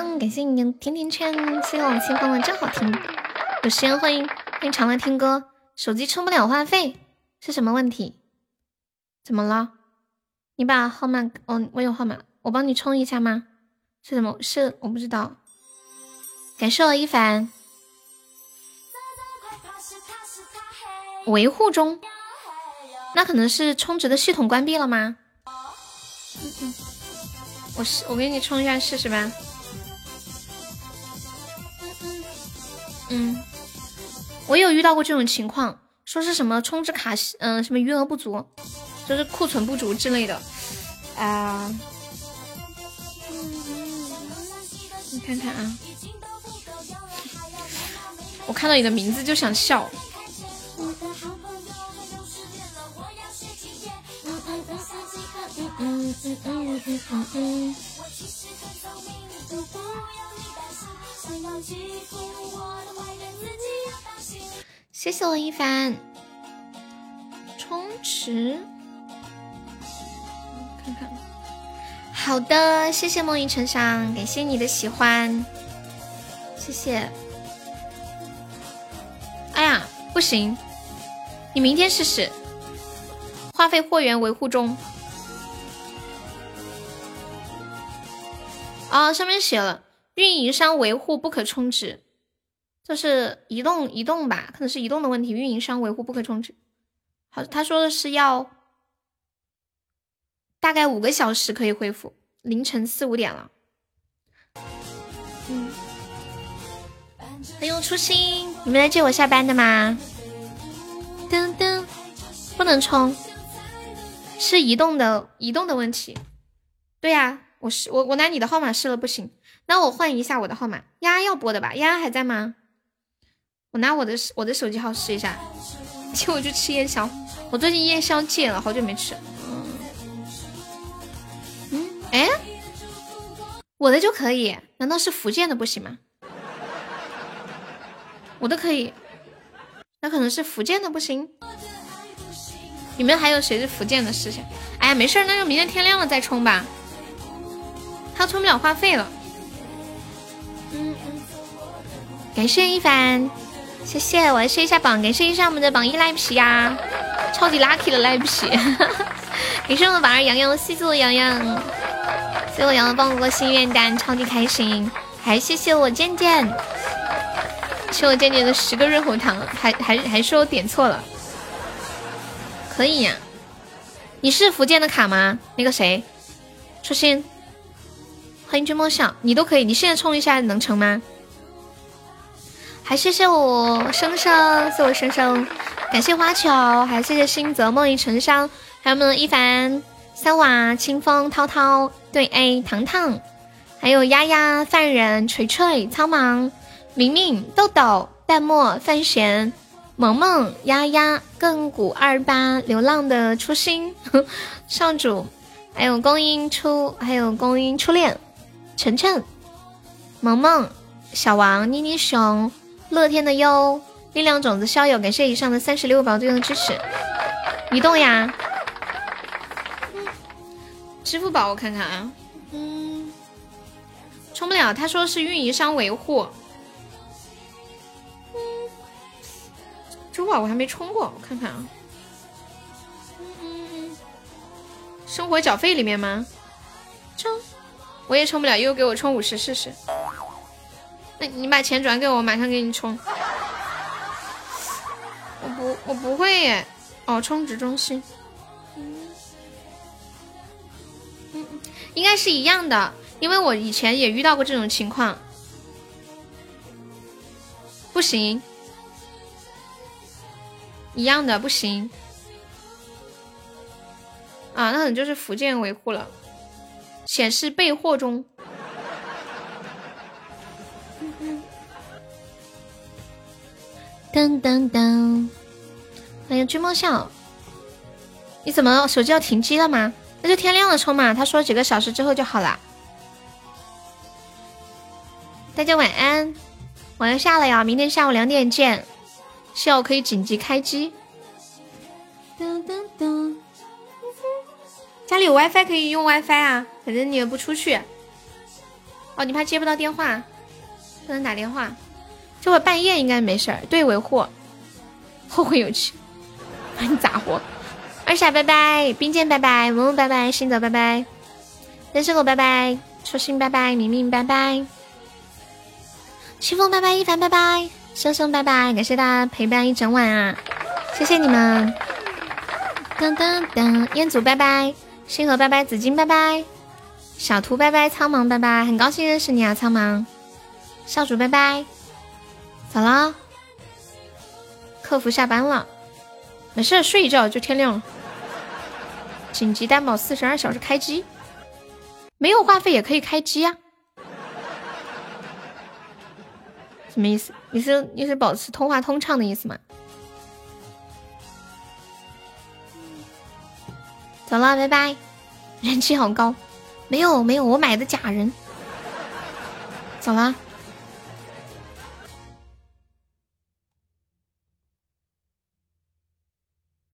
感谢你甜甜圈，谢谢我清风的真好听。有时间欢迎欢迎常来听歌，手机充不了话费是什么问题？怎么了？你把号码，哦，我有号码，我帮你充一下吗？是什么？是我不知道。感谢我一凡，维护中，那可能是充值的系统关闭了吗？我试，我给你充一下试试吧。嗯，我有遇到过这种情况，说是什么充值卡，嗯、什么余额不足，就是库存不足之类的，啊、你看看啊，我看到你的名字就想笑。嗯嗯嗯嗯嗯嗯。谢谢我一凡，充值，看看。好的，谢谢梦一成伤，感谢你的喜欢，谢谢。哎呀，不行，你明天试试。话费货源维护中。啊、上面写了运营商维护不可充值，这是移动移动吧？可能是移动的问题，运营商维护不可充值。好，他说的是要大概五个小时可以恢复，凌晨四五点了。嗯，很有初心，你们来接我下班的吗？噔噔，不能充，是移动的移动的问题。对呀、我试我我拿你的号码试了不行，那我换一下我的号码。丫丫要播的吧？丫丫还在吗？我拿我的我的手机号试一下。请我去吃夜宵，我最近夜宵戒了，好久没吃。嗯，嗯，哎，我的就可以？难道是福建的不行吗？我的可以，那可能是福建的不行。你们还有谁是福建的试下？哎呀，没事，那就明天天亮了再充吧。他充不了话费了。感谢一凡，谢谢，我来试一下榜，感谢一下我们的榜一赖皮呀，超级 lucky 的赖皮，感谢我们榜二洋洋，谢谢我洋洋，谢谢我洋洋帮我过心愿单，超级开心，还谢谢我健健，谢我健健的十个润喉糖，还还还说我点错了，可以呀、你是福建的卡吗？那个谁，初心。欢迎君莫笑，你都可以，你现在充一下能成吗？还谢谢我生生，谢我生生，感谢花球，还谢谢星泽梦一成伤，还有我们的一凡、三娃、清风、涛涛、对 A、糖糖，还有丫丫、犯人、锤锤、苍茫、明明、豆豆、淡漠、范闲、萌萌、丫丫、亘古二八、流浪的初心、少主。还有公英初，还有公英初恋，晨晨，萌萌，小王，妮妮熊，乐天的优，力量种子逍遥，感谢以上的三十六宝对的支持。移动呀，支付宝我看看啊，嗯，充不了，他说是运营商维护。支付宝我还没充过，我看看啊。生活缴费里面吗？充，我也充不了，又给我充五十试试。你把钱转给我，马上给你充。我不，我不会耶。哦，充值中心。嗯，应该是一样的，因为我以前也遇到过这种情况。不行，一样的不行。啊，那可能就是福建维护了，显示备货中。噔噔噔，欢迎君莫笑。你怎么手机要停机了吗？那就天亮了充嘛。他说几个小时之后就好了。大家晚安，我要下了呀，明天下午两点见。下午可以紧急开机。噔噔噔。家里有 WiFi 可以用 WiFi 啊，反正你也不出去。哦，你怕接不到电话，不能打电话。这会半夜应该没事儿。对，维护。后会有期，把 你咋活？二傻拜拜，冰剑拜拜，萌萌拜拜，心泽拜拜，单身狗拜拜，初心拜拜，明明拜拜，清风拜拜，一凡拜拜，生生拜拜，感谢大家陪伴一整晚啊，谢谢你们。噔噔噔，彦祖拜拜。星河拜拜，紫金拜拜，小图拜拜，苍茫拜拜，很高兴认识你啊，苍茫，少主拜拜，咋啦？客服下班了，没事，睡一觉就天亮了。紧急担保四十二小时开机，没有话费也可以开机啊？什么意思？你是你是保持通话通畅的意思吗？走了，拜拜。人气好高，没有没有，我买的假人。走了。